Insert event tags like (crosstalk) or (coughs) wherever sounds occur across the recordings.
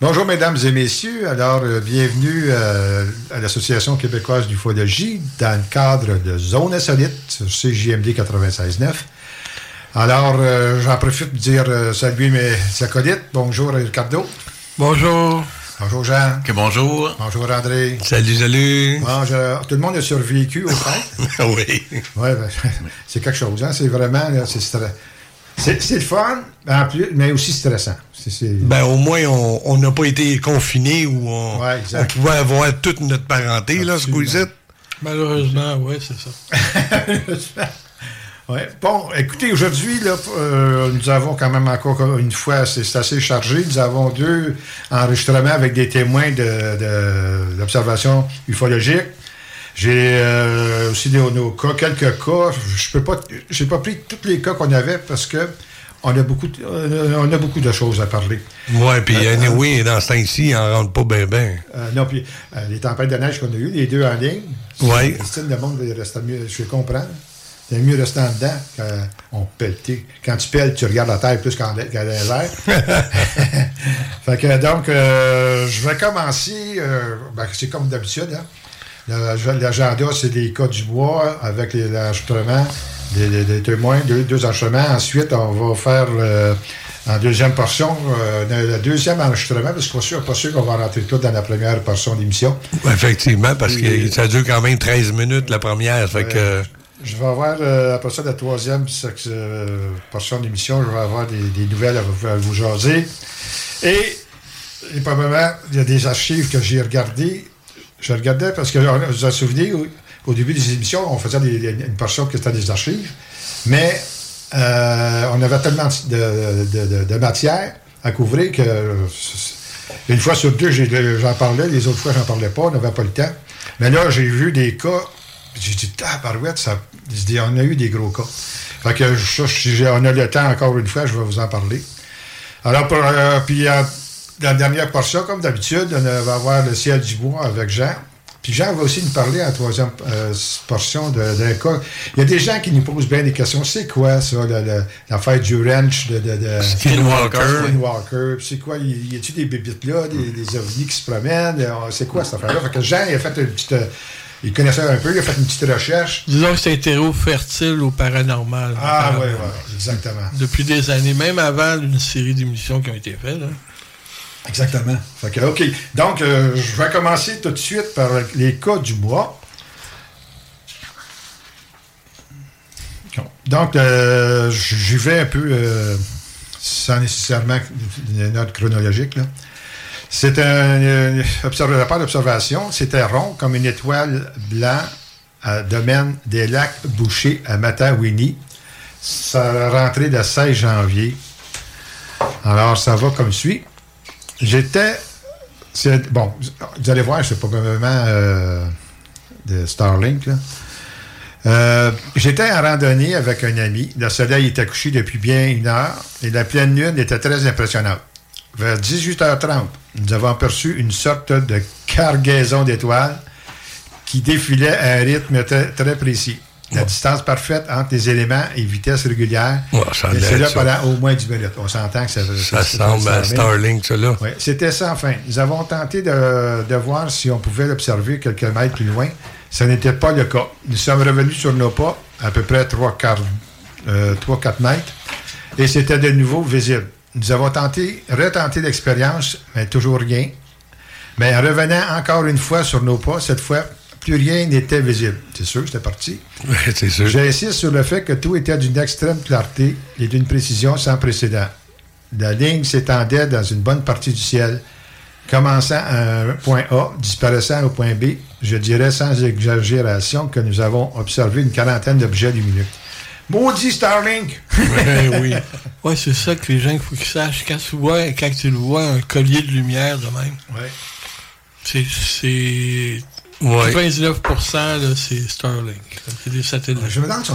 Bonjour, mesdames et messieurs. Alors, euh, bienvenue euh, à l'Association québécoise d'ufologie dans le cadre de Zone Insolite sur CJMD 96.9. Alors, euh, j'en profite pour dire euh, salut mes acolytes. Bonjour, Ricardo. Bonjour. Bonjour, Jean. Que bonjour. Bonjour, André. Salut, salut. Bon, je- tout le monde a survécu au (laughs) fait. oui. Oui, (laughs) c'est quelque chose. Hein? C'est vraiment, là, c'est le fun, en plus, mais aussi stressant. Ben, au moins, on n'a pas été confinés ou on, Ouais, on exact. pouvait avoir toute notre parenté, là, ce Absolument. coup-ci. Malheureusement, oui, c'est ça. (laughs) Ouais. Bon, écoutez, aujourd'hui, là, euh, nous avons quand même encore une fois, c'est assez chargé. Nous avons deux enregistrements avec des témoins de, de- d'observation ufologique. J'ai euh, aussi des, nos cas, quelques cas. Je peux pas, j'ai pas pris tous les cas qu'on avait parce que on a beaucoup, de- euh, on a beaucoup de choses à parler. Ouais, puis Euh, anyway, dans ce temps-ci, on rentre pas bien, bien. Euh, non, puis euh, les tempêtes de neige qu'on a eues, les deux en ligne. C'est le monde il reste mieux, je comprends. C'est mieux rester en dedans qu'on pelletait. Quand tu pelles, tu regardes la terre plus qu'en qu'à les airs. (laughs) (laughs) fait que donc, euh, je vais commencer. euh, ben, c'est comme d'habitude. Hein. L'agenda, c'est des cas du bois avec les enregistrements, des, témoins, deux, deux enregistrements. Ensuite, on va faire euh, en deuxième portion, euh, le, deuxième enregistrement, parce qu'on n'est pas sûr qu'on va rentrer tout dans la première portion de l'émission. Effectivement, parce que ça dure quand même 13 minutes, la première. Fait que. Je vais avoir, euh, après ça, la troisième euh, portion de l'émission, je vais avoir des, des nouvelles à vous, à vous jaser. Et, et probablement, il y a des archives que j'ai regardées. Je regardais parce que vous vous en souvenez, au, début des émissions, on faisait une portion qui était des archives, mais euh, on avait tellement de, matière à couvrir que euh, une fois sur deux, j'en parlais, les autres fois, j'en parlais pas, on n'avait pas le temps. Mais là, j'ai vu des cas, j'ai dit, tabarouette, ça, on a eu des gros cas. Fait que si on a le temps encore une fois, je vais vous en parler. Alors, pour, euh, puis la dernière portion, comme d'habitude, on va avoir le ciel du bois avec Jean. Puis Jean va aussi nous parler en troisième euh, portion de- d'un cas. Il y a des gens qui nous posent bien des questions. C'est quoi ça, l'affaire du ranch de, de, de Skinwalker. Skinwalker. C'est quoi, y, y a-tu des bébites là, des, des ovnis qui se promènent? Euh, C'est quoi cette affaire-là? Fait que Jean, il a fait une petite. euh, il connaissait un peu, il a fait une petite recherche. Disons que c'est un terreau fertile au paranormal. Ah, oui, oui, exactement. Depuis des années, même avant une série d'émissions qui ont été faites. là. Exactement. OK. Donc, euh, je vais commencer tout de suite par les cas du mois. Donc, euh, j'y vais un peu euh, sans nécessairement une note chronologique. C'est un euh, observ- rapport d'observation. C'était rond comme une étoile blanc à domaine des lacs Bouchés à Matawini. Ça a rentré le 16 janvier. Alors, ça va comme suit. J'étais. Bon, vous allez voir, c'est probablement euh, de Starlink. Euh, J'étais en randonnée avec un ami. Le soleil était couché depuis bien une heure et la pleine lune était très impressionnante. Vers 18h30, nous avons aperçu une sorte de cargaison d'étoiles qui défilait à un rythme très précis. La distance parfaite entre les éléments et vitesse régulière. Ouais, ça c'est là ça. pendant au moins 10 minutes. On s'entend que ça, Ça semble à Starlink, ça, là. oui, c'était ça, enfin. Nous avons tenté de, de voir si on pouvait l'observer quelques mètres plus loin. Ce n'était pas le cas. Nous sommes revenus sur nos pas, à peu près 3-4 mètres, et c'était de nouveau visible. Nous avons tenté, retenté l'expérience, mais toujours rien. Mais en revenant encore une fois sur nos pas, cette fois, plus rien n'était visible. C'est sûr, c'était parti. (laughs) c'est sûr. J'insiste sur le fait que tout était d'une extrême clarté et d'une précision sans précédent. La ligne s'étendait dans une bonne partie du ciel, commençant à un point A, disparaissant au point B. Je dirais sans exagération que nous avons observé une quarantaine d'objets lumineux. Maudit Starlink! Ouais, (laughs) oui. Ouais, c'est ça que les gens, il faut qu'ils sachent. Quand tu, vois, quand tu le vois, un collier de lumière de même, Ouais. c'est. C'est Ouais. 99% là, c'est Starlink. C'est des satellites. Je me demande si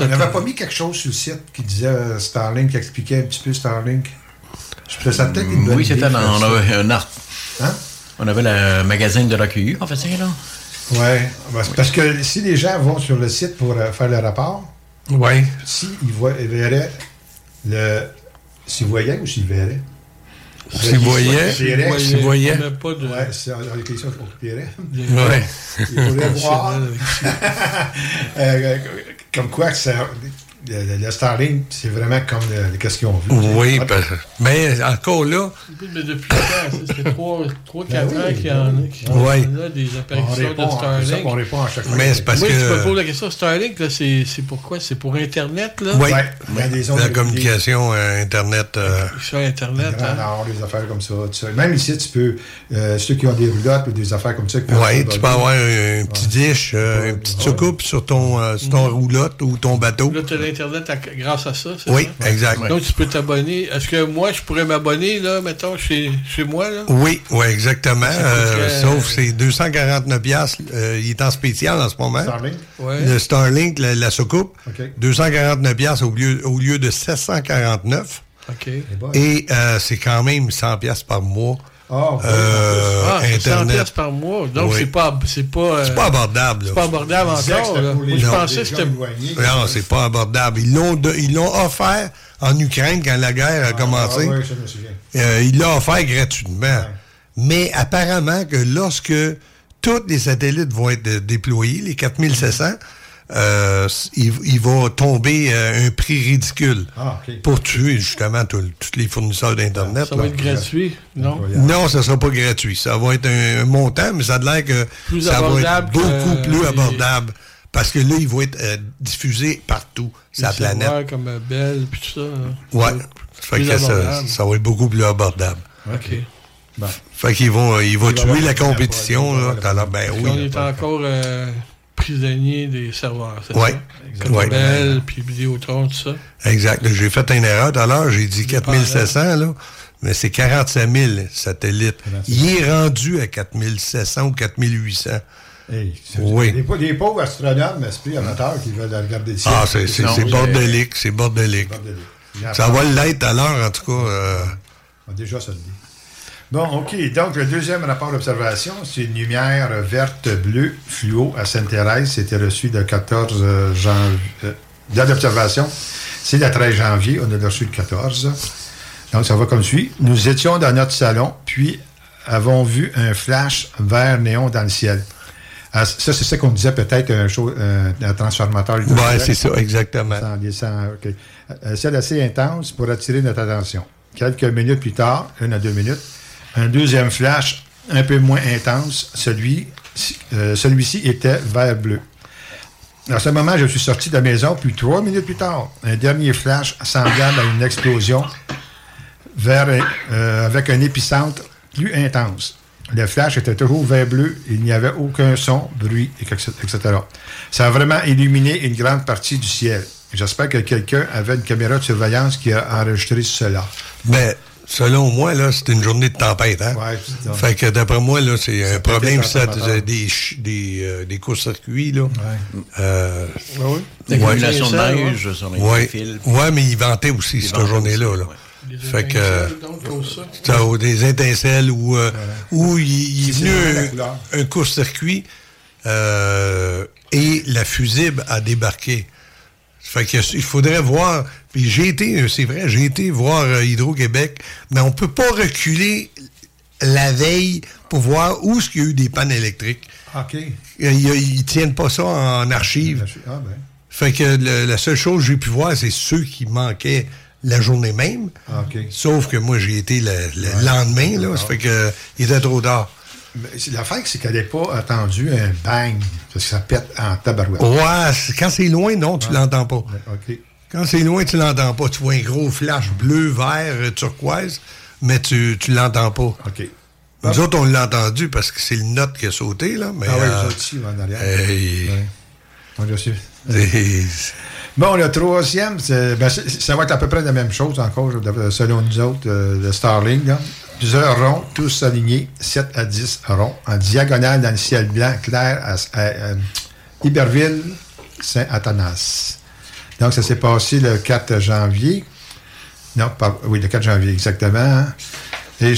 on n'avait pas mis quelque chose sur le site qui disait euh, Starlink, qui expliquait un petit peu Starlink. Je ça peut-être une bonne Oui, c'était dans. On avait un art. Hein? On avait le magazine de l'AQU, en fait, ça, là. Oui, parce que si les gens vont sur le site pour euh, faire le rapport, Ouais. s'ils voient, ils verraient le. S'ils voyaient ou s'ils verraient S'ils voyaient. On n'a pas de. Ouais, c'est les choses qu'on verrait. Ouais. Ils pourraient voir. (laughs) euh, comme quoi, que ça, le, le- le Starlink, c'est vraiment comme le, le- qu'est-ce qu'ils ont vu. Oui, Ah, parce- mais encore là, Mais depuis quand? Ça fait 3-4 Ben oui, ans qu'il y en a qui Ouais. ont là, des on apparitions de c'est ça Starlink. qu'on répond à chaque fois. mais c'est parce Moi, me la question, Starlink, là, c'est c'est pourquoi? C'est pour Internet, là? Oui, Ouais, des la de- communication euh, Internet. euh, Sur Internet, Grand hein? Nord, des affaires comme ça. Même ici, tu peux, euh, ceux qui ont des roulottes ou des affaires comme ça. qui peuvent Oui, tu peux avoir un, un petit dish, euh, une petite soucoupe sur ton, euh, sur ton roulotte ou ton bateau. Là, tu as l'Internet à- grâce à ça, c'est Oui, ça? exact. Donc, tu peux t'abonner. Est-ce que moi, je pourrais m'abonner, là, mettons, chez, chez moi, là? Oui, oui, exactement. Euh, coûterait- sauf c'est 249 piastres. euh, il est en spécial en ce moment. Starlink? Ouais. Le Starlink, la, la soucoupe, OK. 249 piastres au lieu, au lieu de 749. OK. Et euh, c'est quand même 100 piastres par mois. Ah, oui, Euh, Ah, c'est 100 Internet. par mois. Donc, Oui. c'est pas, c'est pas, euh, C'est pas abordable. c'est pas abordable encore, là. Moi, je gens- pensais que. Non, c'est pas abordable. Ils l'ont de- ils l'ont offert en Ukraine quand la guerre a commencé. Ah, oui, je me souviens. Euh, il l'a offert gratuitement. Mais apparemment que lorsque tous les satellites vont être euh, déployés, les 4700, euh, il, il va tomber euh, un prix ridicule Ah, pour tuer justement tout- tous les fournisseurs d'Internet. Ça là. va être gratuit, non? Non, ça sera pas gratuit. Ça va être un, un montant, mais ça a l'air que Plus ça va être beaucoup que plus abordable. Parce que là, il va être euh, diffusé partout, sur la Les planète. comme euh, Bell, puis tout ça. hein. Ouais. Fait Plus que ça, abordable. ça va être beaucoup plus abordable. OK. Bon. Fait qu'ils vont, ils vont Il va tuer la compétition, là. ben oui. on est encore euh, prisonnier des serveurs, c'est Ouais. ça? Puis Vidéotron, tout ça? Exact. J'ai fait une erreur tout à l'heure. J'ai dit 4700, là. Mais c'est 45 000 satellites. Il est rendu à 4700 ou 4800. Hey, Oui. Des, des pauvres astronomes, esprits amateurs qui veulent regarder le ciel. Ah, c'est bordélique. C'est bordélique. Ça va l'être à l'heure, en tout cas. euh, Ah, Déjà, ça le dit. Bon, OK. Donc, le deuxième rapport d'observation, c'est une lumière verte bleue fluo à Sainte-Thérèse. C'était reçu le 14 janvier. Euh, date d'observation, c'est le 13 janvier. On a reçu le 14. Donc, ça va comme suit. Nous étions dans notre salon, puis avons vu un flash vert néon dans le ciel. Ah, ça, c'est ça qu'on disait peut-être un, show- un- transformateur. Ouais, hydrogène. c'est ça, exactement. Ça en descend, OK. Un ciel assez intense pour attirer notre attention. Quelques minutes plus tard, une à deux minutes, un deuxième flash un peu moins intense. Euh, celui-ci était vert-bleu. À ce moment, je suis sorti de la maison, puis trois minutes plus tard, un dernier flash semblable à une explosion euh, avec un épicentre plus intense. Le flash était toujours vert-bleu, il n'y avait aucun son, bruit, etc. Ça a vraiment illuminé une grande partie du ciel. J'espère que quelqu'un avait une caméra de surveillance qui a enregistré cela. Mais selon moi, là, c'est une journée de tempête, hein? Ouais. Fait que d'après moi, là, c'est un problème, ça, des, des, euh, des courts-circuits, là. Euh, L'accumulation Ouais. de neige sur les ouais. fils. ouais, mais il ventait aussi, cette journée-là, aussi, là. ouais. Fait que, euh, ça. ou des étincelles ou euh, où il, il est venu un- un, court-circuit euh, et la fusible a débarqué. Fait que il faudrait voir. Puis j'ai été, euh, c'est vrai, j'ai été voir euh, Hydro-Québec, mais on peut pas reculer la veille pour voir où est-ce qu'il y a eu des pannes électriques. OK. Ils, ils tiennent pas ça en archive. Ah, ben. Fait que le- la seule chose que j'ai pu voir, c'est ceux qui manquaient la journée même. Ah, OK. Sauf que moi, j'ai été le, le lendemain, là. Ça fait que il était trop tard. L'affaire, c'est qu'elle n'est pas attendue un bang, parce que ça pète en tabarouette. Ouais, quand c'est loin, non, tu l'entends pas. OK. Quand c'est loin, tu l'entends pas. Tu vois un gros flash bleu, vert, euh, turquoise, mais tu, tu l'entends pas. OK. Nous autres, on l'a entendu parce que c'est le note qui a sauté, là. Mais, Ah oui, euh, les autres ici, en arrière. hey, Ouais. On a Bon, le troisième, ben, ça va être à peu près la même chose encore, selon nous autres, euh, le Starling. Là. Plusieurs ronds, tous alignés, 7 à 10 ronds, en diagonale dans le ciel blanc clair à, à, euh, Iberville, Saint-Athanas. Donc, ça s'est passé le 4 janvier. Non, par- oui, le 4 janvier, exactement. Et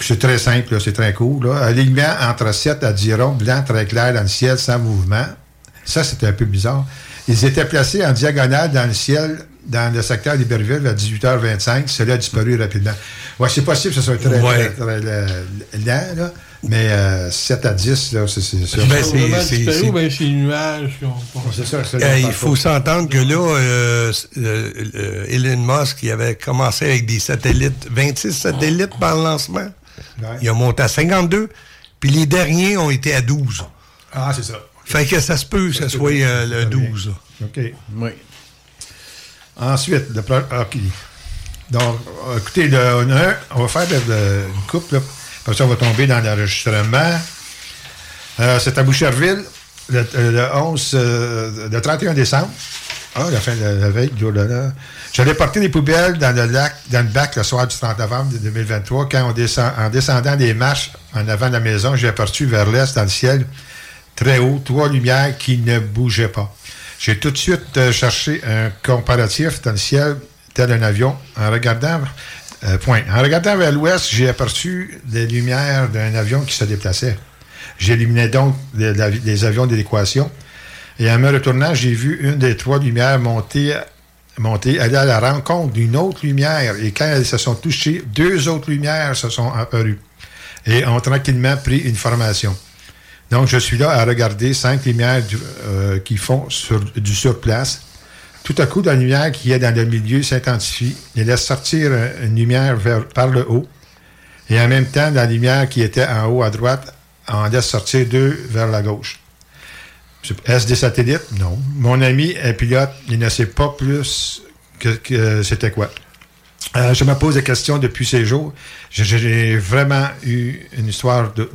c'est très simple, c'est très court. Là. Alignement entre 7 à 10 ronds, blanc très clair dans le ciel, sans mouvement. Ça, c'était un peu bizarre. Ils étaient placés en diagonale dans le ciel, dans le secteur d'Iberville, à 18h25. Cela a disparu rapidement. Ouais, c'est possible que ce soit très, Ouais. très, très, euh, lent, là, mais euh, 7 à 10, là, c'est c'est ça. Ben, C'est ben, c'est les nuages qui ont c'est ça. Euh, il faut s'entendre que là, euh, euh, euh, Elon Musk, il avait commencé avec des satellites, 26 satellites par lancement. Ouais. Il a monté à 52, puis les derniers ont été à 12. Ah, c'est ça. Fait que ça se peut que ce soit euh, le 12. là. OK. Oui. Ensuite, le pro- OK. Donc, euh, écoutez, le, on, a un- on va faire de- de- une coupe, là. Après ça, on va tomber dans l'enregistrement. Euh, C'est à Boucherville, le, euh, le 11, euh, le 31 décembre. Ah, la fin de la, la veille, là. J'allais porter des poubelles dans le lac, dans le bac le soir du 30 novembre 2023. Quand on descend, en descendant des marches en avant de la maison, j'ai aperçu vers l'est, dans le ciel, très haut, trois lumières qui ne bougeaient pas. J'ai tout de suite cherché un comparatif dans le ciel, tel un avion, en regardant, euh. En regardant vers l'ouest, j'ai aperçu des lumières d'un avion qui se déplaçait. J'éliminais donc les, les avions d'équation. Et en me retournant, j'ai vu une des trois lumières monter, monter, aller à la rencontre d'une autre lumière. Et quand elles se sont touchées, deux autres lumières se sont apparues et ont tranquillement pris une formation. Donc, je suis là à regarder cinq lumières euh, qui font du surplace. Tout à coup, la lumière qui est dans le milieu s'intensifie et laisse sortir euh, une lumière vers- par le haut. Et en même temps, la lumière qui était en haut à droite en laisse sortir deux vers la gauche. Est-ce des satellites? Non. Mon ami est pilote, il ne sait pas plus que, c'était quoi. Euh, je me pose des questions depuis ces jours. J'ai- J'ai vraiment eu une histoire de.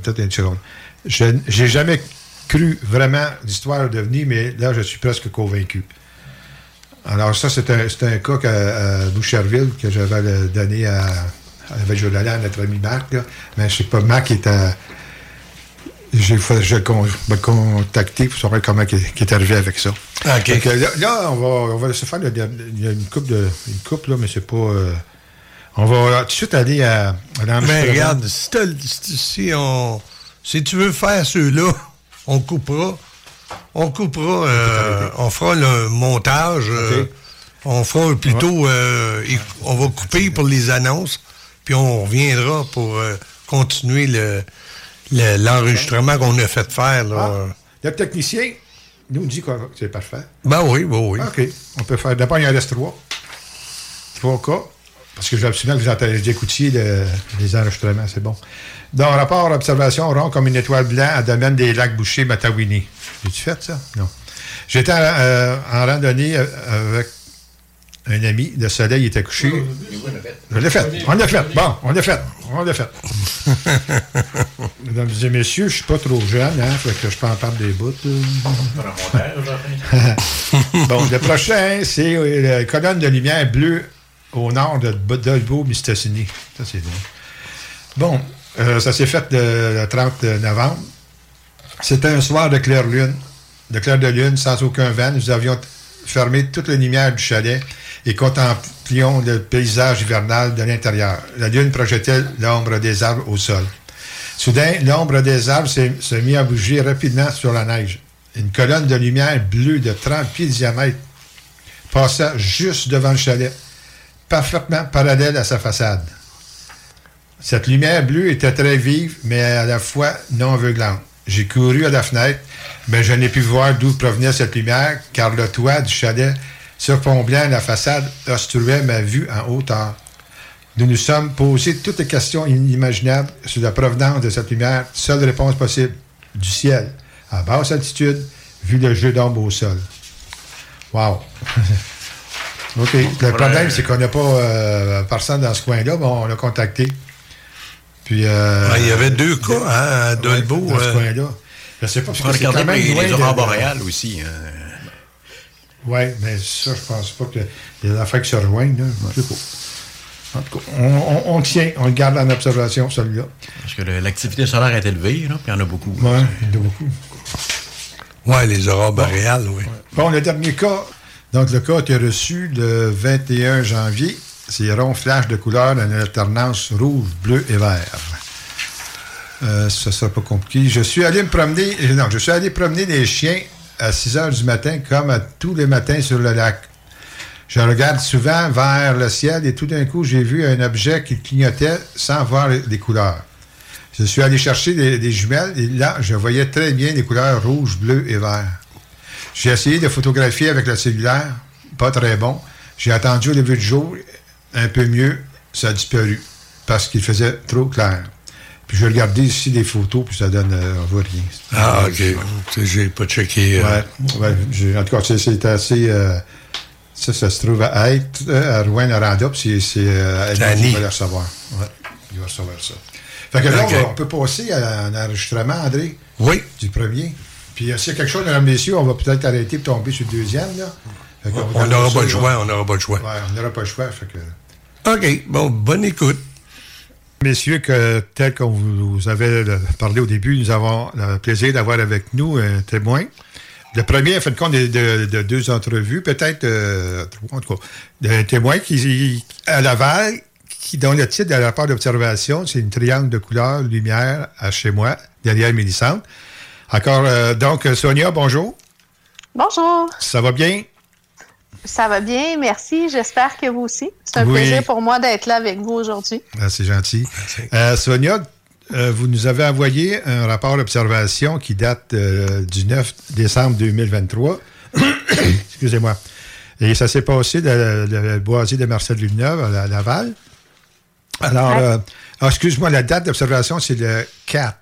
N'ai jamais cru vraiment l'histoire de venir, mais là, je suis presque convaincu. Alors, ça, c'est un, cas qu'à- à Boucherville que j'avais donné à, avec à notre ami Marc. là. Mais je sais pas, Marc est à. J'ai je con- me contacter pour savoir comment il est arrivé avec ça. Que là, là, on va, on va laisser faire le- il y a une coupe de une coupe là, mais c'est pas. euh, On va tout de suite aller à, à Mais l'enregistrement. regarde, si on, si tu veux faire ceux-là, on coupera. On coupera, euh, on fera le montage. euh, on fera plutôt, euh, on va couper pour les annonces, puis on reviendra pour continuer le- le- l'enregistrement qu'on a fait faire. Là. Ah, le technicien nous dit que c'est parfait. Ben oui, ben oui. OK. On peut faire. D'abord, il en reste trois. Trois cas. Parce que je veux absolument que vous entendiez écoutiez le- les enregistrements, c'est bon. Dans rapport observation rond comme une étoile blanche à domaine des lacs bouchés Matawini. J'ai-tu fait ça? Non. J'étais en, euh, en randonnée euh, avec un ami. Le soleil était couché. Je l'ai fait. On l'a fait. Bon, on l'a fait. On l'a fait. (laughs) Mesdames et messieurs, je suis pas trop jeune, hein, fait que je peux en perdre des bouts. (laughs) bon, le prochain, c'est euh, la colonne de lumière bleue au nord de Dolbeau-Mistassini. Ça, c'est. Bon, euh, ça s'est fait le, le 30 novembre. C'était un soir de claire lune, de clair de lune, sans aucun vent. Nous avions fermé toute la lumière du chalet et contemplions le paysage hivernal de l'intérieur. La lune projetait l'ombre des arbres au sol. Soudain, l'ombre des arbres s'est mis à bouger rapidement sur la neige. Une colonne de lumière bleue de 30 pieds de diamètre passa juste devant le chalet, parfaitement parallèle à sa façade. Cette lumière bleue était très vive, mais à la fois non aveuglante. J'ai couru à la fenêtre, mais je n'ai pu voir d'où provenait cette lumière, car le toit du chalet surplombant la façade obstruait ma vue en hauteur. Nous nous sommes posé toutes les questions inimaginables sur la provenance de cette lumière. Seule réponse possible, du ciel, à basse altitude, vu le jeu d'ombre au sol. Wow! (laughs) OK. Le problème, c'est qu'on n'a pas euh, personne dans ce coin-là, mais on l'a contacté. Puis. euh, Ah, il y avait deux cas hein, à Dolbeau. dans ce euh, coin-là. Je sais pas, parce que quand même les, loin les de- aurores boréales aussi. hein. Oui, mais ça, je pense pas que des affaires qui se rejoignent. Là. Je sais pas. En tout cas, on, on- on tient, on le garde en observation, celui-là. Parce que l'activité solaire est élevée, là, puis il y en a beaucoup. Oui, il y en a beaucoup. Ouais, les aurores boréales, oui. Bon, le dernier cas, donc le cas a été reçu le 21 janvier. C'est rond flash de couleur en alternance rouge, bleu et vert. Euh, ça sera pas compliqué. Je suis allé me promener, euh, non, je suis allé promener les chiens à 6 heures du matin, comme tous les matins sur le lac. Je regarde souvent vers le ciel et tout d'un coup, j'ai vu un objet qui clignotait sans voir les, couleurs. Je suis allé chercher des, jumelles et là, je voyais très bien les couleurs rouge, bleu et vert. J'ai essayé de photographier avec le cellulaire, pas très bon. J'ai attendu au lever du jour, un peu mieux, ça a disparu parce qu'il faisait trop clair. Puis je regardais ici des photos, puis ça donne, euh, on voit rien. Ah, OK. J'ai pas checké. euh, Ouais, en tout cas, c'est- assez. euh, ça, ça se trouve à être euh, à Rouen-Noranda, puis c'est qui va le recevoir. Ouais, il va recevoir ça. Fait que là, on, peut passer à un enregistrement, André, Oui. du premier. Puis s'il y a quelque chose, mesdames, messieurs, on va peut-être arrêter pour tomber sur le deuxième. Là. Fait On n'aura pas de choix, on n'aura pas de choix. On n'aura pas le choix. Fait que... OK, bon, bonne écoute. Messieurs, que, tel qu'on vous, avait euh, parlé au début, nous avons le plaisir d'avoir avec nous un témoin. Le premier, en fin de compte, de, de- de deux entrevues, peut-être euh, trois, en tout cas, d'un témoin qui, à Laval, qui, dont le titre de la part d'observation, c'est une triangle de couleur, lumière, à chez moi, derrière Mélissande. Encore, euh, donc, Sonia, bonjour. Bonjour, Ça va bien? Ça va bien, merci. J'espère que vous aussi. C'est un plaisir pour moi d'être là avec vous aujourd'hui. Ah, c'est gentil. Euh, Sonia, euh, vous nous avez envoyé un rapport d'observation qui date euh, du 9 décembre 2023. (coughs) Excusez-moi. Et ça s'est passé dans le, boisier de Marcel Lumineuve à, Laval. Alors, ouais. euh, ah, excuse-moi, la date d'observation, c'est le 4.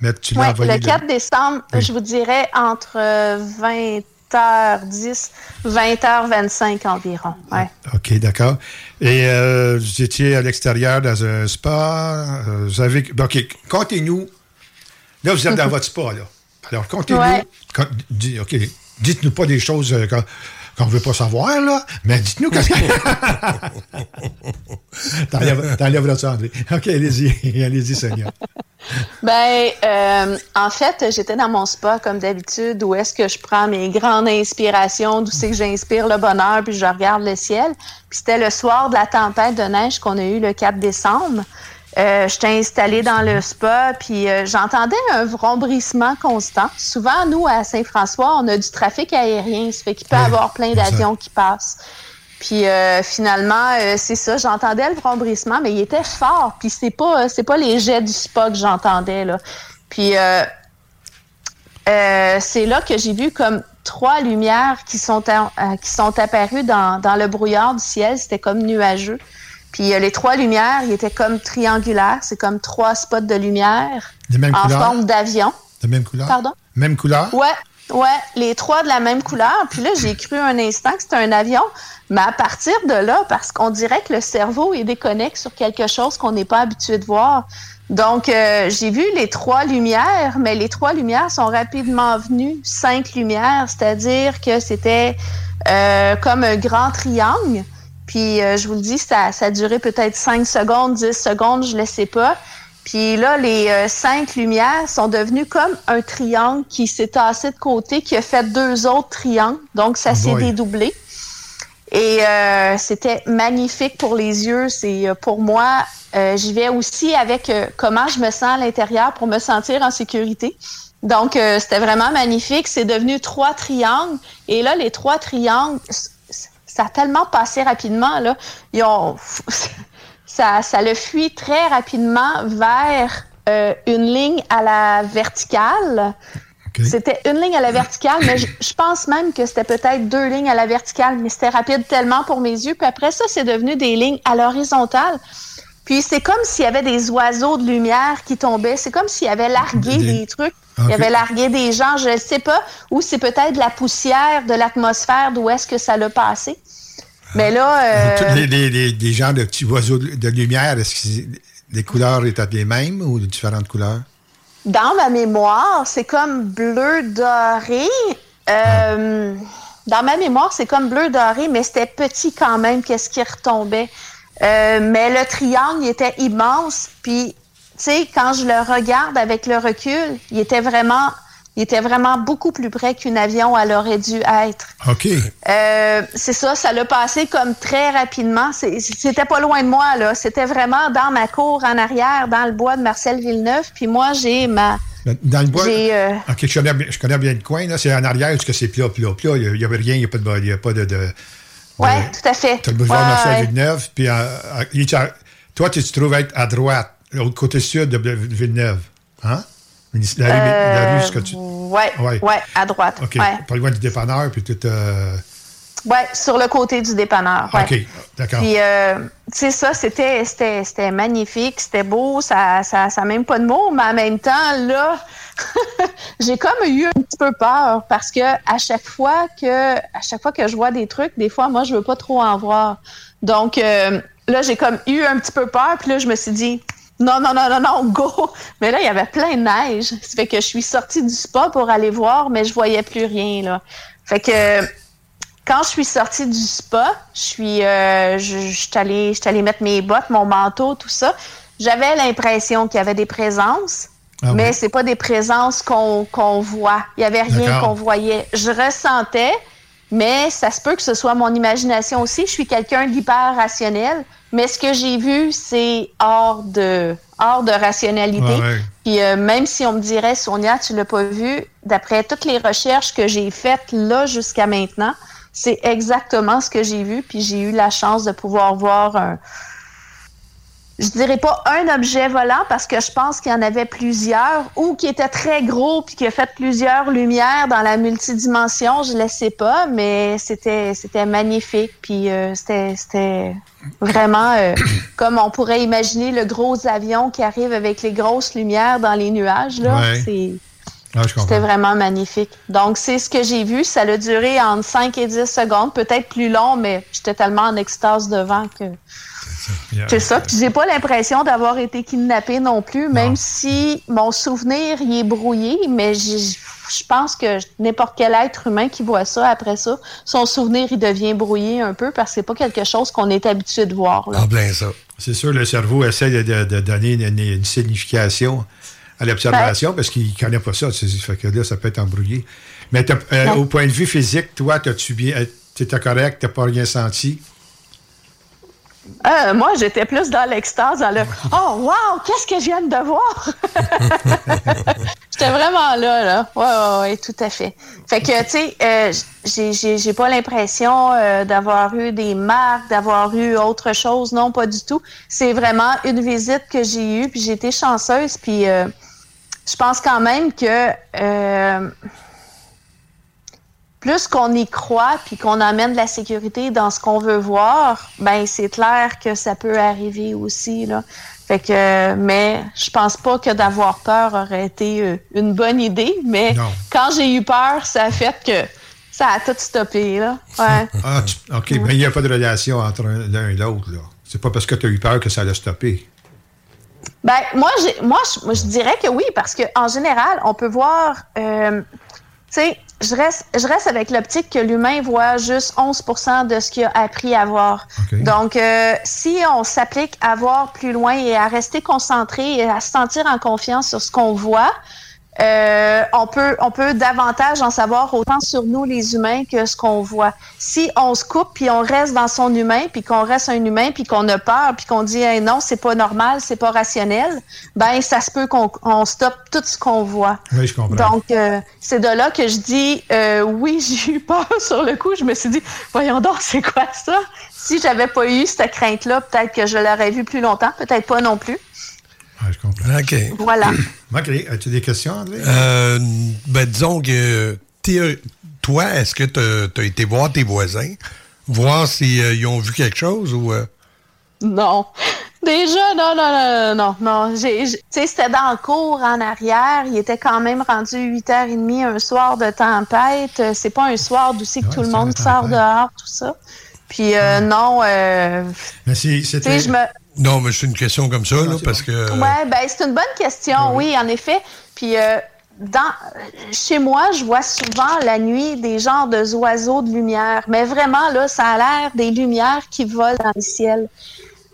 Mais tu le 4 décembre, je vous dirais entre euh, 20 10, 20h25 environ. Ouais. Ah, OK, d'accord. Et euh, vous étiez à l'extérieur dans un spa. Euh, vous avez. OK, comptez-nous. Là, vous êtes dans (laughs) votre spa, là. Alors, comptez-nous. Ouais. OK, dites-nous pas des choses. Euh, qu'on ne veut pas savoir, là. Mais dites-nous qu'est-ce que. (laughs) T'enlèves- T'enlèveras ça, André. OK, allez-y. (laughs) Allez-y, Sonia. Ben, euh, en fait, j'étais dans mon spa comme d'habitude, où est-ce que je prends mes grandes inspirations, d'où c'est que j'inspire le bonheur, puis je regarde le ciel. Puis c'était le soir de la tempête de neige qu'on a eu le 4 décembre. Euh, J'étais installée dans le spa, puis euh, j'entendais un vrombrissement constant. Souvent, nous, à Saint-François, on a du trafic aérien, ça fait qu'il peut y avoir plein d'avions qui passent. Puis euh, finalement, euh, c'est ça, j'entendais le vrombrissement, mais il était fort. Puis c'est pas, c'est pas les jets du spa que j'entendais là. Puis c'est là que j'ai vu comme trois lumières qui sont à- qui sont apparues dans, dans le brouillard du ciel. C'était comme nuageux. Puis euh, les trois lumières, ils étaient comme triangulaires. C'est comme trois spots de lumière Des mêmes en couleurs? forme d'avion. De même couleur? Pardon? Même couleur? Ouais, ouais, les trois de la même couleur. Puis là, j'ai cru un instant que c'était un avion. Mais à partir de là, parce qu'on dirait que le cerveau il déconnecte sur quelque chose qu'on n'est pas habitué de voir. Donc, euh, j'ai vu les trois lumières, mais les trois lumières sont rapidement venues cinq lumières, c'est-à-dire que c'était euh, comme un grand triangle. Puis, euh, je vous le dis, ça, ça a duré peut-être 5 secondes, 10 secondes, je ne le sais pas. Puis là, les euh, cinq lumières sont devenues comme un triangle qui s'est tassé de côté, qui a fait deux autres triangles. Donc, ça s'est boy. dédoublé. Et euh, c'était magnifique pour les yeux. C'est euh, pour moi, euh, j'y vais aussi avec euh, comment je me sens à l'intérieur pour me sentir en sécurité. Donc, euh, c'était vraiment magnifique. C'est devenu trois triangles. Et là, les trois triangles, ça a tellement passé rapidement. Là. Ils ont, (laughs) ça, ça le fuit très rapidement vers euh, une ligne à la verticale. C'était une ligne à la verticale, mais je, je pense même que c'était peut-être deux lignes à la verticale, mais c'était rapide tellement pour mes yeux. Puis après ça, c'est devenu des lignes à l'horizontale. Puis c'est comme s'il y avait des oiseaux de lumière qui tombaient. C'est comme s'il y avait largué Des- des, trucs. Ok. Il y avait largué des gens, je ne sais pas. Ou c'est peut-être la poussière de l'atmosphère d'où est-ce que ça l'a passé. Mais là, euh, les, les, les, les genres de petits oiseaux de, lumière, est-ce que les couleurs étaient les mêmes ou de différentes couleurs? dans ma mémoire, c'est comme bleu doré. Euh, Dans ma mémoire, c'est comme bleu doré, mais c'était petit quand même, qu'est-ce qui retombait? Euh, mais le triangle, il était immense. Puis, sais, quand je le regarde avec le recul, il était vraiment, il était vraiment beaucoup plus près qu'un avion elle aurait dû être. OK. Euh, c'est ça, ça l'a passé comme très rapidement. C'était pas loin de moi, là. C'était vraiment dans ma cour en arrière, dans le bois de Marcel Villeneuve. Puis moi, j'ai ma. Dans le bois? Euh, OK, je connais, bien- je connais bien le coin. là. C'est en arrière, parce que c'est plat, plat, plat? Il n'y avait rien, il n'y a pas de... Il y a pas de, de- Ouais, tout à fait. T'as le boulevard Ouais, Marcel. Villeneuve, puis euh, euh, toi, tu te trouves être à droite, l'autre côté sud de Villeneuve. Hein? La rue, la rue, ce que tu... Ouais, Ouais. ouais, à droite. OK, Ouais. pas loin du dépanneur, puis tout... euh, Ouais, sur le côté du dépanneur. ouais. OK, d'accord. Puis, euh, tu sais, ça, c'était, c'était, c'était magnifique, c'était beau, ça, ça, ça même pas de mots, mais en même temps, là, (laughs) j'ai comme eu un petit peu peur parce que à chaque fois que, à chaque fois que je vois des trucs, des fois, moi, je veux pas trop en voir. Donc, euh, là, j'ai comme eu un petit peu peur, puis là, je me suis dit, non, non, non, non, non, go! Mais là, il y avait plein de neige. Ça fait que je suis sortie du spa pour aller voir, mais je voyais plus rien, là. Fait que, quand je suis sortie du spa, je suis, euh, je, je suis allée, je suis allée mettre mes bottes, mon manteau, tout ça. J'avais l'impression qu'il y avait des présences, Ah mais oui. c'est pas des présences qu'on voit. Il y avait rien qu'on voyait. Je ressentais, mais ça se peut que ce soit mon imagination aussi. Je suis quelqu'un d'hyper rationnel, mais ce que j'ai vu, c'est hors de, hors de rationalité. Ouais, ouais. Puis euh, même si on me dirait, Sonia, tu l'as pas vu, d'après toutes les recherches que j'ai faites là jusqu'à maintenant, c'est exactement ce que j'ai vu. Puis j'ai eu la chance de pouvoir voir un, je dirais pas un objet volant parce que je pense qu'il y en avait plusieurs ou qui était très gros puis qui a fait plusieurs lumières dans la multidimension, je ne sais pas, mais c'était c'était magnifique puis euh, c'était c'était vraiment euh, (coughs) comme on pourrait imaginer le gros avion qui arrive avec les grosses lumières dans les nuages là, Ouais. Ah, c'était vraiment magnifique. Donc, c'est ce que j'ai vu. Ça a duré entre 5 et 10 secondes, peut-être plus long, mais j'étais tellement en extase devant que C'est ça. Puis j'ai pas l'impression d'avoir été kidnappé non plus, même si mon souvenir y est brouillé, mais je pense que n'importe quel être humain qui voit ça après ça, son souvenir il devient brouillé un peu parce que c'est pas quelque chose qu'on est habitué de voir. là. En plein ça. C'est sûr, le cerveau essaie de, de- de donner une, une signification à l'observation parce qu'il ne connaît pas ça. c'est- Fait que là, ça peut être embrouillé. Mais euh, au point de vue physique, toi, t'as-tu bien. Tu étais correct, t'as pas rien senti? Euh, moi, j'étais plus dans l'extase, dans le Oh, wow, qu'est-ce que je viens de voir? (laughs) j'étais vraiment là, là. Ouais, ouais, ouais, tout à fait. Fait que, tu sais, euh, j'ai pas l'impression euh, d'avoir eu des marques, d'avoir eu autre chose. Non, pas du tout. C'est vraiment une visite que j'ai eue, puis j'ai été chanceuse, puis euh, je pense quand même que. Plus qu'on y croit puis qu'on amène de la sécurité dans ce qu'on veut voir, ben c'est clair que ça peut arriver aussi là. Fait que, mais je pense pas que d'avoir peur aurait été euh, une bonne idée. Mais Non. quand j'ai eu peur, ça a fait que ça a tout stoppé là. Ouais. (laughs) Ah, tu- OK, mais il n'y a pas de relation entre un- l'un et l'autre. là. C'est pas parce que tu as eu peur que ça l'a stoppé. Ben, moi, j'ai, moi, je, dirais que oui, parce qu'en général, on peut voir. euh, tu sais, je reste, je reste avec l'optique que l'humain voit juste 11 de ce qu'il a appris à voir. Donc, euh, si on s'applique à voir plus loin et à rester concentré et à se sentir en confiance sur ce qu'on voit, euh, on peut on peut davantage en savoir autant sur nous les humains que ce qu'on voit. Si on se coupe puis on reste dans son humain puis qu'on reste un humain puis qu'on a peur puis qu'on dit Hey, non c'est pas normal c'est pas rationnel, ben ça se peut qu'on on stoppe tout ce qu'on voit. Oui, je comprends. Donc euh, c'est de là que je dis euh, oui (laughs) j'ai eu peur sur le coup. Je me suis dit voyons donc c'est quoi ça? Si j'avais pas eu cette crainte là peut-être que je l'aurais vu plus longtemps peut-être pas non plus. Ah, je comprends. OK. Voilà. (clears throat) OK. As-tu des questions, André? Euh, ben, disons que toi, est-ce que tu as, été voir tes voisins, voir s'ils ont vu quelque chose ou. euh? Non. Déjà, non, non, non, non, non. Tu sais, c'était dans le cours en arrière. Il était quand même rendu 8h30 un soir de tempête. Euh, C'est pas un soir d'où c'est que Ouais, tout le monde sort dehors, tout ça. Puis euh, non, euh, Mais c'est- tu sais, c'était. Non, mais c'est une question comme ça, là, parce que. Ouais, ben c'est une bonne question, oui, en effet. Puis euh, dans chez moi, je vois souvent la nuit des genres de oiseaux de lumière, mais vraiment là, ça a l'air des lumières qui volent dans le ciel.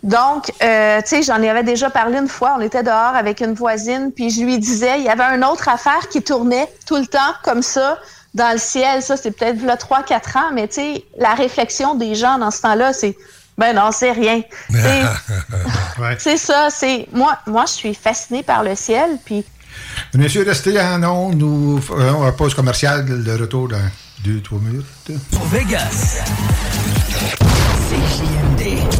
Donc, euh, tu sais, j'en avais déjà parlé une fois. On était dehors avec une voisine, puis je lui disais, il y avait une autre affaire qui tournait tout le temps comme ça dans le ciel. Ça, c'est peut-être là 3-4 ans, mais tu sais, la réflexion des gens dans ce temps-là, c'est, ben non, c'est rien. (laughs) Ouais. c'est ça, c'est moi moi je suis fascinée par le ciel puis Messieurs, restez en ondes. Nous ferons une pause commerciale de retour dans deux, trois minutes. Pour Vegas.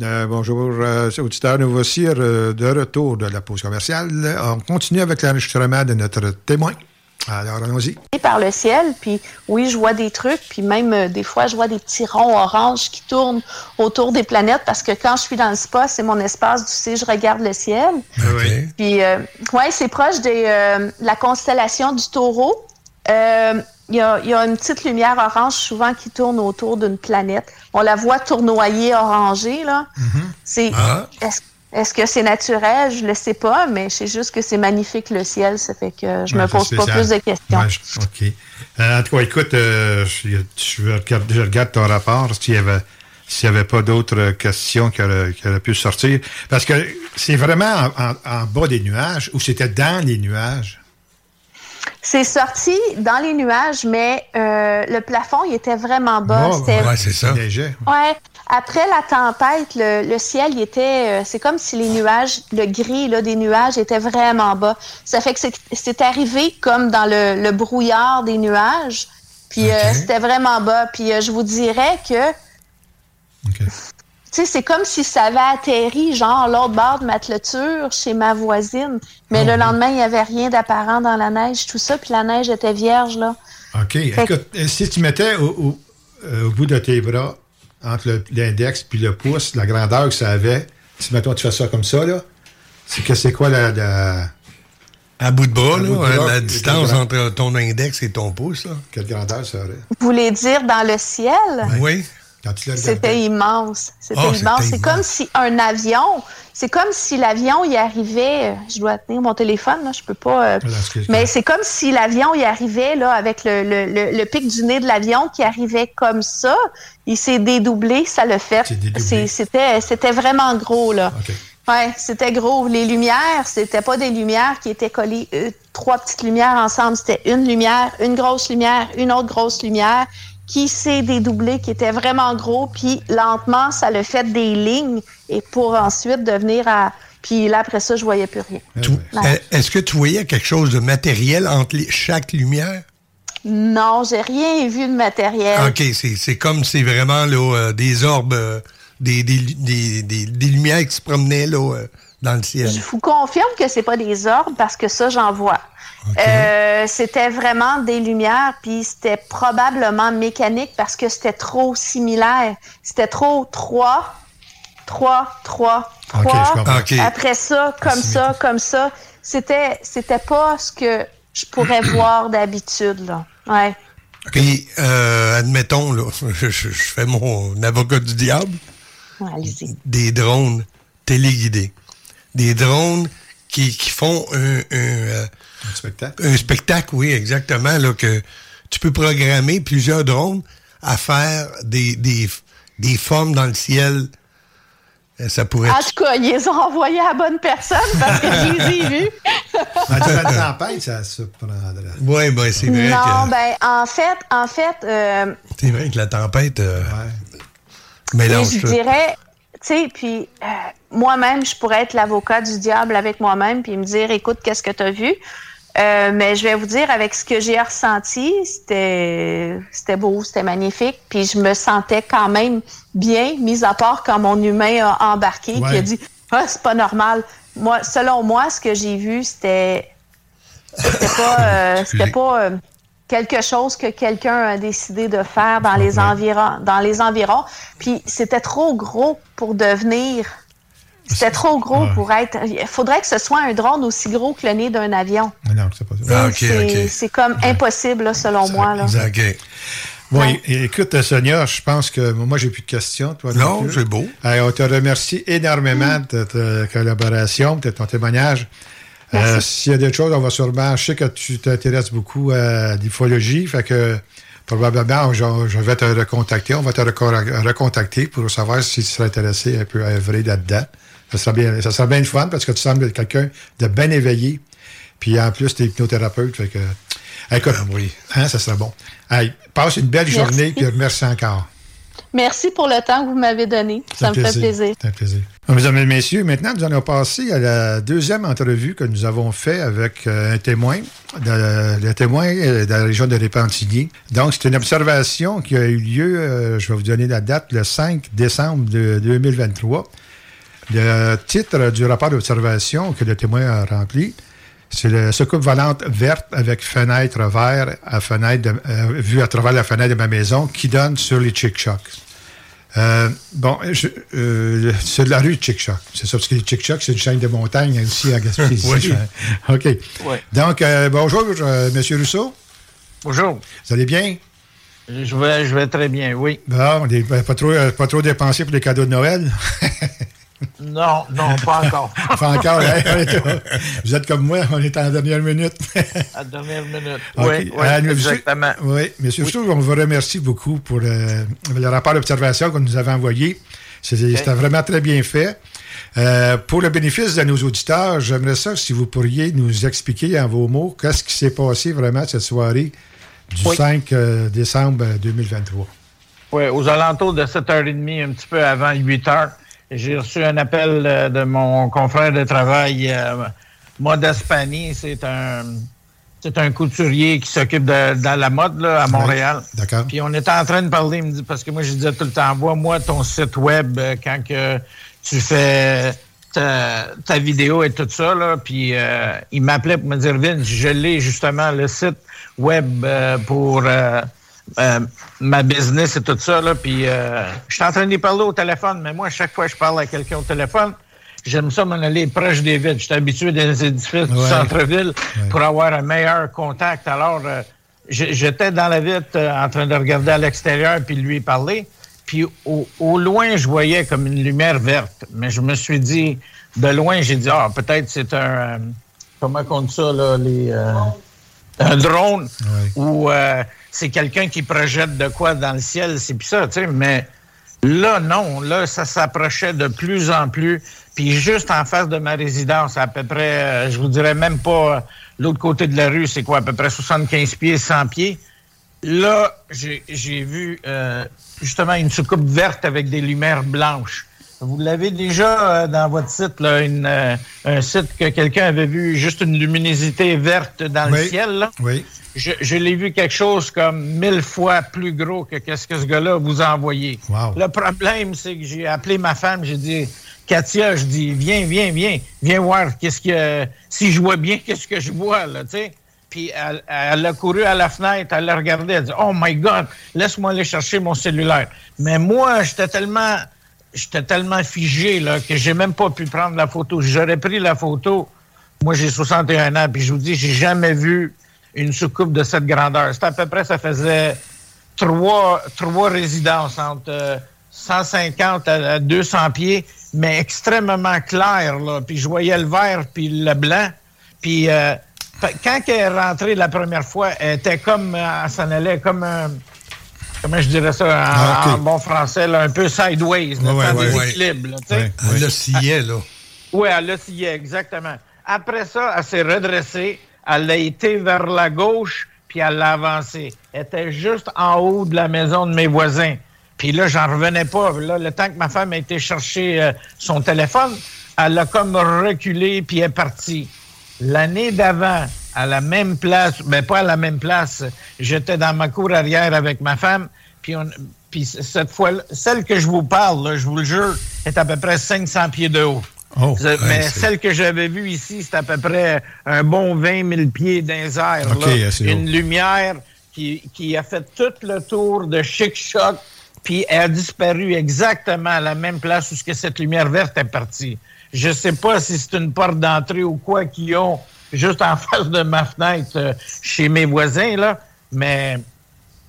Euh, bonjour, euh, auditeurs. Nous voici euh, de retour de la pause commerciale. On continue avec l'enregistrement de notre témoin. Alors, allons-y. par le ciel puis oui je vois des trucs puis même euh, des fois je vois des petits ronds oranges qui tournent autour des planètes parce que quand je suis dans le spa c'est mon espace tu sais je regarde le ciel OK. puis euh, ouais c'est proche des euh, la constellation du Taureau Euh, il y, a, il y a une petite lumière orange souvent qui tourne autour d'une planète. On la voit tournoyer orangée, là. C'est, Ah. est-ce, est-ce que c'est naturel? Je le sais pas, mais c'est juste que c'est magnifique le ciel. Ça fait que je me Ouais, pose pas plus de questions. Ouais, je- OK. Euh, en tout cas, écoute, euh, je, je regarde, je regarde ton rapport s'il y avait n'y avait pas d'autres questions qui auraient, qui auraient pu sortir. Parce que c'est vraiment en, en- en bas des nuages ou c'était dans les nuages? C'est sorti dans les nuages, mais euh, le plafond, il était vraiment bas. Oh, C'était- Ouais, c'est ça. Léger. Ouais, après la tempête, le, le ciel, il était, euh, c'est comme si les nuages, le gris là, des nuages était vraiment bas. Ça fait que c'est- c'est arrivé comme dans le, le brouillard des nuages. Puis euh, c'était vraiment bas. Puis euh, je vous dirais que, sais, c'est comme si ça avait atterri, genre, l'autre bord de ma clôture chez ma voisine. Mais le lendemain, il n'y avait rien d'apparent dans la neige, tout ça. Puis la neige était vierge, là. OK. Écoute, euh, si tu mettais au, au- euh, au bout de tes bras, entre l'index puis le pouce, la grandeur que ça avait, si mettons tu fais ça comme ça, là, c'est que c'est quoi la. la- À bout de bras, là, bout de bras, la distance entre ton index et ton pouce. Là. Quelle grandeur ça aurait? Vous voulez dire dans le ciel? Oui. C'était immense. C'était Oh, immense. C'est comme si un avion, c'est comme si l'avion y arrivait. Je dois tenir mon téléphone, là, je peux pas. euh, Voilà, mais c'est comme si l'avion y arrivait là avec le, le- le- le pic du nez de l'avion qui arrivait comme ça. Il s'est dédoublé, ça le fait. C'était vraiment gros là. Ouais, c'était gros. Les lumières, c'était pas des lumières qui étaient collées euh, trois petites lumières ensemble. C'était une lumière, une grosse lumière, une autre grosse lumière qui s'est dédoublée, qui était vraiment gros. Puis lentement, ça le fait des lignes et pour ensuite devenir à. Puis là après ça, je voyais plus rien. Est-ce que tu voyais quelque chose de matériel entre les- chaque lumière? Non, j'ai rien vu de matériel. OK, c'est c'est comme c'est vraiment là, euh, des orbes, euh, des, des, des, des- des lumières qui se promenaient là, euh, dans le ciel. Je vous confirme que c'est pas des orbes parce que ça, j'en vois. Euh, c'était vraiment des lumières, puis c'était probablement mécanique parce que c'était trop similaire. C'était trop 3, 3, 3, Ok, 3. je comprends. Ok. Après ça, comme ça, comme ça. C'était, c'était pas ce que je pourrais (clears throat) voir d'habitude, là. Ouais. Puis, euh, admettons, là, (laughs) je, fais mon avocat du diable, Ouais, Allez-y. des drones téléguidés. Des drones qui, qui font un, un, euh, spectacle. Un spectacle, oui, exactement. Là, que tu peux programmer plusieurs drones à faire des, des, des formes dans le ciel. Euh, Ça pourrait En tout cas, ils les ont envoyés à la bonne personne parce que je les ai (laughs) vus. En tempête, ça surprendrait. Oui, ben, c'est vrai, Non, que, ben, en fait, en fait, euh, c'est vrai que la tempête euh, Et mélange je dirais, tu sais, puis euh, moi-même, je pourrais être l'avocat du diable avec moi-même puis me dire, écoute, qu'est-ce que tu as vu? Euh, mais je vais vous dire, avec ce que j'ai ressenti, c'était c'était beau, c'était magnifique. Puis je me sentais quand même bien, mis à part quand mon humain a embarqué puis Ouais. a dit, ah, c'est pas normal. Moi, selon moi, ce que j'ai vu, c'était c'était pas, (laughs) euh, c'était pas euh, quelque chose que quelqu'un a décidé de faire dans les environs, dans les environs. Puis c'était trop gros pour devenir. C'était trop gros Ouais. pour être. Il faudrait que ce soit un drone aussi gros que le nez d'un avion. Mais non, c'est pas ça. Ah, C'est- comme impossible, là, selon moi. Là. OK. Bon, écoute, Sonia, je pense que moi, j'ai plus de questions. Toi, Non, c'est beau. Hey, on te remercie énormément de ta collaboration, de ton témoignage. Euh, S'il y a des choses, on va sûrement. Je sais que tu t'intéresses beaucoup à l'ufologie, fait que probablement, je, je vais te recontacter. On va te reco- recontacter pour savoir si tu serais intéressé un peu à œuvrer là-dedans. Ça sera bien, ça sera bien le fun parce que tu sembles être quelqu'un de bien éveillé. Puis en plus, tu es hypnothérapeute. Fait que, écoute, oui. hein, ça sera bon. Hey, passe une belle Merci. journée, puis merci encore. Merci pour le temps que vous m'avez donné. Ça me fait plaisir. C'est un plaisir. Mesdames et messieurs, maintenant, nous allons passer à la deuxième entrevue que nous avons fait avec euh, un témoin, de- le témoin euh, de la région de Répentigny. Donc, c'est une observation qui a eu lieu, euh, je vais vous donner la date, le 5 décembre de 2023. Le titre du rapport d'observation que le témoin a rempli, c'est le soucoupe volante verte avec fenêtre vert à fenêtre de- euh, vue à travers la fenêtre de ma maison qui donne sur les Chick-Chocs. Euh, bon, euh, c'est de la rue de Chick-Choc. C'est ça, parce que les Chick-Choc, c'est une chaîne de montagne aussi à Gaspésie. (laughs) Oui. (laughs) OK. Donc, euh, bonjour, euh, M. Rousseau. Bonjour. Vous allez bien? Je vais, je vais très bien, oui. Bon, pas, trop, pas trop dépensé pour les cadeaux de Noël? (laughs) Non, non, pas encore. (laughs) Pas encore. hein? (laughs) Vous êtes comme moi, on est en dernière minute. La dernière minute. Oui, oui, Euh, monsieur- exactement. Oui, M. Rousseau, on vous remercie beaucoup pour euh, le rapport d'observation que nous avez envoyé. C'était vraiment très bien fait. Euh, pour le bénéfice de nos auditeurs, j'aimerais ça si vous pourriez nous expliquer en vos mots qu'est-ce qui s'est passé vraiment cette soirée du Oui. 5 euh, décembre 2023. Ouais, aux alentours de 7h30, un petit peu avant 8h, j'ai reçu un appel euh, de mon confrère de travail, euh, Modeste Pani. C'est un, c'est un couturier qui s'occupe de, la mode là, à Montréal. D'accord. Puis on était en train de parler, il me dit, parce que moi, je disais tout le temps, envoie-moi ton site web euh, quand que tu fais ta, ta vidéo et tout ça. Là. Puis euh, il m'appelait pour me dire, Vince, je l'ai justement, le site web euh, pour euh, euh, ma business et tout ça. Là. Puis euh, je suis en train d'y parler au téléphone, mais moi, à chaque fois que je parle à quelqu'un au téléphone, J'aime ça m'en aller proche des villes. Je suis habitué dans les édifices du Ouais. centre-ville pour avoir un meilleur contact. Alors, euh, j'étais dans la vitre en train de regarder à l'extérieur puis lui parler. Puis au, au loin, je voyais comme une lumière verte. Mais je me suis dit, de loin, j'ai dit, ah, peut-être c'est un... comment on dit ça, là, les... un drone ou c'est quelqu'un qui projette de quoi dans le ciel, c'est puis ça, tu sais, mais là, non, là, ça s'approchait de plus en plus, puis juste en face de ma résidence, à peu près, euh, je vous dirais même pas euh, l'autre côté de la rue, c'est quoi, à peu près 75 pieds, 100 pieds. Là, j'ai vu euh, justement une soucoupe verte avec des lumières blanches. Vous l'avez déjà dans votre site, là, une, un site que quelqu'un avait vu juste une luminosité verte dans le ciel. Là? Oui. Je, je l'ai vu quelque chose comme mille fois plus gros que qu'est-ce que ce gars-là vous a envoyé. Wow. Le problème, c'est que j'ai appelé ma femme, j'ai dit, Katia, je dis, viens, viens, viens, viens voir qu'est-ce que, si je vois bien, qu'est-ce que je vois, là, tu sais. Puis elle, elle a couru à la fenêtre, elle a regardé, elle a dit, oh my God, laisse-moi aller chercher mon cellulaire. Mais moi, j'étais tellement, j'étais tellement figé, là, que j'ai même pas pu prendre la photo. J'aurais pris la photo. Moi, j'ai 61 ans, puis je vous dis, j'ai jamais vu une soucoupe de cette grandeur. C'était à peu près, ça faisait trois, trois résidences entre euh, 150 à, à 200 pieds, mais extrêmement clair, là. Puis je voyais le vert puis le blanc. Puis euh, quand elle est rentrée la première fois, elle était comme, euh, elle s'en allait comme un, comment je dirais ça en, Ah, en bon français, là, un peu sideways, là, Ouais, dans ouais, équilibres, là, tu sais. Elle oscillait, là. Oui, elle oscillait, exactement. Après ça, elle s'est redressée, elle a été vers la gauche, puis elle l'a avancé. Elle était juste en haut de la maison de mes voisins. Puis là, j'en revenais pas. Là, le temps que ma femme a été chercher euh, son téléphone, elle a comme reculé, puis elle est partie. L'année d'avant, à la même place, mais pas à la même place, j'étais dans ma cour arrière avec ma femme, puis, on, cette fois, celle que je vous parle, je vous le jure, est à peu près 500 pieds de haut. Oh, mais celle que j'avais vue ici, c'est à peu près un bon 20 000 pieds dans les airs. OK, là. assez Une haut. lumière qui, qui a fait tout le tour de Chic Choc, puis elle a disparu exactement à la même place où ce que cette lumière verte est partie. Je sais pas si c'est une porte d'entrée ou quoi qu'ils ont juste en (laughs) face de ma fenêtre euh, chez mes voisins, là, mais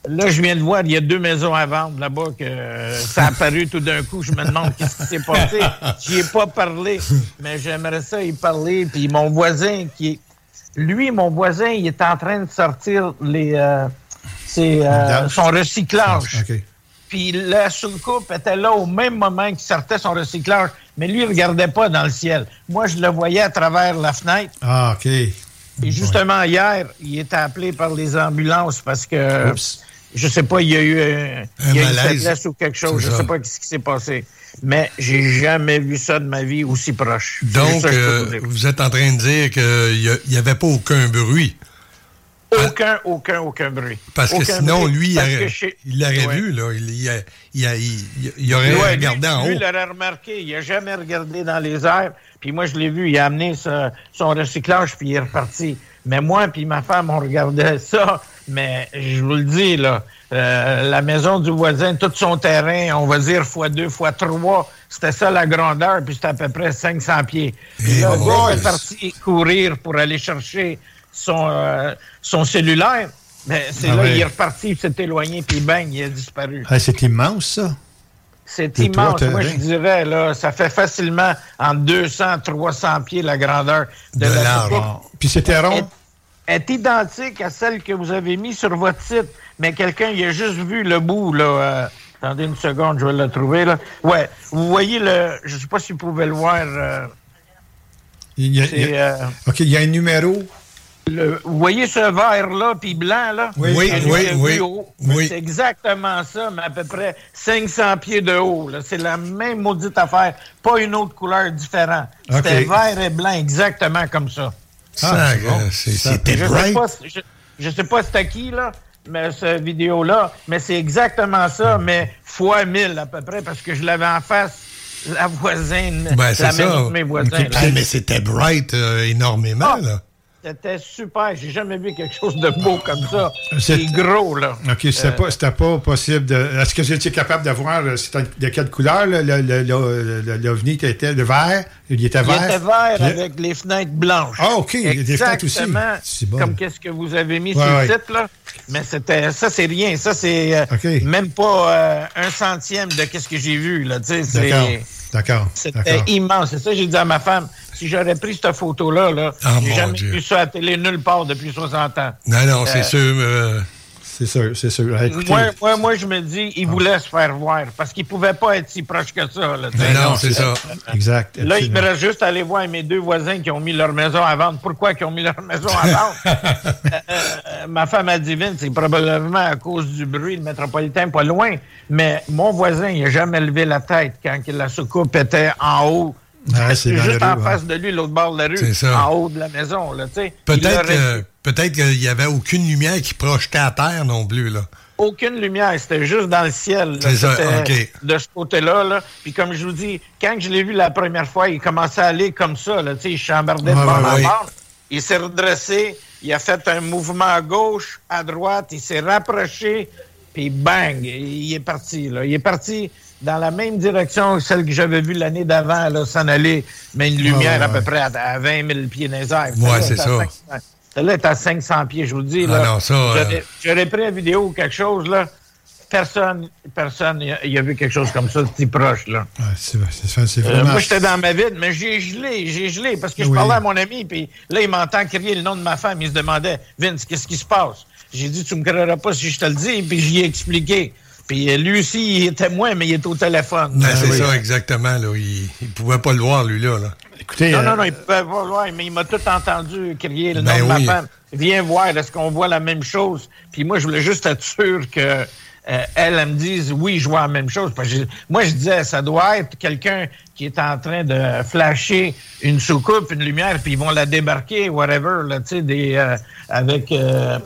Là, je viens de voir, il y a deux maisons à vendre là-bas que euh, ça a apparu tout d'un coup. Je me demande qu'est-ce qui s'est passé. J'y ai pas parlé, mais j'aimerais ça y parler. Puis mon voisin qui est... Lui, mon voisin, il est en train de sortir les... euh, ses, euh, son recyclage. OK. Puis la sous-coupe était là au même moment qu'il sortait son recyclage. Mais lui, il regardait pas dans le ciel. Moi, je le voyais à travers la fenêtre. Ah, OK. Et justement, hier, il était appelé par les ambulances parce que, Oups. Je sais pas, il y a eu un, y a une malaise. faiblesse ou quelque chose. Je ça. sais pas ce qui s'est passé. Mais j'ai jamais vu ça de ma vie aussi proche. Donc, ça euh, vous êtes en train de dire qu'il n'y avait pas aucun bruit. Aucun, aucun, aucun bruit. Parce que Aucun sinon, bruit. lui, il chez- l'aurait Ouais. vu, là. Il, a- il a- il- il aurait Ouais, regardé lui, en lui, haut. il l'aurait remarqué. Il n'a jamais regardé dans les airs. Puis moi, je l'ai vu. Il a amené ce- son recyclage, puis il est reparti. Mais moi puis ma femme, on regardait ça. Mais je vous le dis, là, euh, la maison du voisin, tout son terrain, on va dire fois deux, fois trois, c'était ça la grandeur, puis c'était à peu près 500 pieds. Puis là, le boys! gars est parti courir pour aller chercher son, euh, son cellulaire. Mais c'est Ah là, ouais. il est reparti, il s'est éloigné, puis bang, il a disparu. Ah, c'est immense, ça. C'est immense. Moi, je dirais, là, ça fait facilement entre 200 300 pieds la grandeur de, De la. Puis c'était rond? Est identique à celle que vous avez mise sur votre site, mais quelqu'un, il a juste vu le bout, là. euh, attendez une seconde, je vais le trouver, là. Ouais, vous voyez le... Je sais pas si vous pouvez le voir. euh, Il y a- il y a- euh, OK, il y a un numéro Le- vous voyez ce vert-là, puis blanc, là? Oui, oui, oui, oui. C'est exactement ça, mais à peu près 500 pieds de haut. C'est la même maudite affaire, pas une autre couleur différente. C'était OK. vert et blanc, exactement comme ça. Ça, euh, c'est- C'était Je sais bright. pas, je, sais pas c'était qui, là, mais cette vidéo-là, mais c'est exactement ça, mais fois 1000 à peu près, parce que je l'avais en face, la voisine, Ben, c'est la ça. de mes voisins. Là. Ah, mais c'était bright euh, énormément, Ah. là. C'était super. J'ai jamais vu quelque chose de beau comme ça. C'est- C'est gros, là. OK, c'était Euh, pas, c'était pas possible de. Est-ce que vous étiez capable de voir euh, c'était de quelle couleur le- le- le- le- le- l'OVNI était? Le vert? Il était Il vert? était vert avec les fenêtres blanches. Ah, OK, il des fenêtres aussi. Exactement comme qu'est-ce que vous avez mis Ouais, sur ouais. le titre, là. Mais c'était, ça, c'est rien. Ça, c'est euh, même pas euh, un centième de qu'est-ce que j'ai vu, là. Tu sais, c'est- D'accord. C'était immense. C'est ça que j'ai dit à ma femme. Si j'aurais pris cette photo-là, là, Ah, j'ai jamais Dieu. vu ça à la télé nulle part depuis 60 ans. Non, non, c'est Euh, sûr. euh, C'est sûr, c'est sûr. Ah, écoutez, Moi, moi, moi, je me dis, il voulait se faire voir parce qu'il pouvait pas être si proche que ça. Là, non, c'est ça. Exact. Là, il me reste juste à aller voir mes deux voisins qui ont mis leur maison à vendre. Pourquoi ils ont mis leur maison à vendre? (laughs) Euh, euh, ma femme a dit, Vince, c'est probablement à cause du bruit, le métropolitain pas loin. Mais mon voisin, il n'a jamais levé la tête quand la soucoupe était en haut. Ouais, c'est juste en ouais. face de lui, l'autre bord de la rue, C'est ça. en haut de la maison. Peut-être aurait peut-être qu'il n'y avait aucune lumière qui projetait à terre non plus, là. aucune lumière, c'était juste dans le ciel. C'est ça, C'était OK. De ce côté-là. Là. Puis comme je vous dis, quand je l'ai vu la première fois, il commençait à aller comme ça. Là, il chambardait de bord en bord. Il s'est redressé, il a fait un mouvement à gauche, à droite, il s'est rapproché, puis bang, il est parti. Là. Il est parti dans la même direction que celle que j'avais vue l'année d'avant, là, s'en aller, mais une lumière ouais, à peu près à, à 20 000 pieds dans les airs. Ouais, Celle-là c'est ça. 500 Celle-là est à 500 pieds, je vous dis. Ah Là, non, ça, euh, J'aurais- pris une vidéo ou quelque chose, là. Personne, personne, il a, vu quelque chose comme ça, si proche, là. Ouais, c'est Euh, vraiment. moi, j'étais dans ma vide, mais j'ai gelé, j'ai gelé, parce que je Oui. parlais à mon ami, puis là, il m'entend crier le nom de ma femme, il se demandait, Vince, qu'est-ce qui se passe? J'ai dit, tu me croiras pas si je te le dis, puis j'y ai expliqué. Puis euh, lui aussi, il est témoin, mais il est au téléphone. Ben, Euh, c'est oui. ça, exactement. Là. Il ne pouvait pas le voir, lui, là. là. Écoutez, Non, euh, non, non, il pouvait pas voir, mais il m'a tout entendu crier le nom Ben de oui. ma femme. Viens voir, est-ce qu'on voit la même chose? Puis moi, je voulais juste être sûr que euh, elle, elle me dise oui, je vois la même chose. Parce que je- moi, je disais, ça doit être quelqu'un qui est en train de flasher une soucoupe, une lumière, puis ils vont la débarquer, whatever, là, tu sais, des euh, avec euh,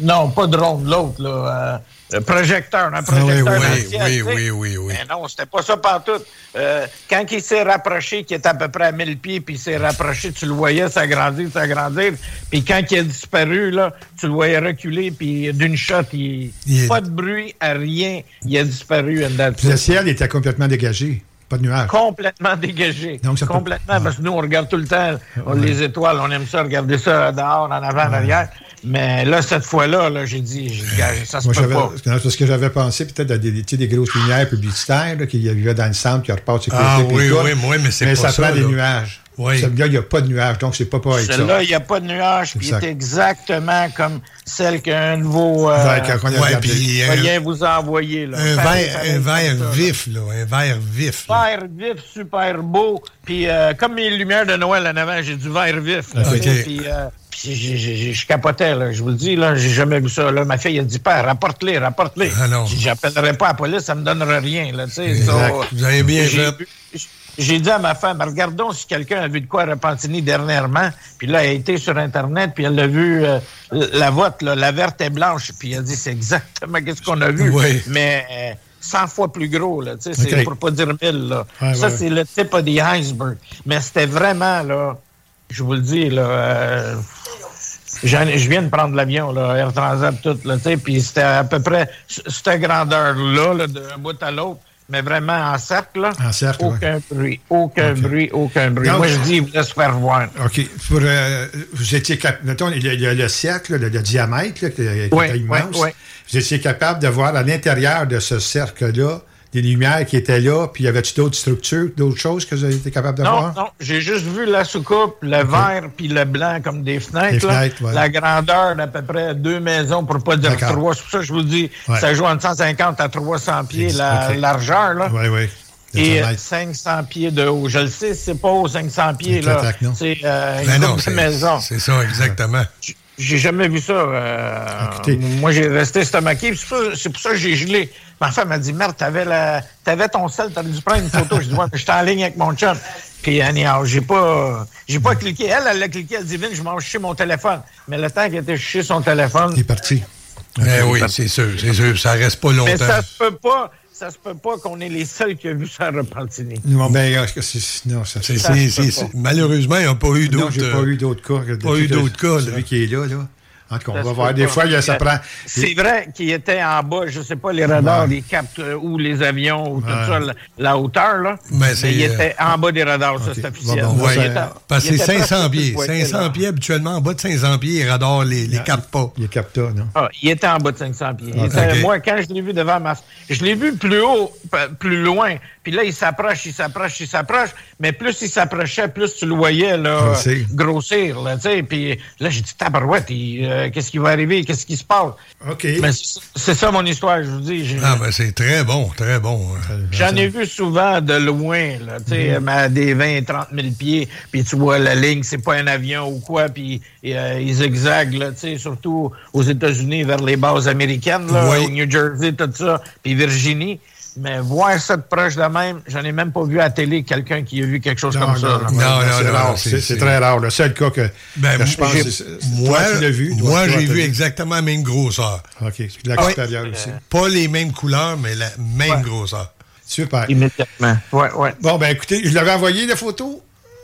non, pas drone, l'autre, là. Projecteur, un projecteur oui, oui, oui, oui, oui, oui. Mais non, c'était pas ça partout. Euh, quand il s'est rapproché, qui était à peu près à 1000 pieds, puis il s'est rapproché, tu le voyais s'agrandir, s'agrandir. Puis quand il a disparu, là, tu le voyais reculer, puis d'une shot, il... Il est- pas de bruit, à rien, il a disparu. le ciel était complètement dégagé. Pas de nuages. Complètement dégagé. Donc, ça peut- Complètement, parce que nous, on regarde tout le temps on- les étoiles, on aime ça, regarder ça dehors, en avant, en arrière. Mais là, cette fois-là, là, j'ai dit, ça se Moi, peut pas. parce que j'avais pensé peut-être à des, tu sais, des grosses lumières publicitaires là, qui arrivaient dans le centre, qui le Ah oui, oui, oui, mais c'est pas ça ça, prend des nuages. Oui. Celui-là, il n'y a pas de nuages, donc c'est pas pareil que ça. Celle-là, il n'y a pas de nuages, puis il est exactement comme celle qu'un vos euh, Ouais, quand on a Ouais, bien vous a envoyé. Là. un verre, un verre vif, là. Un verre vif. Vert vif, super beau. Puis euh, comme mes lumières de Noël en avant, j'ai du vert vif. là, Puis, euh, puis j'ai- j'ai- j'ai- je capotais, là, je vous le dis, là, j'ai jamais vu ça. Là. Ma fille a dit, père, rapporte-les, rapporte-les. Ah J'appellerai pas la police, ça me donnera rien. Là, tu sais. Exact. So, Vous avez bien fait. J'ai dit à ma femme, regardons si quelqu'un a vu de quoi à Repentigny dernièrement. Puis là, elle a été sur Internet, puis elle a vu euh, la vote, là, la verte et blanche. Puis elle a dit, c'est exactement ce qu'on a vu. Oui. Mais euh, 100 fois plus gros, là. Tu sais, pour pas dire 1000, là. Ouais, ça, ouais. c'est le type des iceberg. Mais c'était vraiment, là, je vous le dis, là, euh, je viens de prendre l'avion, là, Air Transat, tout, là, tu sais, puis c'était à peu près cette grandeur-là, là, d'un bout à l'autre, mais vraiment en cercle, là? En cercle, Aucun bruit, aucun bruit, aucun bruit. Donc- Moi, je dis, il voulait se faire voir. OK. Pour, euh, vous étiez cap- mettons, il y a, il y a le cercle, le, le diamètre, là, qui, Oui, était oui, immense. oui. Vous étiez capable de voir à l'intérieur de ce cercle-là des lumières qui étaient là, puis y avait-tu d'autres structures, d'autres choses que vous avez été capable de Non, voir? non, j'ai juste vu la soucoupe, le vert puis le blanc comme des fenêtres. Des là. fenêtres, ouais. La grandeur d'à peu près deux maisons, pour pas dire trois. C'est pour ça que je vous dis, Ouais. ça joue entre 150 à 300 pieds, la largeur. Là. Oui, oui. et 200 mètres. 500 pieds de haut. Je le sais, c'est pas haut 500 pieds, là. C'est euh, une Ben non, maison. C'est ça, exactement. J'ai jamais vu ça. euh, moi, j'ai resté C'est pour, ça- c'est pour ça que j'ai gelé. Ma femme m'a dit Merde, t'avais, la, t'avais ton sel, t'aurais dû prendre une photo. Je dis Ouais, j'étais en ligne avec mon chum. Puis, anyhow, j'ai pas, j'ai pas cliqué. Elle, elle a cliqué. Elle dit Vin, je m'en chez mon téléphone. Mais le temps qu'elle était chez son téléphone. Il est parti. Eh oui, c'est sûr, c'est sûr. Ça reste pas longtemps. Mais ça se peut pas. Ça se peut pas qu'on est les seuls qui ont vu ça à Repentigny. Non, ben, euh, c'est- non, ça C'est- ça c'est- se peut c'est- pas. malheureusement, il n'y a pas eu Non, d'autres. j'ai pas eu d'autres cas. pas eu d'autres cas, là. Celui qui est là, là. En tout cas, on va voir. Des fois, il y a- ça prend. C'est vrai qu'il était en bas, je sais pas, les radars, les captent euh, ou les avions ou tout ça, la, la hauteur, là. Mais Mais, il euh, était en bas des radars, ça, c'est officiel. Bon, ouais, Il était- parce que c'est était 500 presque pieds. tout pointé, 500 là. pieds, habituellement, en bas de 500 pieds, les radars les, les captent pas. Il capte pas, non? Ah, il était en bas de 500 pieds. Était- Moi, quand je l'ai vu devant ma... Je l'ai vu plus haut, plus loin. Puis là, il s'approche, il s'approche, il s'approche. Mais plus il s'approchait, plus tu le voyais là, Grossir. Là. Puis là, j'ai dit, tabarouette, euh, qu'est-ce qui va arriver? Qu'est-ce qui se passe? OK. Mais c'est ça mon histoire, je vous dis. Ah, ben c'est très bon, très bon. J'en ai vu souvent de loin, là, tu sais, Mhm. à des 20, 30 000 pieds, puis tu vois la ligne, c'est pas un avion ou quoi, puis euh, ils zigzaguent, là, tu sais, surtout aux États-Unis, vers les bases américaines, là, Oui. au New Jersey, tout ça, puis Virginie. Mais voir ça de proche de même, j'en ai même pas vu à la télé quelqu'un qui a vu quelque chose Non, comme ça. non, là. non, c'est rare. C'est c'est très rare. Le seul cas que, Ben, que je pense, j'ai- c'est- c'est- moi, toi, tu l'as vu. moi toi, j'ai vu exactement la même grosseur. OK. Puis de Ah, l'extérieur aussi. Pas les mêmes couleurs, mais la même Ouais. grosseur. Super. Immédiatement. Ouais, ouais. Bon, ben écoutez, je l'avais envoyé, la photo?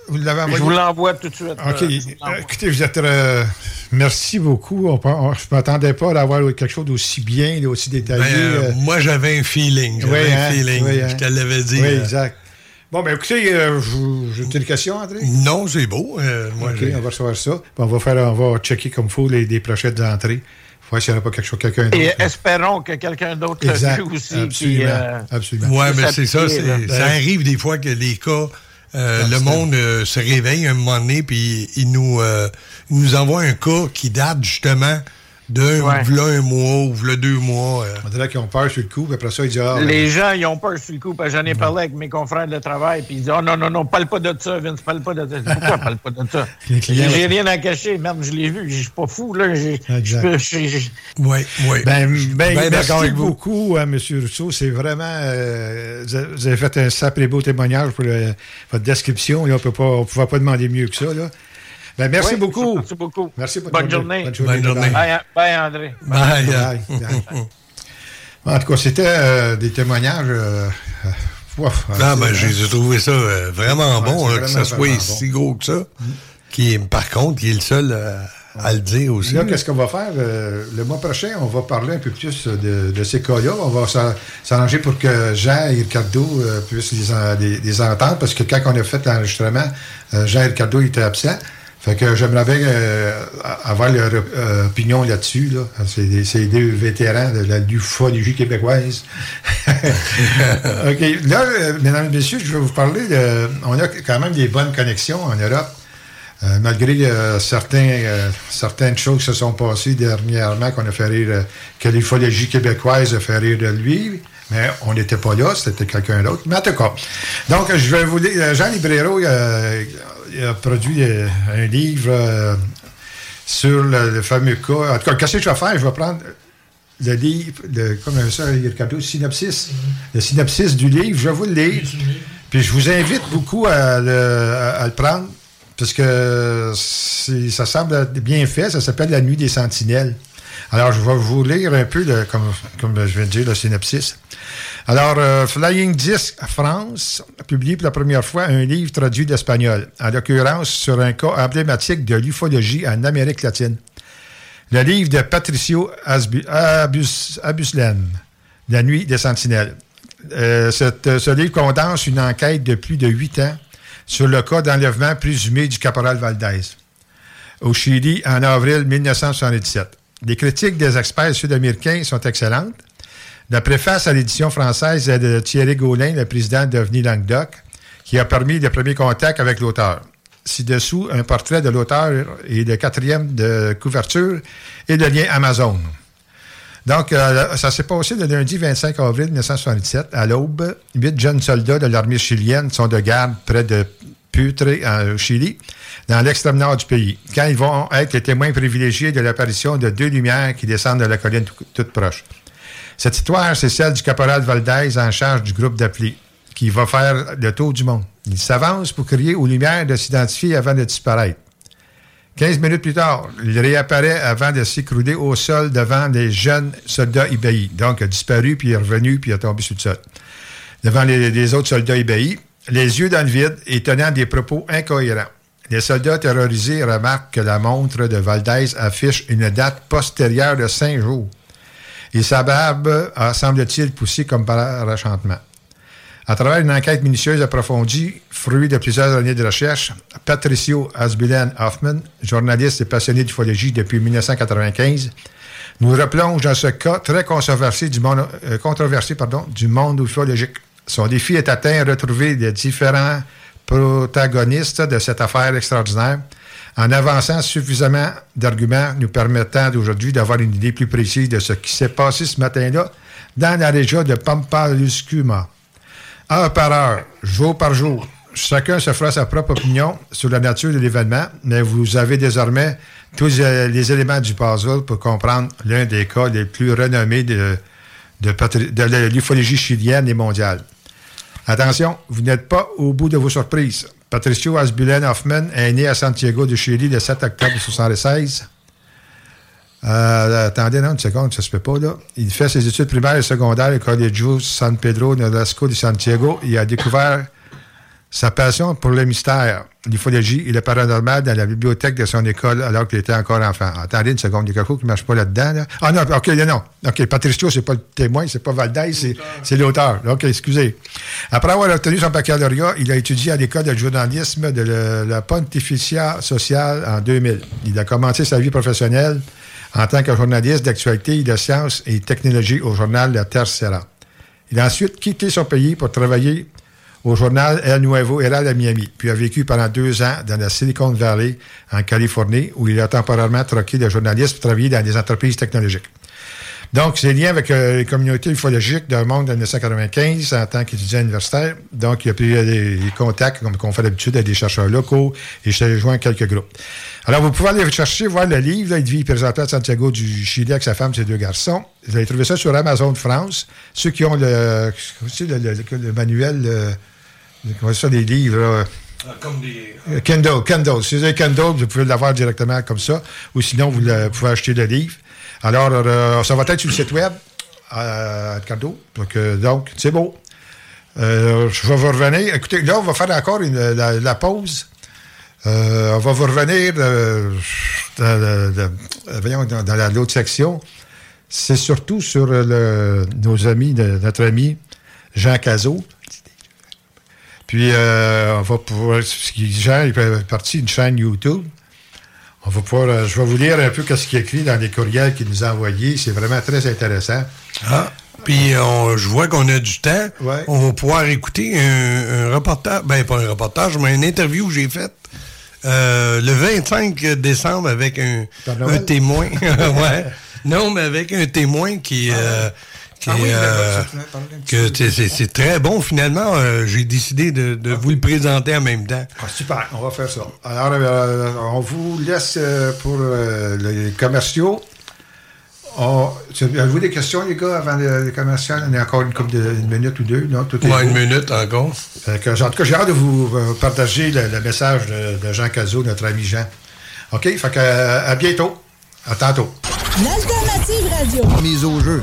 Vous l'avez Je vous l'envoie tout de suite. OK. euh, écoutez, vous êtes. euh, merci beaucoup. On, pen- on- je ne m'attendais pas d'avoir quelque chose d'aussi bien, d'aussi détaillé. Ben, euh, euh. moi, j'avais un feeling. J'avais Oui, un hein, feeling. oui, hein. Je te l'avais dit. Oui, exact. Bon, ben écoutez, euh, j'ai une question, André? Non, c'est beau. euh, moi, OK, on va recevoir ça. Puis on va faire, on va checker comme il faut les, les prochaines entrées. Voir s'il n'y aura pas quelque chose, quelqu'un d'autre. Et espérons que quelqu'un d'autre vu aussi. Absolument. Qui, euh, Absolument. Ouais, Juste mais à c'est ça. Ça arrive des fois que les cas, euh, le monde euh, se réveille un moment donné, puis il nous, euh, il nous envoie un cas qui date justement de Ouais. v'là un mois ou v'là deux mois. euh. On dirait qu'ils ont peur sur le coup, puis après ça, ils disent Ah, Les gens, ils ont peur sur le coup. parce que J'en ai parlé avec mes confrères de travail, puis ils disent Oh non, non, non, parle pas de ça, Vince, parle pas de ça. Pourquoi parle pas de ça? (laughs) J'ai rien à cacher, même, je l'ai vu, je suis pas fou, là. Oui, oui. Ben, ben, Ben merci d'accord avec vous. beaucoup, hein, M. Rousseau. C'est vraiment. euh, vous avez- vous avez fait un sacré beau témoignage pour le- votre description. Là, on ne pouvait pas demander mieux que ça. Là. Ben, merci Oui, beaucoup. Merci beaucoup. Merci pour Bonne journée. bonne journée. Bonne journée. Bye, hein. bye, André. Bye. Bye. Bye. En tout cas, c'était euh, des témoignages. euh, euh, ouf, Ah, c'est- ben, j'ai trouvé ça euh, vraiment Ouais, bon, que ça soit si gros que ça. Qui, est- par contre, qui est le seul euh, à le dire aussi. Là, qu'est-ce qu'on va faire? Euh, le mois prochain, on va parler un peu plus de, de ces cas-là. On va s'ar- s'arranger pour que Jean et Ricardo euh, puissent les, en- les- les entendre, parce que quand on a fait l'enregistrement, euh, Jean et Ricardo étaient absents. Fait j'aimerais euh, avoir leur euh, opinion là-dessus. Là. C'est deux vétérans de la ufologie québécoise. (laughs) OK. Là, euh, mesdames et messieurs, je vais vous parler de... On a quand même des bonnes connexions en Europe. Malgré certains, certaines choses qui se sont passées dernièrement, qu'on a fait rire, que l'ufologie québécoise a fait rire de lui, mais on n'était pas là, c'était quelqu'un d'autre. Mais en tout cas, donc je vais vous euh, Jean Librero il a, produit euh, un livre euh, sur le, le fameux cas. En tout cas, qu'est-ce que je vais faire? Je vais prendre le livre, le, comme ça, Ricardo, le synopsis, le synopsis du livre, je vais vous le lire. Puis je vous invite beaucoup à le, à- à le prendre, parce que ça semble être bien fait. Ça s'appelle La Nuit des Sentinelles. Alors, je vais vous lire un peu, le- comme, comme je viens de dire, le synopsis. Alors, euh, Flying Disc France a publié pour la première fois un livre traduit d'espagnol, en l'occurrence sur un cas emblématique de l'ufologie en Amérique latine. Le livre de Patricio Abuslen, La nuit des sentinelles. Euh, cette- ce livre condense une enquête de plus de huit ans sur le cas d'enlèvement présumé du caporal Valdez au Chili en avril 1977. Les critiques des experts sud-américains sont excellentes. La préface à l'édition française est de Thierry Gaulin, le président d'OVNI Languedoc, qui a permis le premier contact avec l'auteur. Ci-dessous, un portrait de l'auteur et le quatrième de couverture et le lien Amazon. Donc, euh, ça s'est passé le lundi 25 avril 1977. À l'aube, huit jeunes soldats de l'armée chilienne sont de garde près de Putre, en Chili, dans l'extrême nord du pays, quand ils vont être les témoins privilégiés de l'apparition de deux lumières qui descendent de la colline tout- toute proche. Cette histoire, c'est celle du caporal Valdez en charge du groupe d'appelés, qui va faire le tour du monde. Il s'avance pour crier aux lumières de s'identifier avant de disparaître. 15 minutes plus tard, il réapparaît avant de s'écrouler au sol devant les jeunes soldats ébahis. Donc, il a disparu, puis il est revenu, puis il tombé sur le sol. Devant les, les autres soldats ébahis, les yeux dans le vide et tenant des propos incohérents. Les soldats terrorisés remarquent que la montre de Valdez affiche une date postérieure de cinq jours. Et sa barbe a, semble-t-il, poussé comme par enchantement. À travers une enquête minutieuse approfondie, fruit de plusieurs années de recherche, Patricio Asbilen Hoffman, journaliste et passionné d'ufologie depuis 1995, nous replonge dans ce cas très controversé du monde, euh, controversé, pardon, du monde ufologique. Son défi est atteint de retrouver les différents protagonistes de cette affaire extraordinaire en avançant suffisamment d'arguments nous permettant d'aujourd'hui d'avoir une idée plus précise de ce qui s'est passé ce matin-là dans la région de Pampaluscuma. Heure par heure, jour par jour, chacun se fera sa propre opinion sur la nature de l'événement, mais vous avez désormais tous euh, les éléments du puzzle pour comprendre l'un des cas les plus renommés de, de, de l'ufologie chilienne et mondiale. Attention, vous n'êtes pas au bout de vos surprises. Patricio Asbulen Hoffman est né à Santiago du Chili le 7 octobre 1976. Euh, attendez, non, une seconde, ça se peut pas, là. Il fait ses études primaires et secondaires au Colegio San Pedro Nolasco de Santiago. Il a découvert sa passion pour le mystère, l'ufologie et le paranormal dans la bibliothèque de son école alors qu'il était encore enfant. Attendez une seconde, il y a quelque chose qui ne marche pas là-dedans. là. Ah non, OK, non. OK, Patricio, c'est pas le témoin, c'est pas Valdez, c'est, c'est l'auteur. OK, excusez. Après avoir obtenu son baccalauréat, il a étudié à l'école de journalisme de le- la Pontificia Sociale en 2000. Il a commencé sa vie professionnelle en tant que journaliste d'actualité de sciences et technologies au journal La Tercera. Il a ensuite quitté son pays pour travailler au journal El Nuevo Herald à Miami, puis a vécu pendant deux ans dans la Silicon Valley, en Californie, où il a temporairement troqué de journaliste pour travailler dans des entreprises technologiques. Donc, ses liens avec euh, les communautés ufologiques d'un monde de 1995 en tant qu'étudiant universitaire. Donc, il a pris euh, des, contacts, comme on fait d'habitude, avec des chercheurs locaux, et je rejoint quelques groupes. Alors, vous pouvez aller chercher, voir le livre, Il vit présenté à Santiago du Chili avec sa femme et ses deux garçons. Vous allez trouver ça sur Amazon France. Ceux qui ont le, le manuel, comment ça, les livres, là, Comme des. euh, Kindle, Kindle. Si vous avez Kindle, vous pouvez l'avoir directement comme ça. Ou sinon, vous le- pouvez acheter le livre. Alors, euh, ça va être sur le site web, euh, cadeau. Donc, euh, donc, c'est beau. Euh, je vais vous revenir. Écoutez, là, on va faire encore une- la, la pause. Euh, on va vous revenir euh, dans, euh, l'autre section. C'est surtout sur le- nos amis, notre ami Jean Cazot. Puis, euh, on va pouvoir. Jean il est parti d'une chaîne YouTube. On va pouvoir. euh, je vais vous lire un peu ce qu'il écrit dans les courriels qu'il nous a envoyés. C'est vraiment très intéressant. Ah, puis on- je vois qu'on a du temps. On va pouvoir écouter un, un reportage, ben pas un reportage, mais une interview que j'ai faite euh, le 25 décembre avec un, témoin. (laughs) ouais. Non, mais avec un témoin qui, euh, qui Ah oui, euh, que peu. c'est- très bon finalement. Euh, j'ai décidé de, de vous le présenter en même temps. Ah, super, on va faire ça. Alors, euh, on vous laisse pour euh, les commerciaux. On- Avez-vous des questions, les gars, avant le- les commerciaux? On a encore une couple de une minute ou deux. Non, tout est Ouais, beau. une minute encore. Que, en tout cas, j'ai hâte de vous euh, partager le, le message de, de Jean Cazot, notre ami Jean. OK? Fait que, à bientôt. À tantôt. L'alternative radio. Mise au jeu.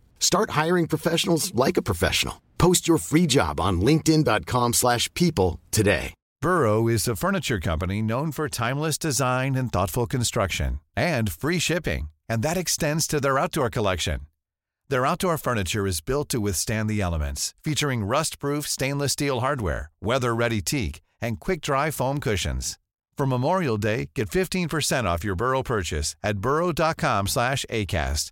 Start hiring professionals like a professional. Post your free job on linkedin.com/people slash people today. Burrow is a furniture company known for timeless design and thoughtful construction and free shipping, and that extends to their outdoor collection. Their outdoor furniture is built to withstand the elements, featuring rust-proof stainless steel hardware, weather-ready teak, and quick-dry foam cushions. For Memorial Day, get 15% off your Burrow purchase at burrow.com slash ACAST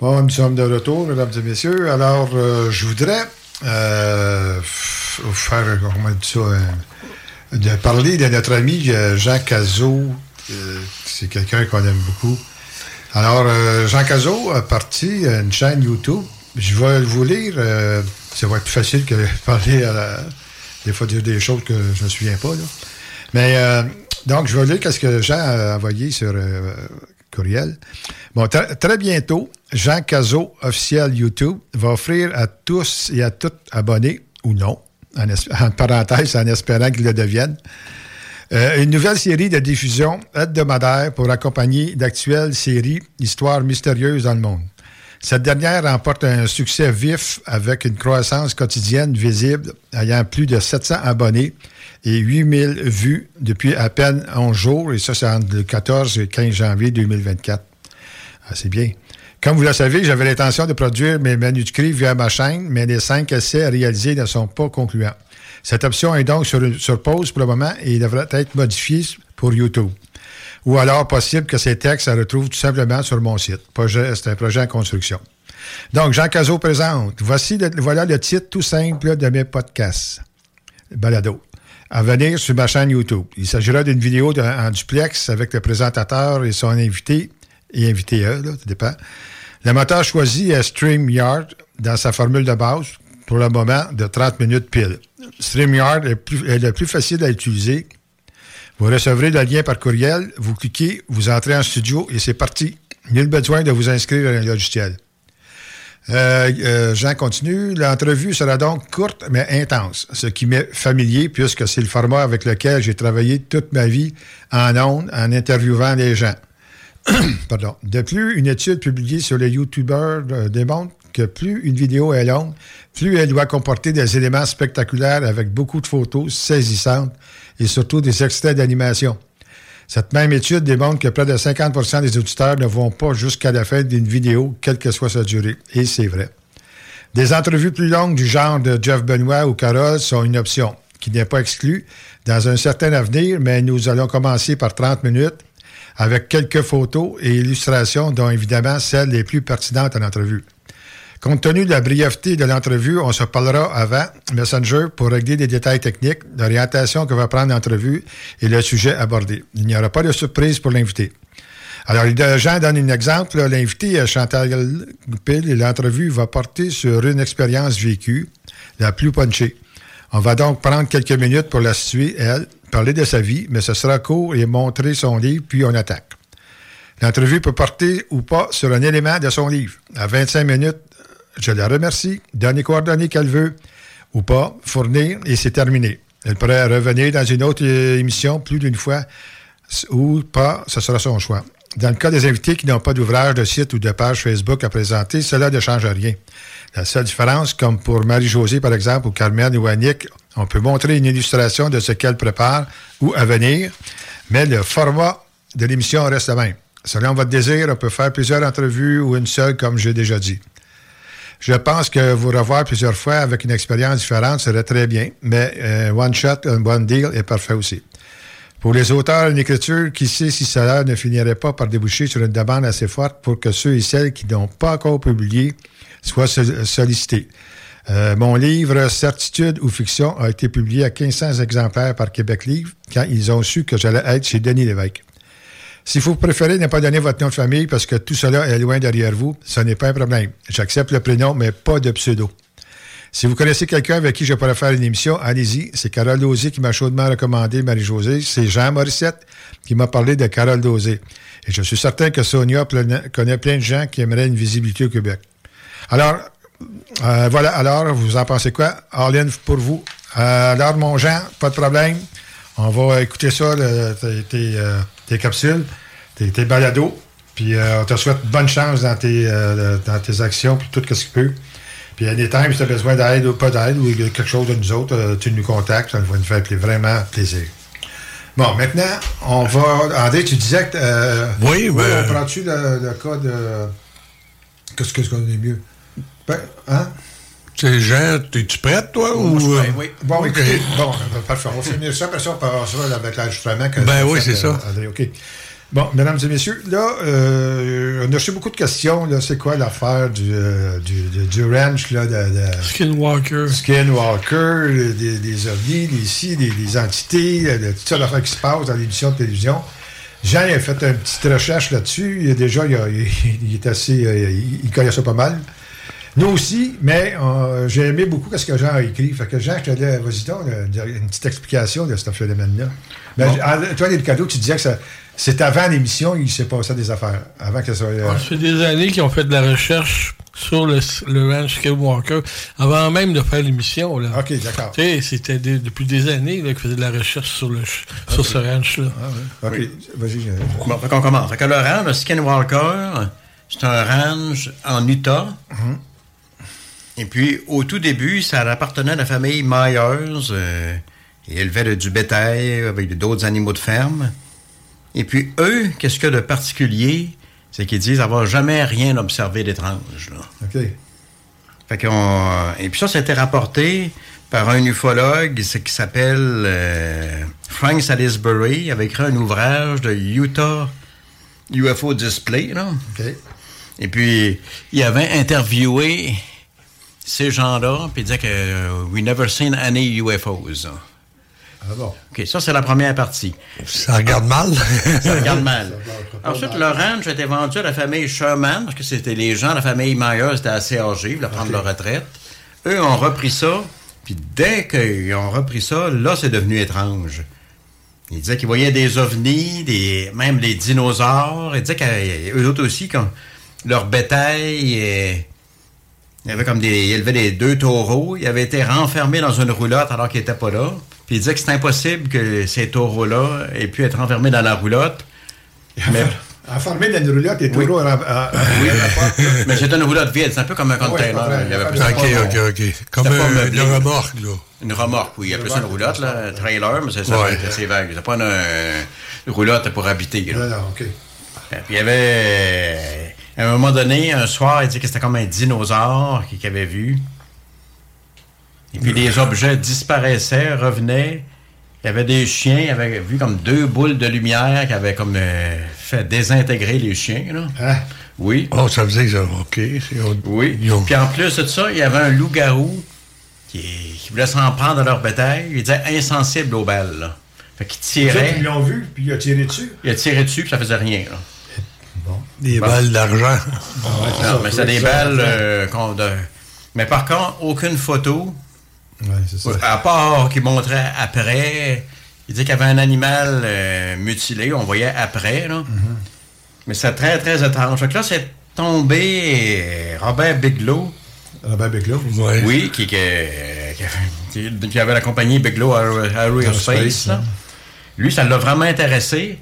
Bon, nous sommes de retour, mesdames et messieurs. Alors, euh, je voudrais euh, faire, comment dit ça, euh, de parler de notre ami euh, Jean Cazot. Euh, c'est quelqu'un qu'on aime beaucoup. Alors, euh, Jean Cazot a parti une chaîne YouTube. Je vais vous lire. ça va être plus facile que de (laughs) parler à la, des fois dire des choses que je ne me souviens pas. là. Mais donc, je vais lire ce que Jean a envoyé sur courriel. Bon, tr- très bientôt, Jean Cazot, officiel YouTube, va offrir à tous et à toutes abonnés, ou non, en parenthèse, en espérant qu'ils le deviennent, euh, une nouvelle série de diffusion hebdomadaire pour accompagner d'actuelles séries Histoires mystérieuses dans le monde. Cette dernière remporte un succès vif avec une croissance quotidienne visible ayant plus de 700 abonnés et 8000 vues depuis à peine 11 jours, et ça c'est entre le 14 et le 15 janvier 2024. Ah, c'est bien. Comme vous le savez, j'avais l'intention de produire mes manuscrits via ma chaîne, mais les cinq essais réalisés ne sont pas concluants. Cette option est donc sur, pause pour le moment et devrait être modifiée pour YouTube. Ou alors possible que ces textes se retrouvent tout simplement sur mon site. C'est un projet en construction. Donc, Jean Cazot présente. Voici voilà le titre tout simple de mes podcasts. Balado. À venir sur ma chaîne YouTube. Il s'agira d'une vidéo en duplex avec le présentateur et son invité, et invité eux, ça dépend. Le moteur choisi est StreamYard dans sa formule de base, pour le moment, de 30 minutes pile. StreamYard est, est le plus facile à utiliser. Vous recevrez le lien par courriel, vous cliquez, vous entrez en studio et c'est parti. Nul besoin de vous inscrire à un logiciel. Euh, euh, Jean continue. L'entrevue sera donc courte mais intense, ce qui m'est familier puisque c'est le format avec lequel j'ai travaillé toute ma vie en ondes en interviewant les gens. (coughs) Pardon. De plus, une étude publiée sur les YouTubers euh, démontre que plus une vidéo est longue, plus elle doit comporter des éléments spectaculaires avec beaucoup de photos saisissantes et surtout des extraits d'animation. Cette même étude démontre que près de 50% des auditeurs ne vont pas jusqu'à la fin d'une vidéo, quelle que soit sa durée. Et c'est vrai. Des entrevues plus longues du genre de Jeff Benoit ou Carole sont une option, qui n'est pas exclue dans un certain avenir, mais nous allons commencer par 30 minutes avec quelques photos et illustrations, dont évidemment celles les plus pertinentes à l'entrevue. Compte tenu de la brièveté de l'entrevue, on se parlera avant Messenger pour régler des détails techniques, l'orientation que va prendre l'entrevue et le sujet abordé. Il n'y aura pas de surprise pour l'invité. Alors, les gens donnent un exemple. L'invité est Chantal Goupil et l'entrevue va porter sur une expérience vécue, la plus punchée. On va donc prendre quelques minutes pour la situer, elle, parler de sa vie, mais ce sera court et montrer son livre, puis on attaque. L'entrevue peut porter ou pas sur un élément de son livre. À 25 minutes, je la remercie, donne les coordonnées qu'elle veut ou pas, fournir, et c'est terminé. Elle pourrait revenir dans une autre euh, émission plus d'une fois ou pas, ce sera son choix. Dans le cas des invités qui n'ont pas d'ouvrage, de site ou de page Facebook à présenter, cela ne change rien. La seule différence, comme pour Marie-Josée, par exemple, ou Carmen ou Annick, on peut montrer une illustration de ce qu'elle prépare ou à venir, mais le format de l'émission reste le même. Selon votre désir, on peut faire plusieurs entrevues ou une seule, comme j'ai déjà dit. Je pense que vous revoir plusieurs fois avec une expérience différente serait très bien, mais euh, one shot, un one deal est parfait aussi. Pour les auteurs en écriture, qui sait si cela ne finirait pas par déboucher sur une demande assez forte pour que ceux et celles qui n'ont pas encore publié soient sol- sollicités. Euh, mon livre Certitude ou fiction a été publié à 1500 exemplaires par Québec Livre quand ils ont su que j'allais être chez Denis Lévesque. Si vous préférez ne pas donner votre nom de famille parce que tout cela est loin derrière vous, ce n'est pas un problème. J'accepte le prénom, mais pas de pseudo. Si vous connaissez quelqu'un avec qui je pourrais faire une émission, allez-y. C'est Carole Dosé qui m'a chaudement recommandé Marie-Josée. C'est Jean Morissette qui m'a parlé de Carole Dosé. Et je suis certain que Sonia connaît plein de gens qui aimeraient une visibilité au Québec. Alors, euh, voilà. Alors, vous en pensez quoi? All in pour vous. Euh, alors, mon Jean, pas de problème. On va écouter ça, tes, tes, capsules, tes, tes balados. Puis, euh, on te souhaite bonne chance dans tes, euh, dans tes actions, puis tout ce que tu peux. Puis, anytime, si tu as besoin d'aide ou pas d'aide, ou quelque chose de nous autres, euh, tu nous contactes. Ça va nous faire vraiment plaisir. Bon, maintenant, on va. André, tu disais que. euh, Oui, ben- On prend-tu le, le cas de. Qu'est-ce qu'est-ce qu'on est mieux? Ben, hein? Jean, es-tu prête, toi? ou, euh, Bon, OK. écoutez, bon, euh, parfait. On va finir ça, après ça, on passera avec que Ben oui, c'est ça. OK. Bon, mesdames et messieurs, là, euh, on a reçu beaucoup de questions. Là, c'est quoi l'affaire du, euh, du, du, du ranch, là, de, de Skinwalker. Skinwalker, des, des ovnis, des ci, des, des entités, de, toutes sortes d'affaires qui se passent dans l'émission de télévision. Jean il a fait une petite recherche là-dessus. Il a déjà, il, a- il- (laughs) il est assez, il, il connaît ça pas mal. Nous aussi, mais euh, j'ai aimé beaucoup ce que Jean a écrit. Fait que Jean, je te dis, vas-y donc, euh, une petite explication de ce phénomène-là. Mais Bon. en- toi, les cadeaux, tu disais que ça- c'est avant l'émission, il s'est passé des affaires. Avant que ça soit. euh, Ça fait des années qu'ils ont fait de la recherche sur le, le ranch Skywalker, avant même de faire l'émission. Là. OK, d'accord. Tu sais, c'était des- depuis des années qu'ils faisaient de la recherche sur, le, sur ce ranch-là. OK, vas-y. euh, Bon, fait qu'on commence. Fait que le ranch, le Skinwalker, c'est un ranch en Utah. Et puis, au tout début, ça appartenait à la famille Myers. Euh, ils élevaient du bétail avec d'autres animaux de ferme. Et puis, eux, qu'est-ce qu'il y a de particulier? C'est qu'ils disent avoir jamais rien observé d'étrange. OK. Fait qu'on, et puis ça, ça a été rapporté par un ufologue c'est- qui s'appelle euh, Frank Salisbury. Il avait écrit un ouvrage de Utah UFO Display. Là. Et puis, il avait interviewé ces gens-là, puis disait que euh, We never seen any UFOs. Ah bon? OK, ça, c'est la première partie. Ça regarde mal. Ça regarde mal. Ensuite, le ranch a été vendu à la famille Sherman, parce que c'était les gens, la famille Myers étaient assez âgés, ils voulaient prendre leur retraite. Eux ont repris ça, puis dès qu'ils ont repris ça, là, c'est devenu étrange. Ils disaient qu'ils voyaient des ovnis, des, même des dinosaures. Ils disaient qu'eux autres aussi, quand leur bétail, il y avait comme des, ils élevaient des deux taureaux. Ils avaient été renfermés dans une roulotte alors qu'ils n'étaient pas là. Puis ils disaient que c'est impossible que ces taureaux-là aient pu être renfermés dans la roulotte. Mais, Enfermé dans une roulotte, les taureaux. en- en- en- oui, (laughs) mais c'est une roulotte vide. C'est un peu comme un container. ouais, Il y avait ouais, plus OK, OK, OK. Comme C'était un- une remorque, là. Une remorque, oui. Il y a plus une roulotte, là, un trailer, mais c'est ça, Ouais. c'est- vague. C'est pas une, une roulotte pour habiter. là. Non, non, OK. Puis il y avait, à un moment donné, un soir, il dit que c'était comme un dinosaure qu'il avait vu. Et puis les objets disparaissaient, revenaient. Il y avait des chiens, il avait vu comme deux boules de lumière qui avaient comme euh, fait désintégrer les chiens. Là. Hein? Oui. Oh, ça faisait que ça. OK. Oui. Ont- Puis en plus de ça, il y avait un loup-garou qui, qui voulait s'en prendre à leur bétail. Il disait insensible aux balles. Là. Fait qu'il tirait. Ils l'ont vu, puis il a tiré dessus. Il a tiré dessus, puis ça faisait rien. Là. Des Bon. balles d'argent. Non, mais c'est des balles. euh, qu'on de- Mais par contre, aucune photo. Oui, c'est ça. À part qu'il montrait après. Il dit qu'il y avait un animal euh, mutilé. On voyait après. Là. Mais c'est très, très étrange. Fait que là, c'est tombé euh, Robert Bigelow. Robert Bigelow? Ouais. Oui, qui, qui, qui- qui- qui avait la compagnie Bigelow Aer- Aerospace. Là. Lui, ça l'a vraiment intéressé.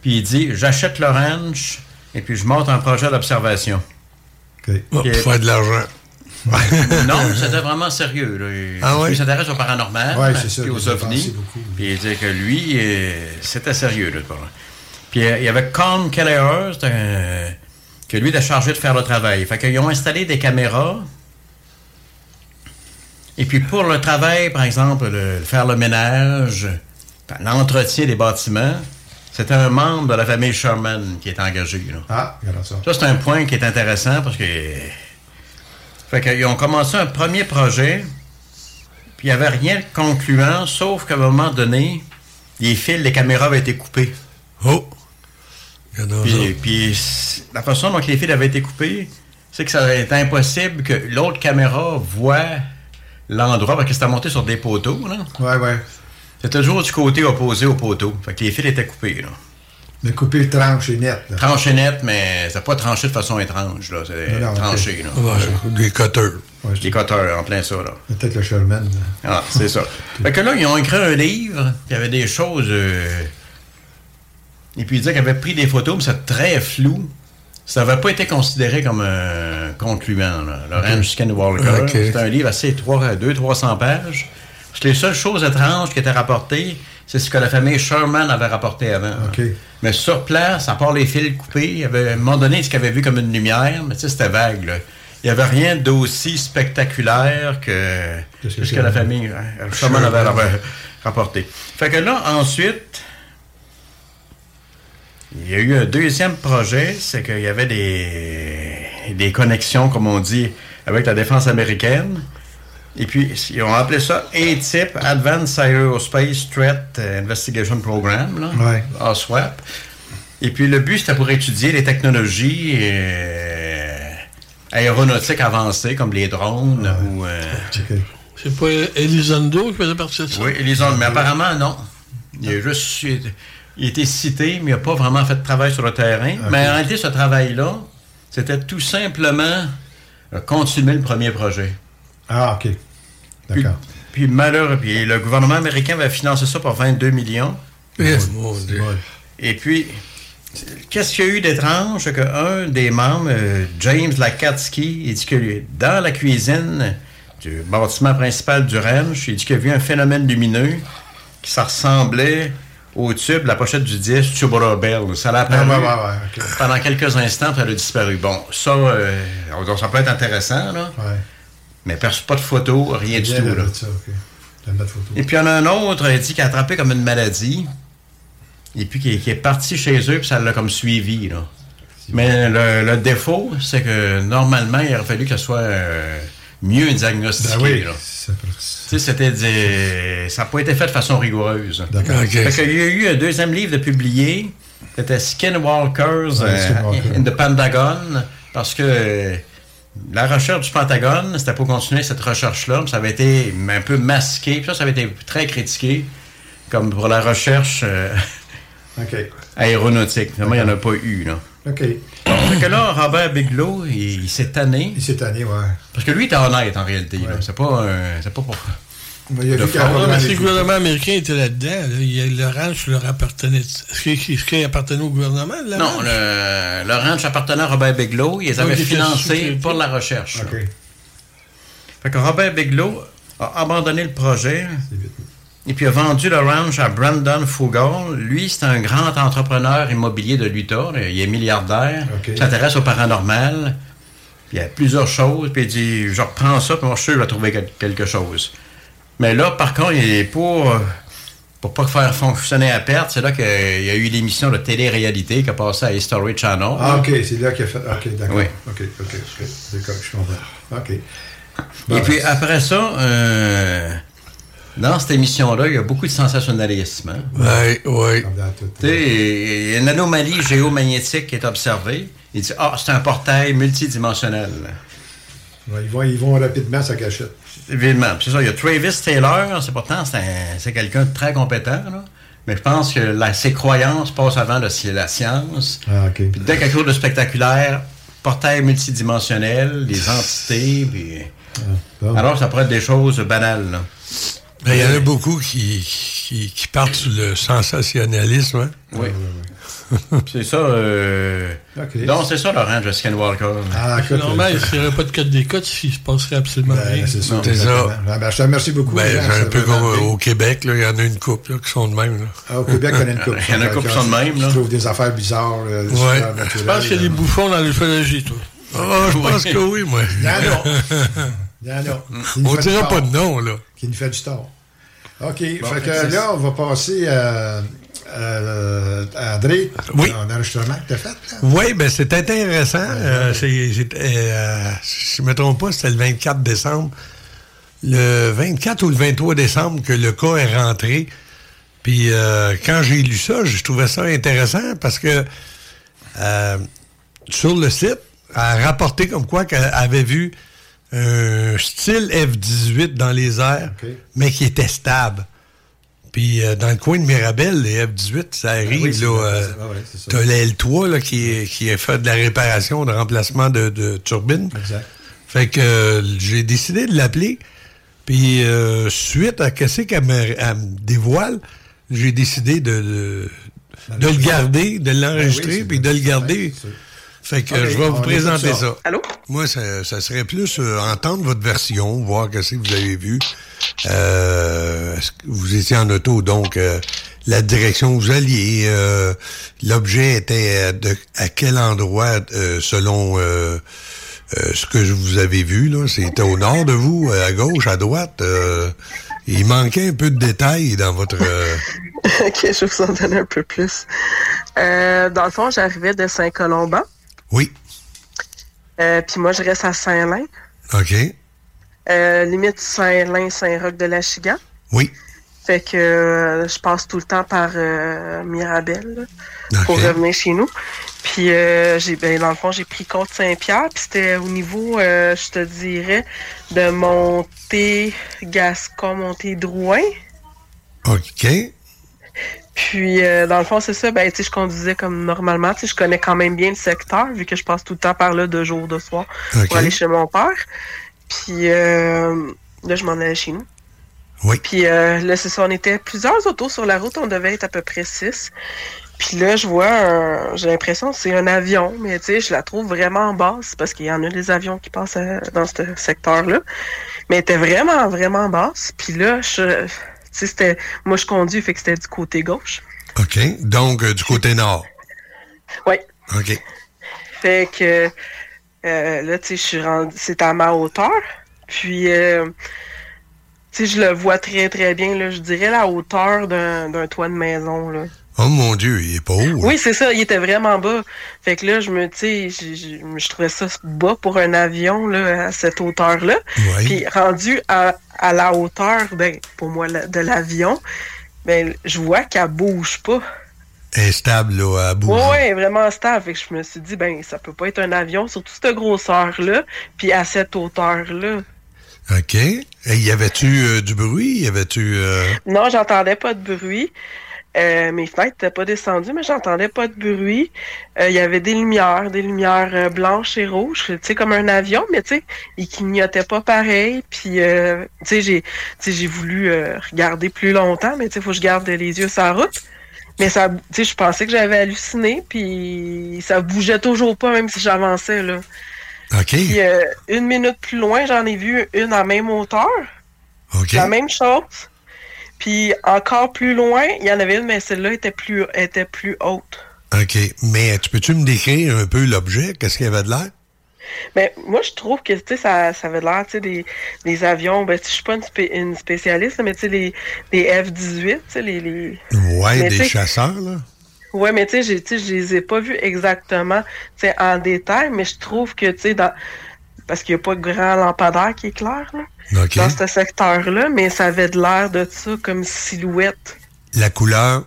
Puis il dit J'achète le ranch et puis je monte un projet d'observation. OK. Oh, pour faire de l'argent. (laughs) non, (laughs) c'était vraiment sérieux. là. Ah ouais? Il s'intéresse au paranormal, Ouais, c'est ça, puis il aux ovnis. Puis il dit que lui, euh, c'était sérieux. Là, Puis euh, il y avait Con Kelleher, c'était un- que lui était chargé de faire le travail. Fait qu'ils ont installé des caméras. Et puis pour le travail, par exemple, le- faire le ménage, l'entretien des bâtiments, c'était un membre de la famille Sherman qui est engagé. là. Ah, regarde ça. Ça, c'est un point qui est intéressant parce que Fait qu'ils ont commencé un premier projet, puis il n'y avait rien de concluant, sauf qu'à un moment donné, les fils, les caméras avaient été coupées. Oh! Puis, puis la façon dont les fils avaient été coupés, c'est que ça était impossible que l'autre caméra voit l'endroit, parce que c'était monté sur des poteaux, là. Ouais, ouais. C'était toujours du côté opposé au poteau. Fait que les fils étaient coupés, là. Mais couper tranche et net. là. Tranché net, mais c'est pas tranché de façon étrange, là. C'est tranché, là. Ouais, des cutters. Des cutters, en plein ça, là. Peut-être le Sherman. là. Ah, c'est ça. (laughs) Fait que là, ils ont écrit un livre, puis il y avait des choses. euh, Et puis, ils disaient qu'ils avaient pris des photos, mais c'est très flou. Ça n'avait pas été considéré comme un concluant, là. Lorenz Skinwalker. Ok. C'était un livre assez 200-300 pages. Les seules choses étranges qui étaient rapportées, c'est ce que la famille Sherman avait rapporté avant. Mais sur place, à part les fils coupés, il y avait à un moment donné ce qu'ils avaient vu comme une lumière, mais tu sais, c'était vague. là. Il n'y avait rien d'aussi spectaculaire que, ce que, la famille hein, Sherman avait, avait rapporté. Fait que là, ensuite, il y a eu un deuxième projet, c'est qu'il y avait des, des connexions, comme on dit, avec la défense américaine. Et puis, ils ont appelé ça ATIP, Advanced Aerospace Threat Investigation Program, là, Ouais. ASWAP. Et puis, le but, c'était pour étudier les technologies euh, aéronautiques avancées, comme les drones ou... euh, C'est pas Elizondo qui faisait partie de ça? oui, Elizondo, mais apparemment, non. Il a juste il a été cité, mais il n'a pas vraiment fait de travail sur le terrain. Mais en réalité, ce travail-là, c'était tout simplement euh, continuer le premier projet. Ah, OK. D'accord. Puis, malheureux, puis le gouvernement américain va financer ça pour 22 millions. Mon Dieu. Et puis, qu'est-ce qu'il y a eu d'étrange? C'est qu'un des membres, euh, James Lakatsky, il dit que dans la cuisine du bâtiment principal du ranch, il dit qu'il a vu un phénomène lumineux qui ça ressemblait au tube, la pochette du disque Tubular Bell. Ça l'a apparu Ah, ouais, ouais, ouais, ok. pendant quelques instants, puis ça a disparu. Bon, ça, euh, ça peut être intéressant, là. Mais perce pas de photos, rien du tout, là. ça, photo. Et puis, il y en a un autre, il dit qu'il a attrapé comme une maladie. Et puis, qui est, parti chez eux, puis ça l'a comme suivi, là. Mais le, le défaut, c'est que normalement, il aurait fallu que ce soit euh, mieux diagnostiqué, Ben oui. là. Tu sais, c'était des- ça n'a pas été fait de façon rigoureuse. D'accord. Ok. Fait qu'il y a eu un deuxième livre de publié. C'était Skinwalkers euh, in the Pentagon. Parce que euh, la recherche du Pentagone, c'était pour continuer cette recherche-là. mais Ça avait été un peu masqué. Puis ça, ça avait été très critiqué. Comme pour la recherche euh, (laughs) aéronautique. Finalement, il n'y en a pas eu. Là. OK. Fait que là, Robert Bigelow, il, il s'est tanné. Il s'est tanné, ouais. Parce que lui, il était honnête en réalité. C'est pas, un- c'est pas pour. Mais il a Le gouvernement américain était là-dedans, là, il y a- le ranch leur appartenait. Est-ce qu'il appartenait au gouvernement? le Non, ranch? le, le ranch appartenant à Robert Bigelow, ils les avaient financés sécurité. pour la recherche. OK. Fait que Robert Bigelow a abandonné le projet et puis a vendu le ranch à Brandon Fugall. Lui, c'est un grand entrepreneur immobilier de l'Utah. là. Il est milliardaire. OK. Il s'intéresse au paranormal. Puis il y a plusieurs choses. Puis il dit, je reprends ça, puis moi, je suis sûr que je vais trouver quel- quelque chose. Mais là, par contre, il est pour... euh, Pour pas faire fonctionner à perte, c'est là qu'il y a eu l'émission de télé-réalité qui a passé à History Channel. Ah, OK, c'est là qu'il a fait. OK, d'accord. Oui. OK, OK, OK. D'accord, je comprends. OK. Et puis après ça, euh, dans cette émission-là, il y a beaucoup de sensationnalisme. hein. Oui, oui. Tu sais, il y a une anomalie géomagnétique qui est observée. Il dit Ah, c'est un portail multidimensionnel. Ouais, ils, vont, ils vont rapidement, ça gâchette. Évidemment. C'est ça, il y a Travis Taylor, c'est pourtant c'est un- c'est quelqu'un de très compétent, là. mais je pense que la- ses croyances passent avant le- la science. Ah, OK. Puis dès quelque chose de spectaculaire, portail multidimensionnel, les entités, puis... bon. Alors ça pourrait être des choses banales. là. Ben, Il y en a beaucoup qui, qui, qui partent sur le sensationnalisme. hein. Oui. (laughs) c'est ça. euh, OK. Donc, c'est ça, Laurent, de Skinwalker. Ah, C'est normal, s'il n'y aurait pas de code des codes, s'il se passerait absolument rien. Ben, c'est ça. C'est ça. Ah, ben, je te remercie beaucoup. Ben, c'est un peu comme au Québec, il y en a une couple là, qui sont de même. Là. Ah, au Québec, on a une couple. Il y en a une couple qui (laughs) sont de même, là. Je trouve des affaires bizarres. là, Ouais. super Je pense qu'il y a des là. bouffons dans l'ufologie, toi. Ah, je (laughs) pense que oui, moi. Il y en a. Il y en On du dira pas de nom, là. Qui nous fait du tort. OK. Bon, fait que que là, on va passer à, euh, André, Oui. un enregistrement que tu as fait. là? Oui, ben c'est intéressant. Euh, c'est- c'est- euh, si je ne me trompe pas, c'était le 24 décembre. Le 24 ou le 23 décembre que le cas est rentré. Puis euh, quand j'ai lu ça, je trouvais ça intéressant parce que euh, sur le site, elle a rapporté comme quoi qu'elle avait vu un style F-18 dans les airs, mais qui était stable. Puis euh, dans le coin de Mirabel, les F-18, ça arrive, oui, c'est là. vrai, euh, c'est- ah ouais, c'est ça. T'as le L3 là, qui, est, qui est fait de la réparation, de remplacement de, de turbine. Exact. Fait que euh, j'ai décidé de l'appeler. Puis euh, suite à qu'est-ce qu'elle me, me dévoile, j'ai décidé de, de, de le garder, de l'enregistrer, Ben oui, c'est puis de le garder. Fait que je vais vous présenter ça. ça. Allô? Moi, ça, ça serait plus euh, entendre votre version, voir qu'est-ce que vous avez vu. Euh, vous étiez en auto, donc euh, la direction où vous alliez, euh, l'objet était de, à quel endroit euh, selon euh, euh, ce que vous avez vu. là? C'était au nord de vous, à gauche, à droite. euh, il manquait un peu de détails dans votre... euh, (laughs) ok, je vais vous en donner un peu plus. Euh, dans le fond, j'arrivais de Saint-Colomban. Oui. Euh, Puis moi, je reste à Saint-Lin. OK. Euh, limite Saint-Lin, Saint-Roch de la Chigan. Oui. Fait que euh, je passe tout le temps par Mirabel là, pour revenir chez nous. Puis euh, j'ai ben, dans le fond, j'ai pris Côte Saint-Pierre, puis c'était au niveau, je te dirais, de monter Gascon, monter Drouin. OK. Puis, euh, dans le fond, c'est ça, ben, tu sais, je conduisais comme normalement. Tu sais, je connais quand même bien le secteur, vu que je passe tout le temps par là de jour, de soir, pour aller chez mon père. Puis, euh, là, je m'en allais chez nous. Oui. Puis, euh, là, c'est ça, on était plusieurs autos sur la route, on devait être à peu près six. Puis là, je vois, un- j'ai l'impression que c'est un avion, mais tu sais, je la trouve vraiment basse, parce qu'il y en a des avions qui passent euh, dans ce secteur-là. Mais elle était vraiment, vraiment basse. Puis là, je, tu sais, c'était, moi, je conduis, fait que c'était du côté gauche. OK. Donc, euh, du côté nord. Oui. OK. Fait que euh, là, tu sais, je suis rendu, c'est à ma hauteur. Puis, euh, tu sais, je le vois très, très bien, là. Je dirais la hauteur d'un d'un toit de maison, là. Oh mon Dieu, il est pas haut. hein? Oui, c'est ça, il était vraiment bas. Fait que là, je me, tu je- je trouvais ça bas pour un avion, là, à cette hauteur-là. Ouais. Puis, rendu à, à la hauteur, ben, pour moi, la- de l'avion, ben, je vois qu'elle bouge pas. Instable, là, à bout. Ouais, ouais, vraiment stable. Fait que je me suis dit, ben, ça peut pas être un avion, surtout cette grosseur-là, puis à cette hauteur-là. OK. Et y avait-tu euh, du bruit? Y avait-tu... euh, Non, j'entendais pas de bruit. Euh, mes fenêtres n'étaient pas descendues, mais j'entendais pas de bruit. Euh, Il y avait des lumières, des lumières euh, blanches et rouges, tu sais, comme un avion, mais tu sais, ils clignotaient pas pareil. Puis, euh, tu sais, j'ai, voulu regarder plus longtemps, mais tu sais, faut que je garde les yeux sur la route. Mais ça, tu sais, je pensais que j'avais halluciné, puis ça bougeait toujours pas, même si j'avançais, là. OK. Puis, une minute plus loin, j'en ai vu une à même hauteur. OK. La même chose. Puis encore plus loin, il y en avait une, mais celle-là était plus, était plus haute. OK. Mais tu peux-tu me décrire un peu l'objet? Qu'est-ce qu'il y avait de l'air? Mais moi, je trouve que tu sais, ça, ça avait l'air tu sais, des, des avions. Ben, je suis pas une, spé- une spécialiste, mais tu sais, les, les F-18, tu sais, les. les... Ouais, Mais des chasseurs, là. Ouais, mais tu sais, je les ai pas vus exactement tu sais, en détail, mais je trouve que, tu sais, dans. Parce qu'il n'y a pas de grand lampadaire qui est clair, là, Dans ce secteur-là, mais ça avait de l'air de ça comme silhouette. La couleur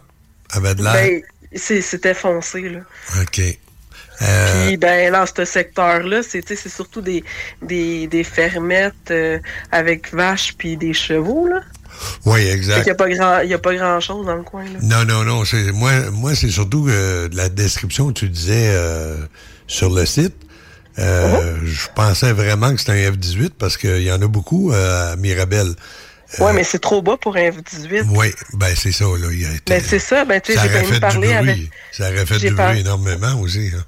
avait de l'air? Ben, c'était foncé, là. OK. Euh, Puis ben dans ce secteur-là, c'est surtout des, des, des fermettes euh, avec vaches puis des chevaux là. oui, exact. il y a pas grand chose dans le coin là. Non, non, non. Moi, moi c'est surtout euh, la description que tu disais euh, sur le site. Euh, Uh-huh. Je pensais vraiment que c'était un F-18 parce qu'il y en a beaucoup euh, à Mirabel. Ouais, mais c'est trop bas pour un F18. Oui, ben c'est ça. Là. Il a été- Mais c'est ça, ben tu sais j'ai bien fait avec Ça aurait fait du par- bruit énormément aussi. hein.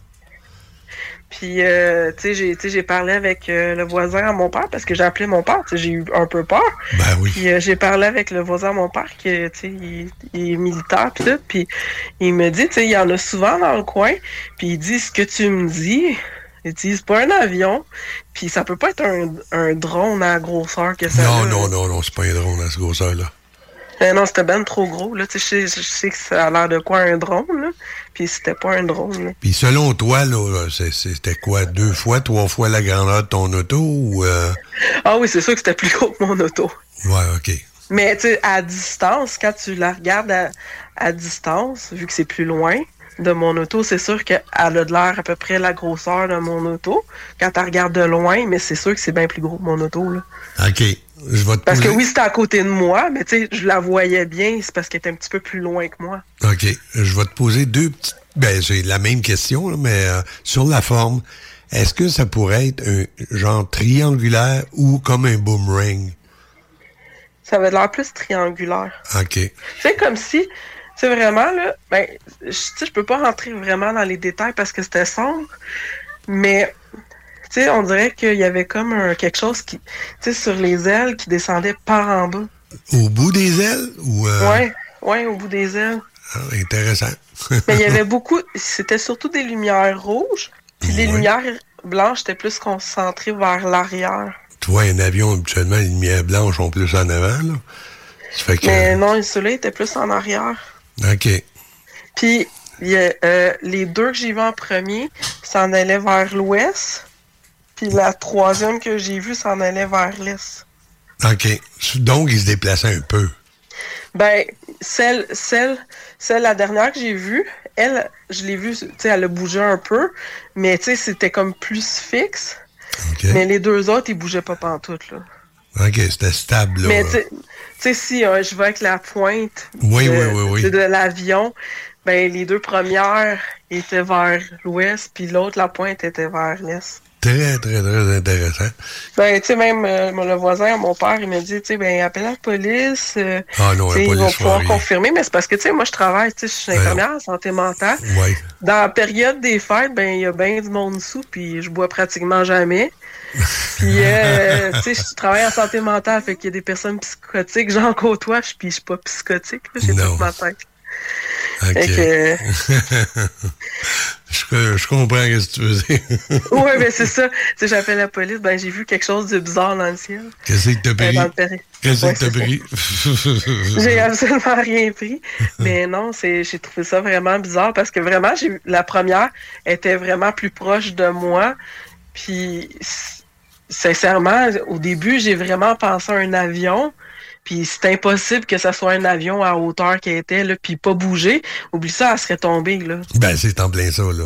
puis euh, tu sais j'ai parlé avec euh, le voisin à mon père parce que j'ai appelé mon père, j'ai eu un peu peur. Ben oui. Puis euh, j'ai parlé avec le voisin à mon père qui tu sais il, il est militaire pis tout, puis il me dit tu sais il y en a souvent dans le coin, puis il dit ce que tu me dis, c'est pas un avion, puis ça peut pas être un, un drone à la grosseur que ça Non, a, non, non, non, c'est pas un drone à ce grosseur-là. Euh, non, c'était ben trop gros. Là. Je, sais- je sais que ça a l'air de quoi un drone, là. Puis c'était pas un drone. Puis selon toi, là, c'était quoi, deux fois, trois fois la grandeur de ton auto ou... euh, Ah oui, c'est sûr que c'était plus gros que mon auto. Ouais, OK. Mais tu à distance, quand tu la regardes à, à distance, vu que c'est plus loin de mon auto, c'est sûr qu'elle a de l'air à peu près la grosseur de mon auto. Quand tu regardes de loin, mais c'est sûr que c'est bien plus gros que mon auto. Là. OK. Je vais te Parce que oui, c'était à côté de moi, mais tu sais, je la voyais bien, c'est parce qu'elle était un petit peu plus loin que moi. OK. Je vais te poser deux petites... Ben, c'est la même question, là, mais euh, sur la forme, est-ce que ça pourrait être un genre triangulaire ou comme un boomerang? Ça avait de l'air plus triangulaire. OK. C'est comme si, c'est vraiment, là, ben, je- tu sais, je peux pas rentrer vraiment dans les détails parce que c'était sombre, mais, tu sais, on dirait qu'il y avait comme un, quelque chose qui, tu sais, sur les ailes qui descendait par en bas. Au bout des ailes ou... euh, Ouais, ouais, au bout des ailes. ah, intéressant. Mais il y avait (laughs) beaucoup, c'était surtout des lumières rouges, puis les lumières blanches étaient plus concentrées vers l'arrière. Tu vois, un avion, habituellement, les lumières blanches sont plus en avant, là. Ça fait que... Mais non, celui-là était plus en arrière. OK. Puis il y a, euh, les deux que j'ai vus en premier s'en allaient vers l'ouest. Puis la troisième que j'ai vue s'en allait vers l'est. OK. Donc, il se déplaçait un peu. Ben, celle, celle, celle, la dernière que j'ai vue, elle, je l'ai vue, tu sais, elle a bougé un peu, mais tu sais, c'était comme plus fixe. Mais les deux autres, ils bougeaient pas pantoute, là. OK, c'était stable, là. Mais tu sais- tu sais, si euh, je vais avec la pointe Oui, de, oui, oui, de l'avion, ben les deux premières étaient vers l'ouest, puis l'autre, la pointe, était vers l'est. Très, très, très intéressant. Ben, tu sais, même euh, mon- le voisin, mon père, il m'a dit, tu sais, ben, appelle la police. euh, Ah non, ils vont pouvoir rien. confirmer, mais c'est parce que, tu sais, moi, je travaille, tu sais, je suis Ouais. infirmière en santé mentale. Oui. Dans la période des fêtes, ben, il y a bien du monde sous, puis je bois pratiquement jamais. Puis, euh, tu sais, je travaille en santé mentale, fait qu'il y a des personnes psychotiques, j'en côtoie, puis je suis pas psychotique, j'ai toute ma tête. Que- (laughs) je, je comprends ce que tu veux dire. (laughs) ouais, ben c'est ça. Tu sais, j'appelle la police, ben j'ai vu quelque chose de bizarre dans le ciel. Qu'est-ce que t'as Euh, pris? péri- Qu'est-ce Ouais, que t'as pris? J'ai absolument rien pris. Mais non, c'est j'ai trouvé ça vraiment bizarre parce que vraiment, j'ai la première était vraiment plus proche de moi. Puis sincèrement, au début, j'ai vraiment pensé à un avion. Puis c'est impossible que ça soit un avion à hauteur qu'elle était, là, puis pas bouger. Oublie ça, elle serait tombée, là. ben, c'est en plein ça, là.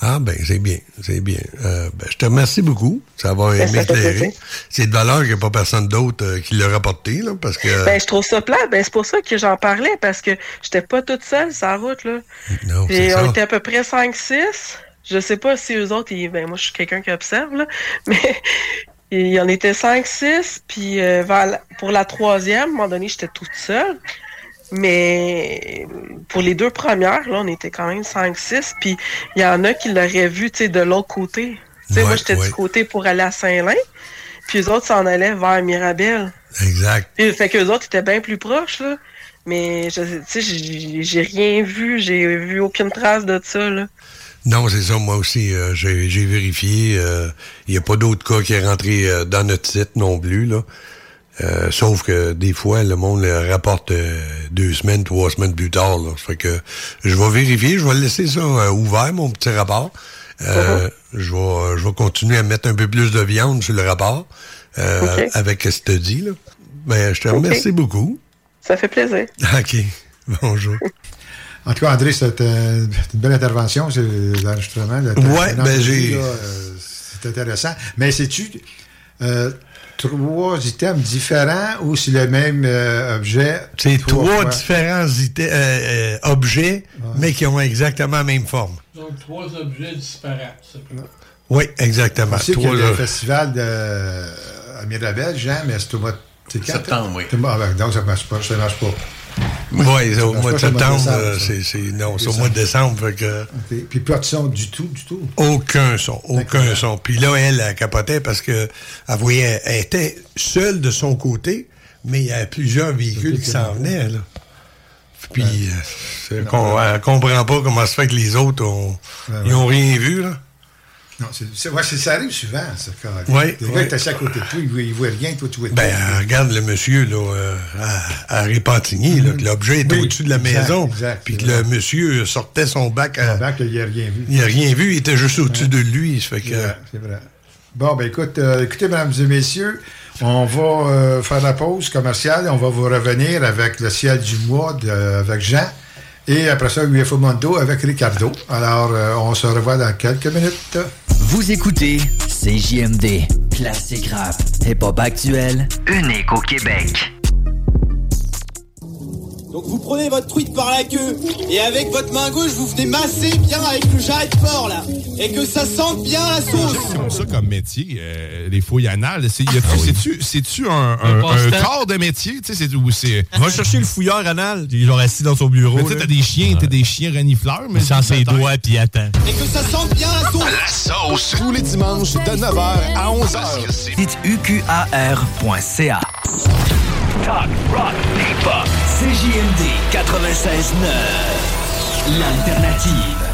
Ah, ben, c'est bien, c'est bien. Euh, ben, je te remercie beaucoup. Ça va Ben, m'éclairer. plaisir. C'est de valeur qu'il n'y a pas personne d'autre euh, qui l'a rapporté, là, parce que... Ben, je trouve ça plat. Ben, c'est pour ça que j'en parlais, parce que j'étais pas toute seule sur la route, là. non, c'est Puis ça. on était à peu près 5-6. Je sais pas si eux autres, ils- ben moi je suis quelqu'un qui observe, là, (laughs) mais il y en était 5-6. Puis euh, la- pour la troisième, à un moment donné, j'étais toute seule. Mais pour les deux premières, là, on était quand même 5-6. Puis il y en a qui l'auraient vu, tu sais, de l'autre côté. Tu sais, moi, Ouais, j'étais ouais. du côté pour aller à Saint-Lin. Puis eux autres s'en allaient vers Mirabel. Exact. Puis, fait que les autres étaient bien plus proches, là. Mais, je- tu sais, j'ai j'ai rien vu. J'ai vu aucune trace de ça, là. Non, c'est ça, moi aussi, euh, j'ai j'ai vérifié. Il n'y a pas d'autres cas qui est rentré euh, dans notre site non plus, là. Euh, sauf que des fois, le monde le rapporte euh, deux semaines, trois semaines plus tard. Là. Ça fait que je vais vérifier, je vais laisser ça euh, ouvert, mon petit rapport. Euh, Je vais je vais continuer à mettre un peu plus de viande sur le rapport euh, avec ce que tu dis. Là. Ben, je te remercie beaucoup. Ça fait plaisir. (laughs) OK. Bonjour. (laughs) En tout cas, André, c'était euh, une belle intervention, c'est l'enregistrement. une ben, j'ai- euh, C'est intéressant. Mais c'est-tu euh, trois items différents ou c'est le même euh, objet? C'est trois différents euh, euh, objets, mais qui ont exactement la même forme. Donc, trois objets disparates. Oui, exactement. Je sais qu'il y a le festival de, à Mirabel, Jean, mais c'est au mois de? Septembre, oui. C'est- ah, ben, donc, ça ne marche pas. Ça marche pas. Oui, au marche mois de pas, c'est au mois de septembre, c'est, non, c'est au mois de décembre, fait que OK. Puis pas de son du tout, du tout? aucun son, aucun son. Puis là, elle, elle capotait parce que elle voyait, elle était seule de son côté, mais il y a plusieurs véhicules qui s'en venaient, là. Puis, c'est qu'on- elle comprend pas comment se fait que les autres ont, Ouais, ils ont rien vu, là. Non, c'est, ouais, ça arrive souvent, ça. Quand Ouais, le gars ouais. est assis à côté de toi, il voit, il voit rien, toi, tu vois Ben, euh, regarde le monsieur là, euh, à, à Répentigny, que l'objet est Oui, au-dessus de la exact, maison, puis que le monsieur sortait son bac. À, Avant qu'il n'ait rien vu. il n'a rien vu, il était juste au-dessus de lui. C'est vrai. Bon, ben écoute, euh, écoutez, mesdames et messieurs, on va euh, faire la pause commerciale et on va vous revenir avec le ciel du mois de- avec Jean. Et après ça, UFO Mondo avec Ricardo. Alors, euh, on se revoit dans quelques minutes. Vous écoutez CJMD, classique rap, hip-hop actuel, Unique au Québec. Donc vous prenez votre truite par la queue et avec votre main gauche vous venez masser bien avec le jarret de porc là et que ça sente bien la sauce. comme ça comme métier, euh, les fouilles anales. C'est, a-tu- c'est-tu, un, un, Un corps de métier? Tu sais, c'est. Va chercher le fouilleur anal. Il est genre assis dans son bureau. Mais tu sais, t'as des chiens, t'as des chiens renifleurs, mais... Sans ses doigts, puis il attend. Et que ça sente bien la sauce. La sauce! Tous les dimanches de 9h à 11h. Dites uqar.ca. Talk, rock, hip-hop. CJMD 96.9. L'alternative.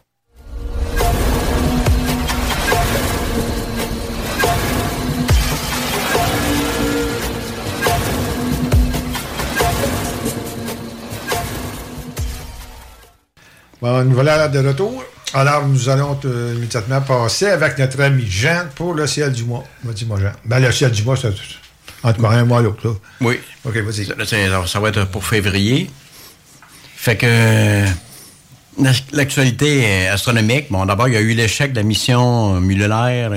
Bon, nous voilà de retour. Alors, nous allons euh, immédiatement passer avec notre ami Jean pour le ciel du mois. Vas-y, moi, Jean. Ben, le ciel du mois, c'est entre moi un mois l'autre, là. Oui. OK, vas-y. Ça, alors, ça va être pour février. Fait que euh, l'actualité astronomique. Bon, d'abord, il y a eu l'échec de la mission millénaire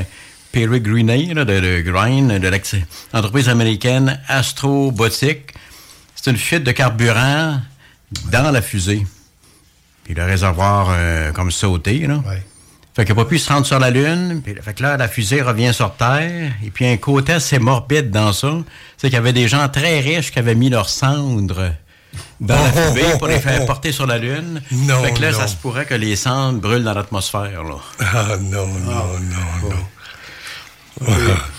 Peregrine là, de, de Grind, de l'entreprise américaine Astrobotic. C'est une fuite de carburant dans la fusée. Puis le réservoir euh, comme sauté, là. Fait qu'il n'a pas pu se rendre sur la Lune. Puis, fait que là, la fusée revient sur Terre. Et puis, un côté assez morbide dans ça, c'est qu'il y avait des gens très riches qui avaient mis leurs cendres dans la fumée pour les faire porter sur la Lune. Non, fait que là, non. ça se pourrait que les cendres brûlent dans l'atmosphère, là. Ah non, non, non, non.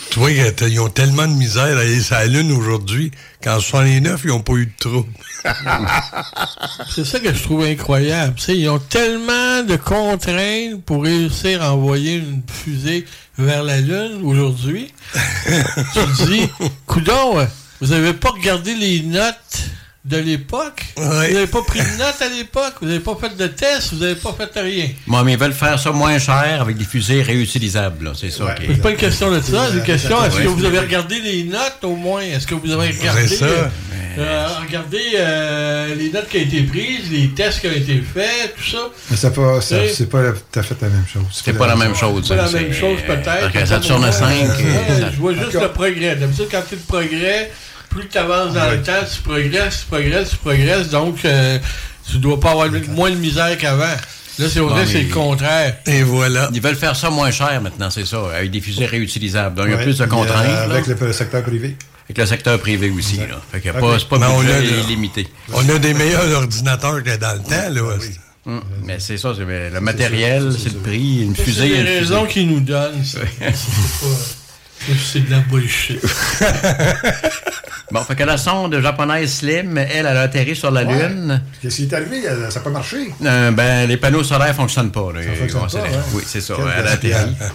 Tu vois, ils ont tellement de misère à aller sur la Lune aujourd'hui qu'en 69, ils n'ont pas eu de trouble. (laughs) C'est ça que je trouve incroyable. Tu sais, ils ont tellement de contraintes pour réussir à envoyer une fusée vers la Lune aujourd'hui. (laughs) tu dis, coudon, vous n'avez pas regardé les notes de l'époque? Vous n'avez pas pris de notes à l'époque? Vous n'avez pas fait de tests? Vous n'avez pas fait rien? Bon, mais ils veulent faire ça moins cher avec des fusées réutilisables. C'est ça. qui est- C'est pas une question de ça, c'est une question, est-ce que Ouais. vous avez regardé les notes au moins? Est-ce que vous avez regardé, C'est ça. euh, euh, regardé euh, les notes qui ont été prises, les tests qui ont été faits, tout ça? Mais c'est pas, c'est pas tout à fait la même chose. C'est pas la même chose. C'est pas la même c'est- chose peut-être. Parce que Peut-être moi, 5, euh, euh, ça- Je vois juste le progrès. D'habitude, quand tu le progrès, plus tu avances dans le temps, tu progresses, tu progresses, tu progresses. Donc, euh, tu dois pas avoir moins de misère qu'avant. Là, c'est vrai, Bon, c'est le contraire. Et voilà. Ils veulent faire ça moins cher maintenant, c'est ça, avec des fusées réutilisables. Donc, il y a plus de contraintes. euh, avec le, le secteur privé. Avec le secteur privé aussi. Là. Fait qu'il y a Ok. pas, c'est pas Mais on a illimité. On a des meilleurs ordinateurs que dans le temps, là. Hum, Mais c'est ça, c'est le matériel, c'est le prix, une fusée. C'est les raisons qu'ils nous donnent. C'est de la bullshit. (laughs) Bon, fait que la sonde japonaise Slim, elle, elle a atterri sur la Ouais. Lune. Qu'est-ce qui est arrivé? Ça n'a pas marché. Euh, ben, les panneaux solaires fonctionnent pas. Là, Ça fonctionne pas, ouais. Oui, c'est ça. Elle a atterri. (laughs)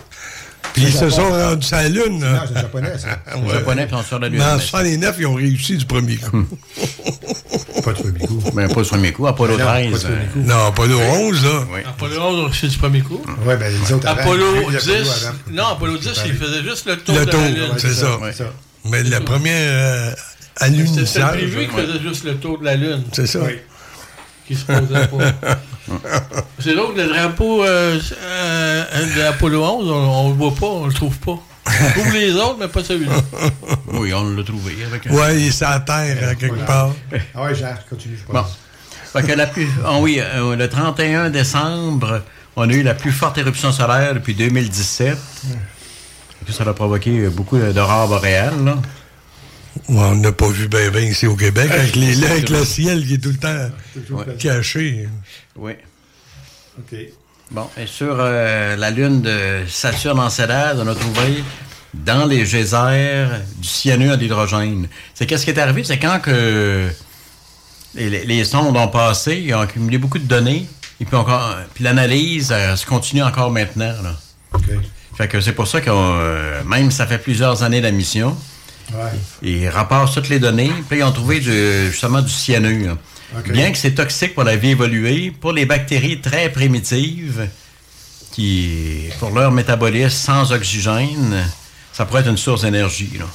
Puis ils se sont rendus sur la Lune. Non, c'est japonais, ça. (laughs) Les Japonais sont sur la Lune. Mais en mais- 69, ils ont réussi du premier coup. (laughs) Pas de premier coup. Ben, pas le premier coup. Apollo Ben non, pas 13. le premier euh, coup. Non, pas le 11, là. oui. Apollo 11 a reçu du premier coup. Ouais, ben les autres. Apollo Il y a 10, avant. non, Apollo 10, il faisait juste le tour Le de tour, la Lune. c'est ça. c'est ça. Mais la première euh, C'était alunissage. prévu qu'il faisait juste le tour de la Lune. C'est ça. Oui. Qui se posait pas. (laughs) C'est donc le drapeau euh, euh, de Apollo 11, on, on le voit pas, on le trouve pas. On trouve les autres, mais pas celui-là. (laughs) Oui, on l'a trouvé. Avec un- Ouais, il est terre, quelque part. Ah ouais, Jean, continue, je Bon. pense. Fait que la plus, ah oui, euh, le 31 décembre, on a eu la plus forte éruption solaire depuis 2017. Et puis ça a provoqué beaucoup d'aurores boréales. On n'a pas vu bien ben ici au Québec, avec, les, (laughs) avec le ciel qui est tout le temps Ouais. caché. Oui. OK. Bon, et sur euh, la lune de Saturne Encélade, on a trouvé dans les geysers du cyanure d'hydrogène. C'est qu'est-ce qui est arrivé, c'est quand que les, sondes ont passé, ils ont accumulé beaucoup de données, et puis encore, puis l'analyse euh, se continue encore maintenant. Là. Fait que c'est pour ça que euh, même ça fait plusieurs années la mission. Ouais. Ils rapportent toutes les données. Puis ils ont trouvé du- justement du cyanure. Bien que c'est toxique pour la vie évoluée, pour les bactéries très primitives, qui, pour leur métabolisme sans oxygène, ça pourrait être une source d'énergie. là.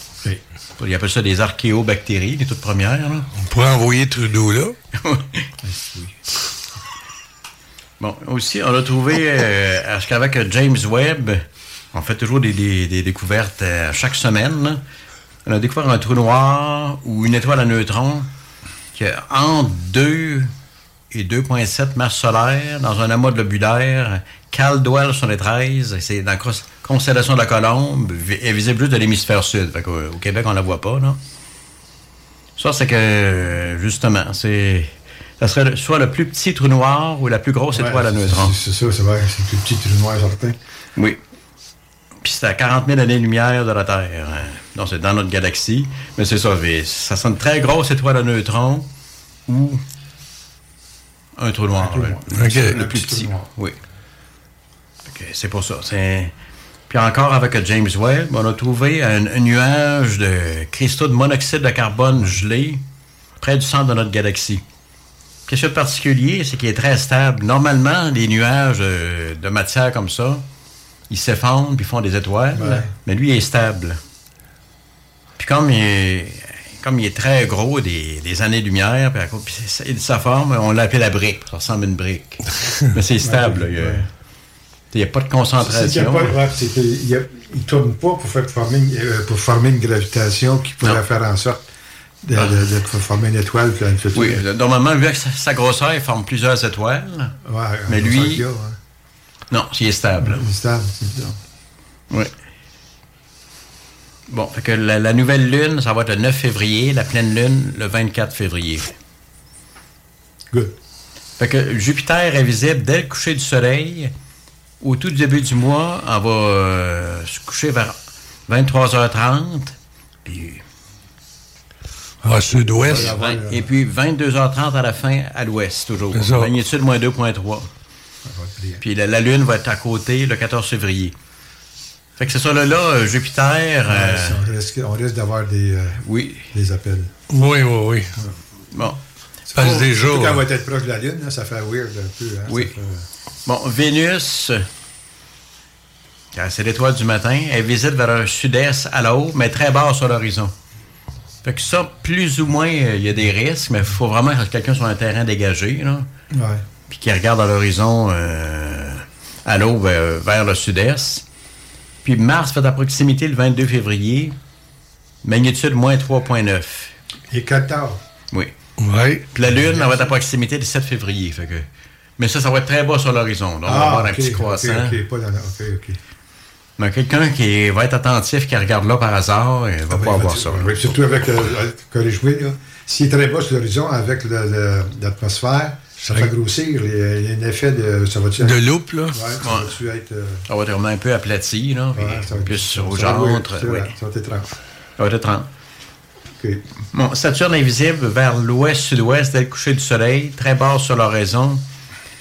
Ils appellent ça des archéobactéries, les toutes premières. là. On pourrait envoyer Trudeau là. (laughs) Bon, aussi, on a trouvé, euh, parce qu'avec James Webb, on fait toujours des, des- des découvertes euh, chaque semaine. là. On a découvert un trou noir ou une étoile à neutrons qui a entre 2 et 2,7 masses solaires dans un amas globulaire. Caldwell sur les 13, c'est dans la cons- constellation de la Colombe, est visible juste de l'hémisphère sud. Fait qu'au- au Québec, on la voit pas, là. Ça, c'est que, justement, c'est. Ça serait le- soit le plus petit trou noir ou la plus grosse Ouais, étoile à neutrons. C'est ça, c'est vrai, c'est le plus petit trou noir certain. Oui. Puis c'est à 40 000 années-lumière de la Terre. Non, c'est dans notre galaxie. Mais c'est ça. Ça sent une très grosse étoile à neutrons ou un trou noir. trou noir. Le, Un plus petit trou petit. noir. Oui. Que C'est pour ça. Puis encore avec James Webb, on a trouvé un, un nuage de cristaux de monoxyde de carbone gelé près du centre de notre galaxie. Qu'est-ce de particulier, c'est qu'il est très stable. Normalement, les nuages euh, de matière comme ça, ils s'effondrent puis font des étoiles, Ouais. mais lui, il est stable. Puis comme il est, comme il est très gros, des, des années-lumière, puis, de sa forme, on l'a appelé la brique. Ça ressemble à une brique. (laughs) mais c'est stable. Il n'y a, pas de concentration. il tourne pas pour, faire former, une- euh, pour former une gravitation qui pourrait Non. faire en sorte de, de- de former une étoile. Oui, normalement, vu que sa, grosseur, il forme plusieurs étoiles. Ouais, mais lui, a, ouais. Non, il est stable. Il est stable, c'est ça. Oui. Bon, fait que la, la nouvelle lune, ça va être le 9 février, la pleine lune, le 24 février. Good. Fait que Jupiter est visible dès le coucher du soleil. Au tout début du mois, on va euh, se coucher vers 23h30. Puis, À sud-ouest. et puis 22h30 à la fin, à l'ouest, toujours. Magnitude moins 2.3. Puis la, la Lune va être à côté le 14 février. Fait que c'est ça, là, là euh, Jupiter... euh, Ouais, on risque, on risque d'avoir des, euh, oui. des appels. Oui, oui, oui. Bon. Parce que déjà, Surtout quand on va être proche de la Lune, hein, ça fait weird un peu. hein, Oui. ça fait- Bon, Vénus, c'est l'étoile du matin, elle visite vers un sud-est à l'aube, mais très bas sur l'horizon. Fait que ça, plus ou moins, euh, il y a des risques, mais il faut vraiment que quelqu'un soit un terrain dégagé, là, Ouais. Puis qui regarde à l'horizon euh, à l'aube euh, vers le sud-est. Puis Mars fait à proximité le 22 février, magnitude moins 3.9. Et 14. Oui. Oui. Puis la Lune, elle va être à proximité le 7 février. Fait que... Mais ça, ça va être très bas sur l'horizon. Donc, on va avoir un Ah, ok, petit ok, croissant. ok, pas dans la- ok, ok. Mais quelqu'un qui va être attentif, qui regarde là par hasard, il va Ah, pas ben, avoir ça. oui, surtout avec, euh, corrige-moi, là, s'il est très bas sur l'horizon, avec le- le- l'atmosphère, ça fait grossir. Il y a un effet de. Ça va-tu De être- loupe, là? Ouais, ça Ouais. va-tu être. euh, Ça va être vraiment un peu aplati, là, ouais, ça va être- plus va oui. vrai, Ça va être étrange. Ça va être étrange. Ok. Bon, Saturne est visible vers l'ouest-sud-ouest dès le coucher du soleil, très bas sur l'horizon,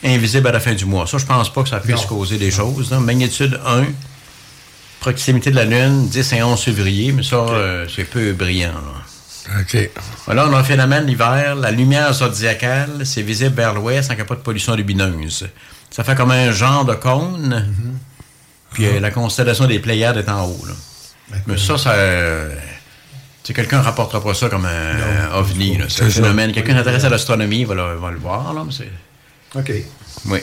invisible à la fin du mois. Ça, je pense pas que ça puisse Non. causer des choses. là. Magnitude 1, proximité de la Lune, 10 et 11 février, mais ça, euh, c'est peu brillant. là. OK. Voilà, on a un phénomène l'hiver. La lumière zodiacale, c'est visible vers l'ouest sans qu'il n'y ait pas de pollution lumineuse. Ça fait comme un genre de cône. Puis euh, la constellation des Pléiades est en haut. là. Mais ça, ça. euh, quelqu'un ne rapportera pas ça comme un ovni. C'est un phénomène. Quelqu'un intéressé à l'astronomie va, le- va le voir. Là, mais OK. oui.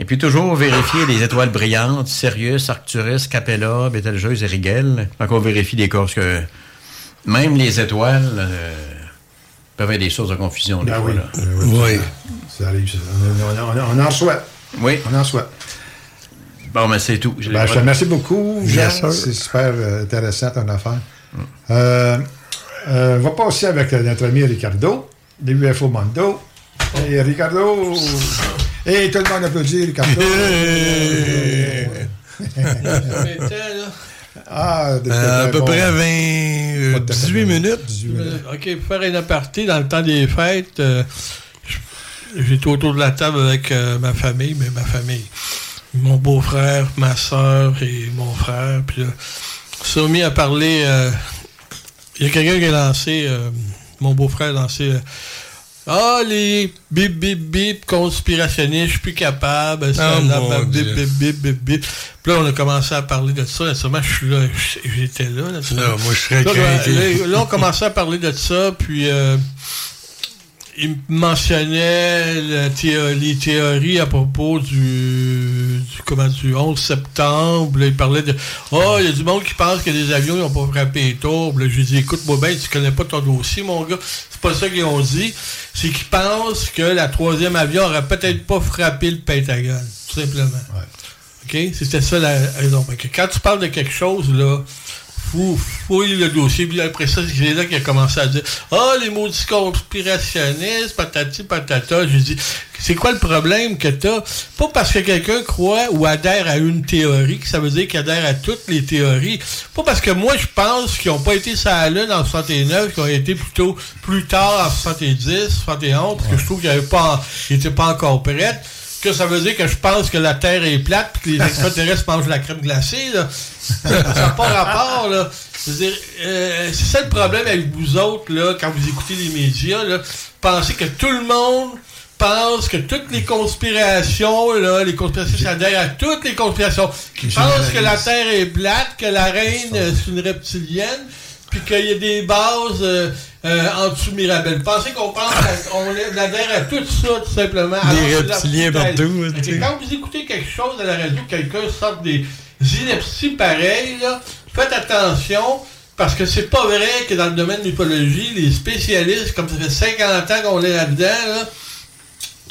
Et puis toujours vérifier les étoiles brillantes, Sirius, Arcturus, Capella, Bételgeuse et Rigel. Donc on vérifie des parce que même les étoiles euh, peuvent être des sources de confusion des Ah fois. oui. là. Euh, Oui. Ça arrive, ça. On, on- on- on en souhaite. Oui. On en souhaite. Bon, mais c'est tout. Ben, je te remercie beaucoup, Jean. C'est super euh, intéressant ton affaire. Euh, Euh, on va passer avec notre ami Ricardo, de UFO Mando. Et Ricardo. Et tout le monde applaudit Ricardo. (laughs) ah, depuis Euh, à peu bon. près 20, euh, Pas de 18 minutes. 18 minutes. OK, pour faire une aparté, dans le temps des fêtes, euh, j'étais autour de la table avec euh, ma famille, mais ma famille. Mon beau-frère, ma soeur et mon frère. Puis là, on s'est mis à parler. euh, Il y a quelqu'un qui a lancé, euh, mon beau-frère a lancé. Ah, les bip, bip, bip, conspirationnistes, je suis plus capable. ça, Oh, là, bip, bip, bip, bip, bip. Puis là, on a commencé à parler de ça. Naturellement, je suis là, j'étais là. Là, moi, je serais Là, là, là, on commençait à parler de ça, puis euh, il mentionnait la les théories à propos du, du, comment, du 11 septembre. Là, il parlait de Oh, il y a du monde qui pense que des avions n'ont pas frappé les tours. Là, je lui dis Écoute-moi bien, tu connais pas ton dossier, mon gars. C'est pas ça qu'ils ont dit. C'est qu'ils pensent que la troisième avion aurait peut-être pas frappé le Pentagone. Tout simplement. OK? C'était ça la raison. Que quand tu parles de quelque chose, là, fou, fouille le dossier, puis après ça, c'est là qu'il a commencé à dire Ah, les maudits conspirationnistes, patati patata. J'ai dit C'est quoi le problème que t'as? Pas parce que quelqu'un croit ou adhère à une théorie, que ça veut dire qu'il adhère à toutes les théories. Pas parce que moi, je pense qu'ils n'ont pas été sur la Lune en 69, qu'ils ont été plutôt plus tard en 70, 71, parce que je trouve qu'ils n'étaient pas encore prêts que ça veut dire que je pense que la Terre est plate et que les extraterrestres (laughs) mangent la crème glacée. Là. Ça n'a pas rapport. Là. Euh, c'est ça le problème avec vous autres, là, quand vous écoutez les médias. Là, pensez que tout le monde pense que toutes les conspirations, là, les conspirations, ça adhère à toutes les conspirations, qui pensent que la Terre est plate, que la reine, euh, c'est une reptilienne, puis qu'il y a des bases euh, euh, en dessous de Mirabel. Pensez qu'on pense qu'on adhère à tout ça, tout simplement? Des reptiliens partout, sais. Quand vous écoutez quelque chose à la radio, quelqu'un sort des inepties pareilles, là, faites attention. Parce que c'est pas vrai que dans le domaine de l'ufologie, les spécialistes, comme ça fait 50 ans qu'on est là-dedans, là,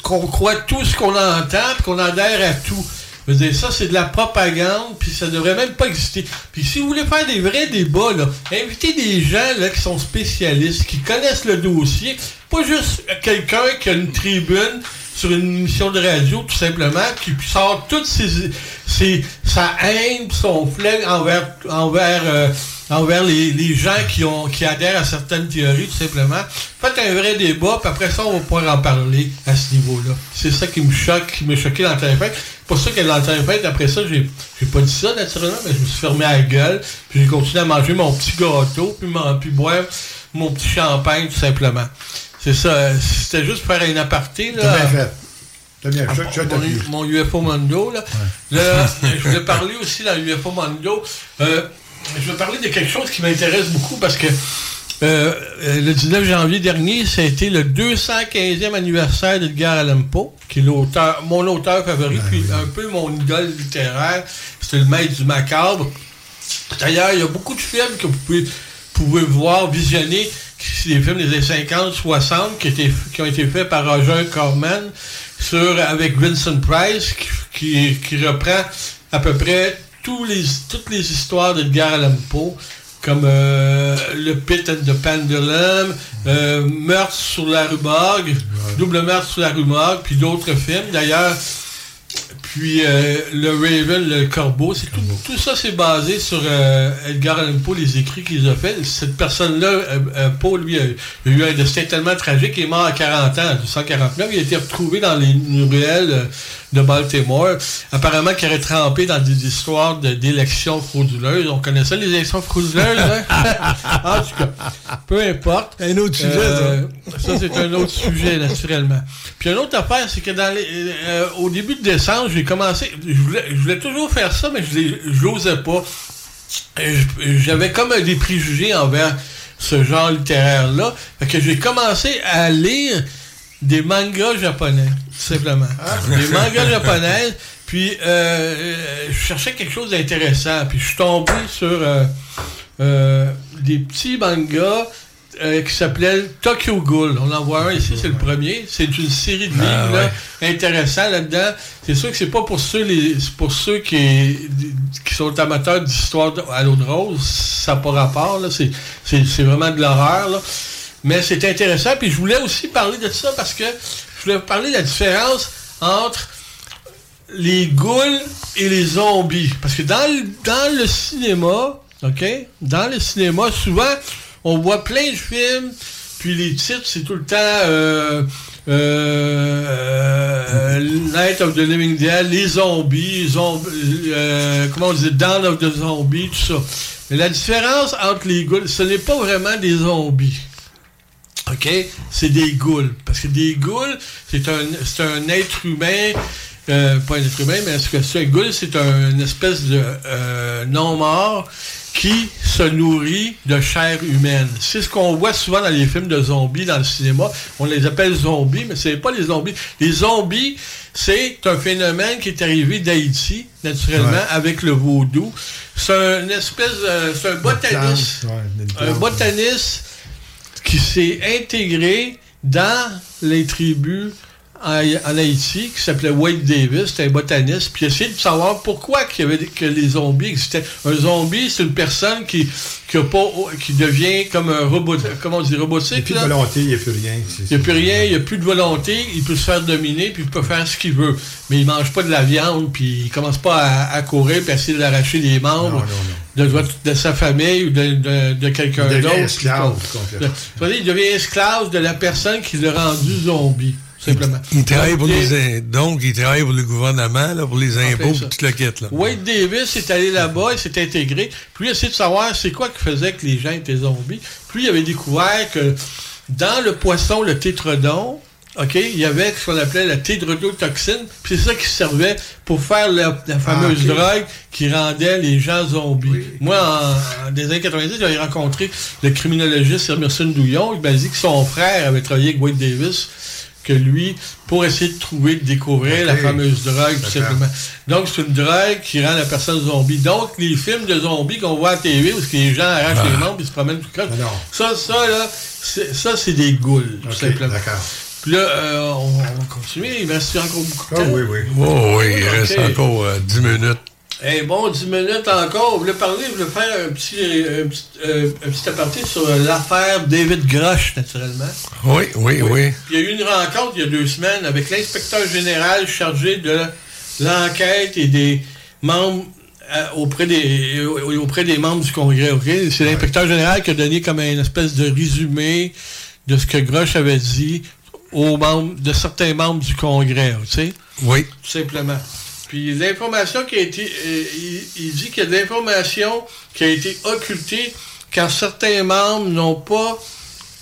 qu'on croit tout ce qu'on entend, qu'on adhère à tout. Je veux dire, ça, c'est de la propagande, puis ça devrait même pas exister. Puis si vous voulez faire des vrais débats, là, invitez des gens là, qui sont spécialistes, qui connaissent le dossier, pas juste quelqu'un qui a une tribune sur une émission de radio, tout simplement, qui sort toutes ses, ses- sa haine, son flingue envers, envers, euh, envers les, les gens qui, ont, qui adhèrent à certaines théories, tout simplement. Faites un vrai débat, puis après ça, on va pouvoir en parler à ce niveau-là. C'est ça qui me choque, qui m'a choqué dans le. C'est pour ça que dans le fêtes, après ça, j'ai j'ai pas dit ça naturellement, mais je me suis fermé à la gueule, puis j'ai continué à manger mon petit gâteau, puis, puis boire mon petit champagne, tout simplement. C'est ça, c'était juste pour faire un aparté. Là, T'as bien fait. T'as bien Ah, fait. Mon, mon UFO Mondo, là. Là, (laughs) je voulais parler aussi dans UFO Mondo. Euh, je vais parler de quelque chose qui m'intéresse beaucoup parce que euh, euh, le 19 janvier dernier, ça a été le 215e anniversaire d'Edgar Allan Poe, qui est l'auteur, mon auteur favori, puis un peu mon idole littéraire. C'était le maître du macabre. D'ailleurs, il y a beaucoup de films que vous pouvez, pouvez voir, visionner, qui sont des films des années 50, 60, qui, étaient- qui ont été faits par Roger Corman, sur, avec Vincent Price, qui, qui, qui reprend à peu près tous les, toutes les histoires d'Edgar Allan Poe, comme euh, Le Pit and the Pendulum, euh, Meurtre sur la rue Morgue, Double Meurtre sur la rue Morgue, puis d'autres films. D'ailleurs, puis euh, le Raven, le Corbeau, c'est tout, tout ça c'est basé sur Edgar Allan Poe, les écrits qu'il a fait. Cette personne-là, Poe, lui, a, a eu un destin tellement tragique, il est mort à 40 ans, en 1949. Il a été retrouvé dans les ruelles de Baltimore. Apparemment qu'il aurait trempé dans des histoires de- d'élections frauduleuses. On connaît ça, les élections frauduleuses, hein? (laughs) en tout cas, peu importe. Un autre sujet, Euh, ça, c'est un autre sujet, naturellement. Puis une autre affaire, c'est que dans les, euh, au début de décembre, j'ai commencé. Je voulais, je voulais toujours faire ça, mais je n'osais pas. J'avais comme des préjugés envers ce genre littéraire-là. Fait que j'ai commencé à lire des mangas japonais, tout simplement. Des mangas japonais. Puis euh, euh, je cherchais quelque chose d'intéressant. Puis je suis tombé sur euh, euh, des petits mangas qui s'appelait Tokyo Ghoul. On en voit un ici, c'est le premier. C'est une série de livres Ah, là, intéressants là-dedans. C'est sûr que c'est pas pour ceux les pour ceux qui, qui sont amateurs d'histoire à l'eau de rose. Ça n'a pas rapport. c'est vraiment de l'horreur. Mais c'est intéressant. Puis je voulais aussi parler de ça parce que je voulais parler de la différence entre les ghouls et les zombies. Parce que dans le, dans le cinéma, OK? Dans le cinéma, souvent, on voit plein de films, puis les titres, c'est tout le temps euh, euh, Night of the Living Dead, les zombies, zombies euh, comment on dit, Dawn of the Zombies, tout ça. Mais la différence entre les ghouls, ce n'est pas vraiment des zombies. OK? C'est des ghouls. Parce que des ghouls, c'est un, c'est un être humain, euh, pas un être humain, mais ce que c'est un ghoul, c'est un- une espèce de euh, non-mort qui se nourrit de chair humaine. C'est ce qu'on voit souvent dans les films de zombies dans le cinéma. On les appelle zombies, mais c'est pas les zombies. Les zombies, c'est un phénomène qui est arrivé d'Haïti, naturellement, Ouais. avec le vaudou. C'est un espèce, euh, c'est un botaniste, ouais, une un botaniste qui s'est intégré dans les tribus en, Haïti, qui s'appelait Wade Davis, c'était un botaniste, puis il a essayé de savoir pourquoi qu'il y avait, que les zombies existaient. Un zombie, c'est une personne qui, qui, a pas, qui devient comme un robot, comment on dit, Il n'y a robotique, plus de volonté, il n'y a plus rien. Il n'y a plus rien, il n'y a plus de volonté, il peut se faire dominer, puis il peut faire ce qu'il veut. Mais il mange pas de la viande, puis il commence pas à, à courir, puis à essayer d'arracher les membres De, de- de sa famille ou de, de- de quelqu'un Il devient d'autre. esclave, il devient esclave de la personne qui l'a rendu zombie, simplement. Il travaille pour Donc, les, in- donc, il travaille pour le gouvernement, là, pour les impôts, ça. puis tout le kit, là. Wade Davis est allé là-bas, il s'est intégré. Puis il a essayé de savoir c'est quoi qui faisait que les gens étaient zombies. Puis il avait découvert que dans le poisson, le tétrodon, OK, il y avait ce qu'on appelait la tétrodotoxine. Puis c'est ça qui servait pour faire la, la fameuse Ah, drogue qui rendait les gens zombies. Moi, en, en des années 90, j'avais rencontré le criminologiste Emerson Douillon. Il m'a dit que son frère avait travaillé avec Wade Davis que lui, pour essayer de trouver, de découvrir la fameuse drogue, tout simplement. Donc, c'est une drogue qui rend la personne zombie. Donc, les films de zombies qu'on voit à TV, où que les gens arrachent Ah. les membres et se promènent tout croche, non. ça, ça, là, c'est- ça, c'est des ghouls, tout simplement. d'accord. Puis là, euh, on, on va continuer. Il reste encore beaucoup de Ah temps. oui, oui. Oh, oui, il reste encore euh, 10 minutes. Eh bon, 10 minutes encore. On voulait parler, je voulais faire un petit, un petit, euh, un petit aparté sur l'affaire David Grosh, naturellement? Oui, oui, oui. Il y a eu une rencontre il y a deux semaines avec l'inspecteur général chargé de l'enquête et des membres euh, auprès des euh, auprès des membres du Congrès. ok? C'est l'inspecteur général qui a donné comme une espèce de résumé de ce que Grosh avait dit aux membres de certains membres du Congrès, tu sais? Oui. Tout simplement. Puis l'information qui a été. euh, il, il dit qu'il y a de l'information qui a été occultée car certains membres n'ont pas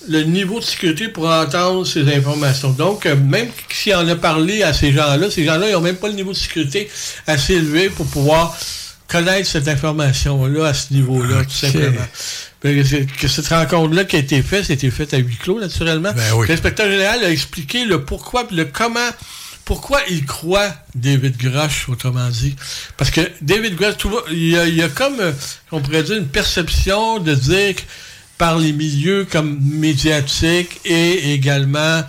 le niveau de sécurité pour entendre ces informations. Donc, euh, même s'il en a parlé à ces gens-là, ces gens-là, ils n'ont même pas le niveau de sécurité assez élevé pour pouvoir connaître cette information-là à ce niveau-là, tout simplement. Que c'est- Que cette rencontre-là qui a été faite, c'était faite à huis clos, naturellement. Ben oui. L'inspecteur général a expliqué le pourquoi et le comment pourquoi il croit David Grosh, autrement dit? Parce que David tout va- il y a, il y a comme, euh, on pourrait dire, une perception de dire que par les milieux comme médiatiques et également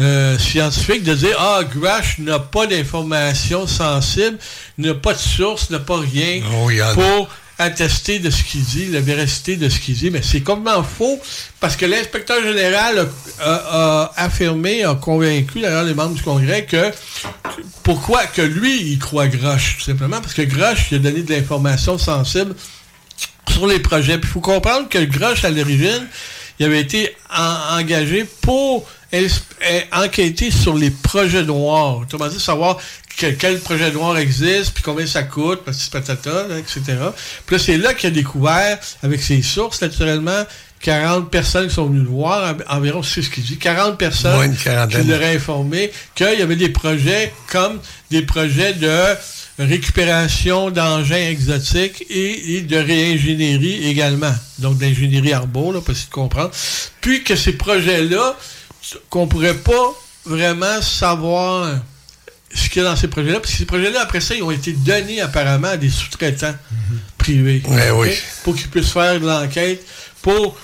euh, scientifiques, de dire, ah, Grosh n'a pas d'informations sensibles, n'a pas de source, n'a pas rien Oh, pour attester de ce qu'il dit, la véracité de ce qu'il dit, mais c'est complètement faux parce que l'inspecteur général a, affirmé, a convaincu d'ailleurs les membres du Congrès que pourquoi que lui il croit Grosh, tout simplement parce que Grosh il a donné de l'information sensible sur les projets. Puis il faut comprendre que Grosh à l'origine, il avait été en- engagé pour euh, enquêter sur les projets noirs. Autrement dit, savoir que- quel projet noir existe, puis combien ça coûte, patati patata, là, etc. Puis là, c'est là qu'il a découvert, avec ses sources, naturellement, 40 personnes qui sont venues le voir, en- environ, c'est ce qu'il dit, 40 personnes qui l'auraient informé qu'il y avait des projets comme des projets de récupération d'engins exotiques et, et de réingénierie également. Donc d'ingénierie arbo, là, pour essayer de comprendre. Puis que ces projets-là, qu'on pourrait pas vraiment savoir ce qu'il y a dans ces projets-là, parce que ces projets-là, après ça, ils ont été donnés apparemment à des sous-traitants privés. Ouais, oui. Pour qu'ils puissent faire de l'enquête, pour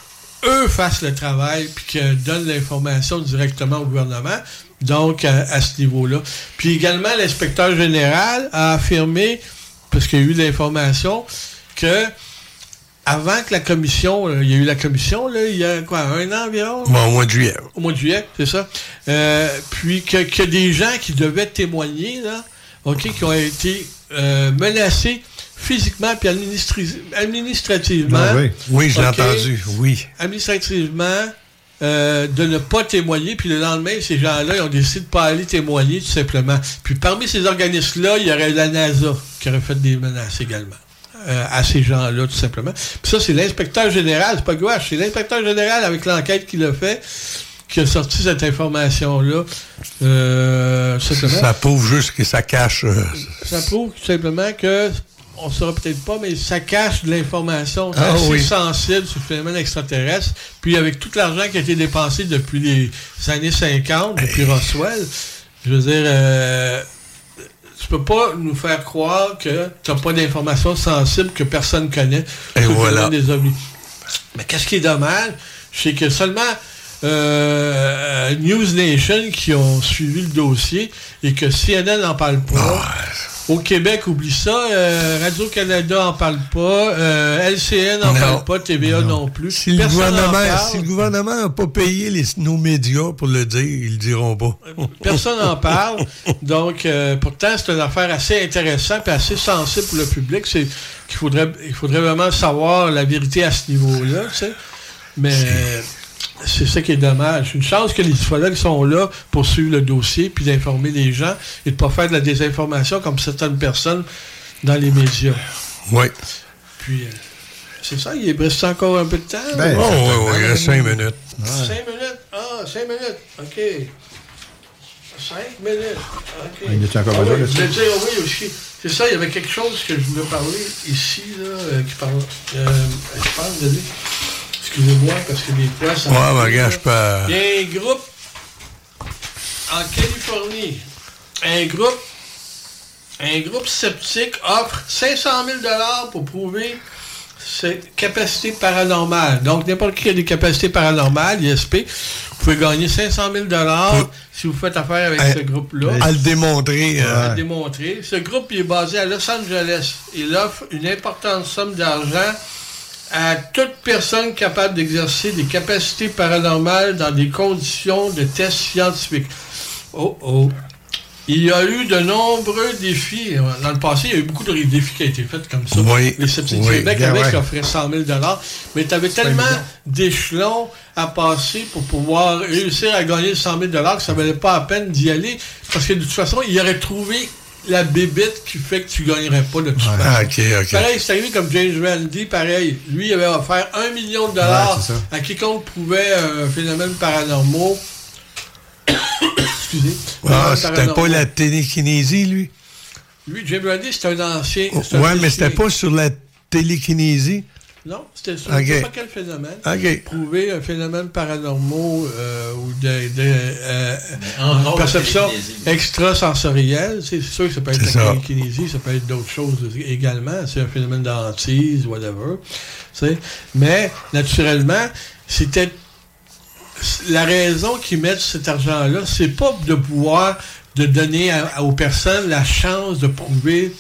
eux fassent le travail puis qu'ils donnent l'information directement au gouvernement. Donc, à, à ce niveau-là. Puis également, l'inspecteur général a affirmé, parce qu'il y a eu l'information, que avant que la commission, euh, il y a eu la commission, là, il y a quoi, un an environ? Bon, au mois de juillet. Au mois de juillet, c'est ça. Euh, puis que, que des gens qui devaient témoigner, là, OK, qui ont été euh, menacés physiquement puis administri- administrativement. Ah oui. Oui, je l'ai entendu, oui. Administrativement, euh, de ne pas témoigner, puis le lendemain, ces gens-là, ils ont décidé de ne pas aller témoigner, tout simplement. Puis parmi ces organismes-là, il y aurait la NASA qui aurait fait des menaces également. Euh, à ces gens-là, tout simplement. Puis ça, c'est l'inspecteur général, c'est pas gouache, c'est l'inspecteur général avec l'enquête qu'il a fait qui a sorti cette information-là. Euh. Ça prouve juste que ça cache. euh, Ça prouve tout simplement que on ne saura peut-être pas, mais ça cache de l'information Ah assez oui. sensible sur le phénomène extraterrestre. Puis avec tout l'argent qui a été dépensé depuis les années 50, depuis Roswell, je veux dire, euh, tu peux pas nous faire croire que tu n'as pas d'informations sensibles que personne connaît Et voilà. des. Mais qu'est-ce qui est dommage, c'est que seulement euh, News Nation qui ont suivi le dossier et que CNN n'en parle pas. Ah, Au Québec, oublie ça. euh, Radio-Canada n'en parle pas. euh, LCN n'en Non. parle pas. TVA non, plus. Si le, gouvernement, parle. si le gouvernement n'a pas payé les- nos médias pour le dire, ils le diront pas. (laughs) Personne n'en parle. Donc, euh, pourtant, c'est une affaire assez intéressante et assez sensible pour le public. C'est qu'il faudrait, il faudrait vraiment savoir la vérité à ce niveau-là, tu sais. Mais c'est ça qui est dommage. Une chance que les ufologues sont là pour suivre le dossier puis d'informer les gens et de ne pas faire de la désinformation comme certaines personnes dans les médias. Oui. Puis, euh, c'est ça, il reste encore un peu de temps. Ben, oh, oui, oui, il reste cinq minutes. Cinq minutes? Ah, cinq minutes. OK. Cinq minutes. OK. Il était encore Ah besoin oui, je dire, oui, aussi. C'est ça, il y avait quelque chose que je voulais parler ici, là, euh, qui parle. euh, je parle de lui. Excusez-moi, parce que des fois, ça. Ouais, mais regarde, je peux- Il y a un groupe en Californie. Un groupe. Un groupe sceptique offre 500 000 pour prouver ses capacités paranormales. Donc, n'importe qui a des capacités paranormales, ISP, vous pouvez gagner 500 000 si vous faites affaire avec À- ce groupe-là. à le démontrer, euh, À le démontrer. Ce groupe il est basé à Los Angeles. Il offre une importante somme d'argent à toute personne capable d'exercer des capacités paranormales dans des conditions de tests scientifiques. Oh oh. Il y a eu de nombreux défis. Dans le passé, il y a eu beaucoup de défis qui ont été faits comme ça. Oui. Les sceptiques du Oui, Québec avaient ouais. offraient 100 000 Mais tu avais tellement d'échelons à passer pour pouvoir réussir à gagner 100 000 que ça valait pas la peine d'y aller. Parce que de toute façon, il aurait trouvé la bébête qui fait que tu gagnerais pas de façon. Ah, ok, ok. Pareil, c'est arrivé comme James Randi, pareil. Lui, il avait offert un million de dollars Ouais, à quiconque prouvait un phénomène paranormal. Excusez. Ah, c'était pas la télékinésie, lui? Lui, James Randi, c'est un ancien. un Ouais, mais c'était pas sur la télékinésie. Non, c'était sur Ok. je sais pas quel phénomène. Prouver un phénomène paranormal euh, ou de, de euh, en perception extrasensorielle. C'est sûr que ça peut être la ça. télékinésie, ça peut être d'autres choses également. C'est un phénomène d'hantise, whatever. Mais, naturellement, c'était la raison qu'ils mettent cet argent-là, c'est pas de pouvoir de donner à- à- aux personnes la chance de prouver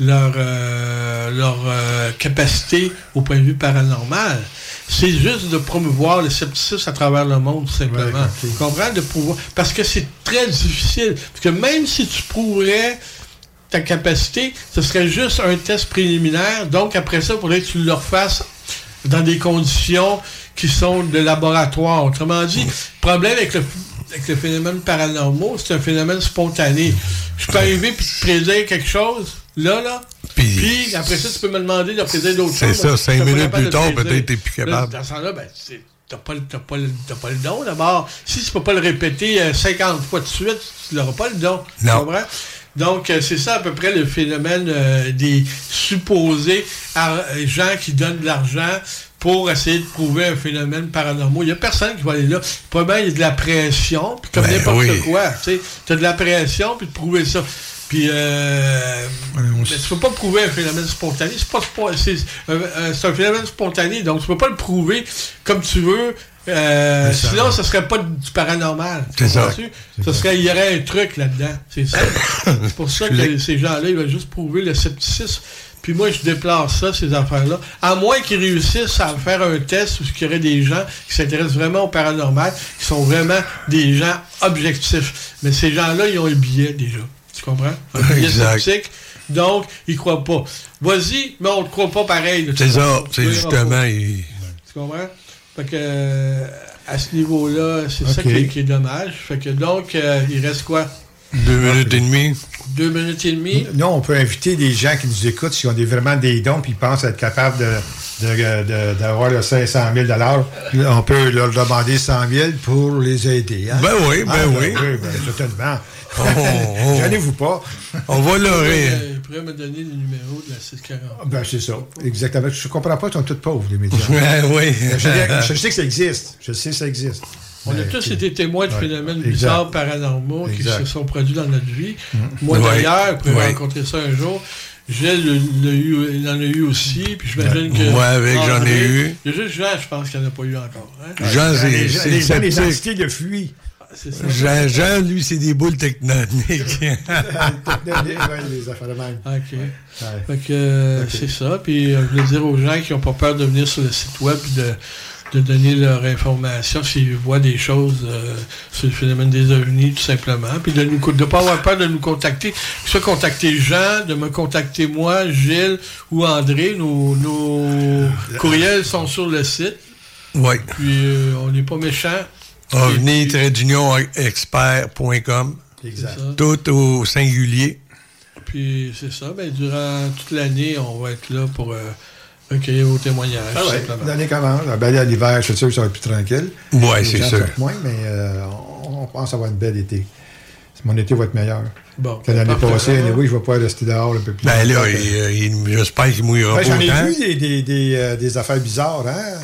leur, euh, leur euh, capacité au point de vue paranormal. C'est juste de promouvoir le scepticisme à travers le monde, tout simplement. Tu comprends? De pouvoir. Parce que c'est très difficile. Parce que même si tu prouverais ta capacité, ce serait juste un test préliminaire. Donc, après ça, il faudrait que tu le refasses dans des conditions qui sont de laboratoire. Autrement dit, le problème avec le, avec le phénomène paranormal, c'est un phénomène spontané. Je peux arriver et te prédire quelque chose, là, là, puis, après ça, tu peux me demander de prédire d'autres C'est choses. ça, Moi, cinq minutes plus tard, peut-être t'es plus Là, capable. Dans ce temps-là, ben, c'est- t'as pas, pas, le- pas le don d'abord. Si tu peux pas le répéter euh, 50 fois de suite, tu n'auras pas le don. Tu Non. comprends? Donc, euh, c'est ça à peu près le phénomène euh, des supposés euh, gens qui donnent de l'argent pour essayer de prouver un phénomène paranormal. Il n'y a personne qui va aller là. Probablement, il y a de la pression, puis comme Ben n'importe oui. quoi. Tu as de la pression, puis de prouver ça. Puis, euh, mais tu peux pas prouver un phénomène spontané. C'est pas c'est euh, euh, c'est un phénomène spontané, donc tu peux pas le prouver comme tu veux. Euh, ça- sinon, ce serait pas du paranormal. C'est ça. serait, il y aurait un truc là-dedans. C'est ça. (coughs) C'est pour ça que ces gens-là, ils veulent juste prouver le scepticisme. Puis moi, je déplace ça, ces affaires-là. À moins qu'ils réussissent à faire un test où il y aurait des gens qui s'intéressent vraiment au paranormal, qui sont vraiment des gens objectifs. Mais ces gens-là, ils ont un billet déjà. Tu comprends? Un (laughs) billet sceptique. Donc, ils croient pas. Vas-y, mais on ne croit pas pareil. C'est ça, c'est justement. il- Tu comprends? Fait que, euh, à ce niveau-là, c'est ça Ok. qui est, qui est dommage. Fait que donc, euh, il reste quoi? Deux minutes et demie. Deux minutes et demie? Nous, on peut inviter des gens qui nous écoutent s'ils ont des, vraiment des dons puis ils pensent être capables de, de- de- d'avoir le 500 000 On peut leur demander 100 000 pour les aider. hein? Ben oui, ben Ah, oui. oui, ben, certainement. Oh, (laughs) oh. Gênez-vous pas. On va pourrait- il pourrait me donner le numéro de la 640. Ben, c'est ça. Exactement. Je comprends pas, ils sont tous pauvres, les médias. Ouais, (laughs) oui. Je, je sais que ça existe. Je sais que ça existe. On a Mais, tous été témoins de phénomènes bizarres, paranormaux, Exact. qui se sont produits dans notre vie. Mhm. Moi, Ouais. d'ailleurs, pouvez Ouais. rencontrer ça un jour. Gilles le- eu- il en a eu aussi, puis j'imagine que... Moi, avec, j'en ai eu. Il y a juste Jean, je pense qu'il n'y en a pas eu encore. hein? Jean, c'est les, c'est les, gens, les entités de fuient. C'est ça. Jean, Jean, lui, c'est des boules technoniques. (laughs) Les affaires de même. OK. Ouais. Fait que euh, c'est ça. Puis euh, je voulais dire aux gens qui n'ont pas peur de venir sur le site web et de, de donner leur information s'ils voient des choses euh, sur le phénomène des ovnis, tout simplement. Puis de ne de pas avoir peur de nous contacter. Soit contacter Jean, de me contacter moi, Gilles ou André. Nos, nos courriels sont sur le site. oui. Puis euh, on n'est pas méchants. ovni-expert.com. Exact. Tout au singulier. Puis c'est ça. Ben, durant toute l'année, on va être là pour euh, recueillir vos témoignages. Ah ouais, commandes. Ben, là, l'hiver, je suis sûr que ça va être plus tranquille. Les c'est gens sûr. moins, mais euh, on, pense avoir une belle été. Mon été va être meilleur. Bon, que l'année passée. oui, je vais pas rester dehors un peu plus. Ben là, longtemps. il- il- j'espère qu'il mouillera Ben, pas J'en ai vu des, des, des, euh, des affaires bizarres, hein?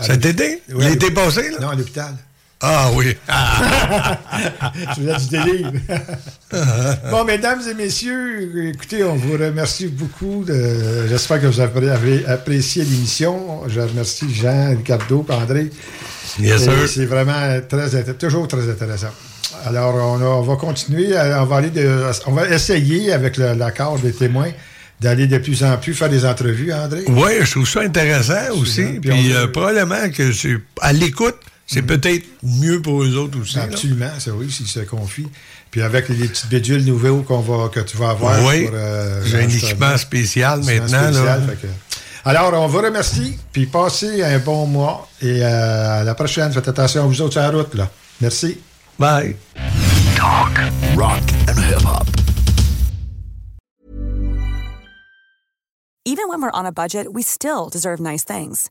Cet été? Oui, à L'été passé, là? Non, à l'hôpital. Ah oui. (laughs) Je vous ai du délire. bon, mesdames et messieurs, écoutez, on vous remercie beaucoup. de- J'espère que vous avez apprécié l'émission. Je remercie Jean, Ricardo, André. Yes. C'est vraiment très, toujours très intéressant. Alors, on, a- on va continuer. à- On va, aller de- on va essayer, avec l'accord des témoins, d'aller de plus en plus faire des entrevues, André. Oui, je trouve ça intéressant aussi. Puis euh, probablement que à l'écoute, c'est peut-être mieux pour eux autres aussi. Absolument, ça oui, s'ils se confient. Puis avec les, petites bédules nouveaux qu'on va, que tu vas avoir. Oui, pour, euh, j'ai un équipement spécial maintenant. spécial, là. fait que- Alors, on vous remercie, puis passez un bon mois. Et euh, à la prochaine, faites attention à vous autres sur la route. Là. Merci. Bye. Talk, rock and hip hop. Even when we're on a budget, we still deserve nice things.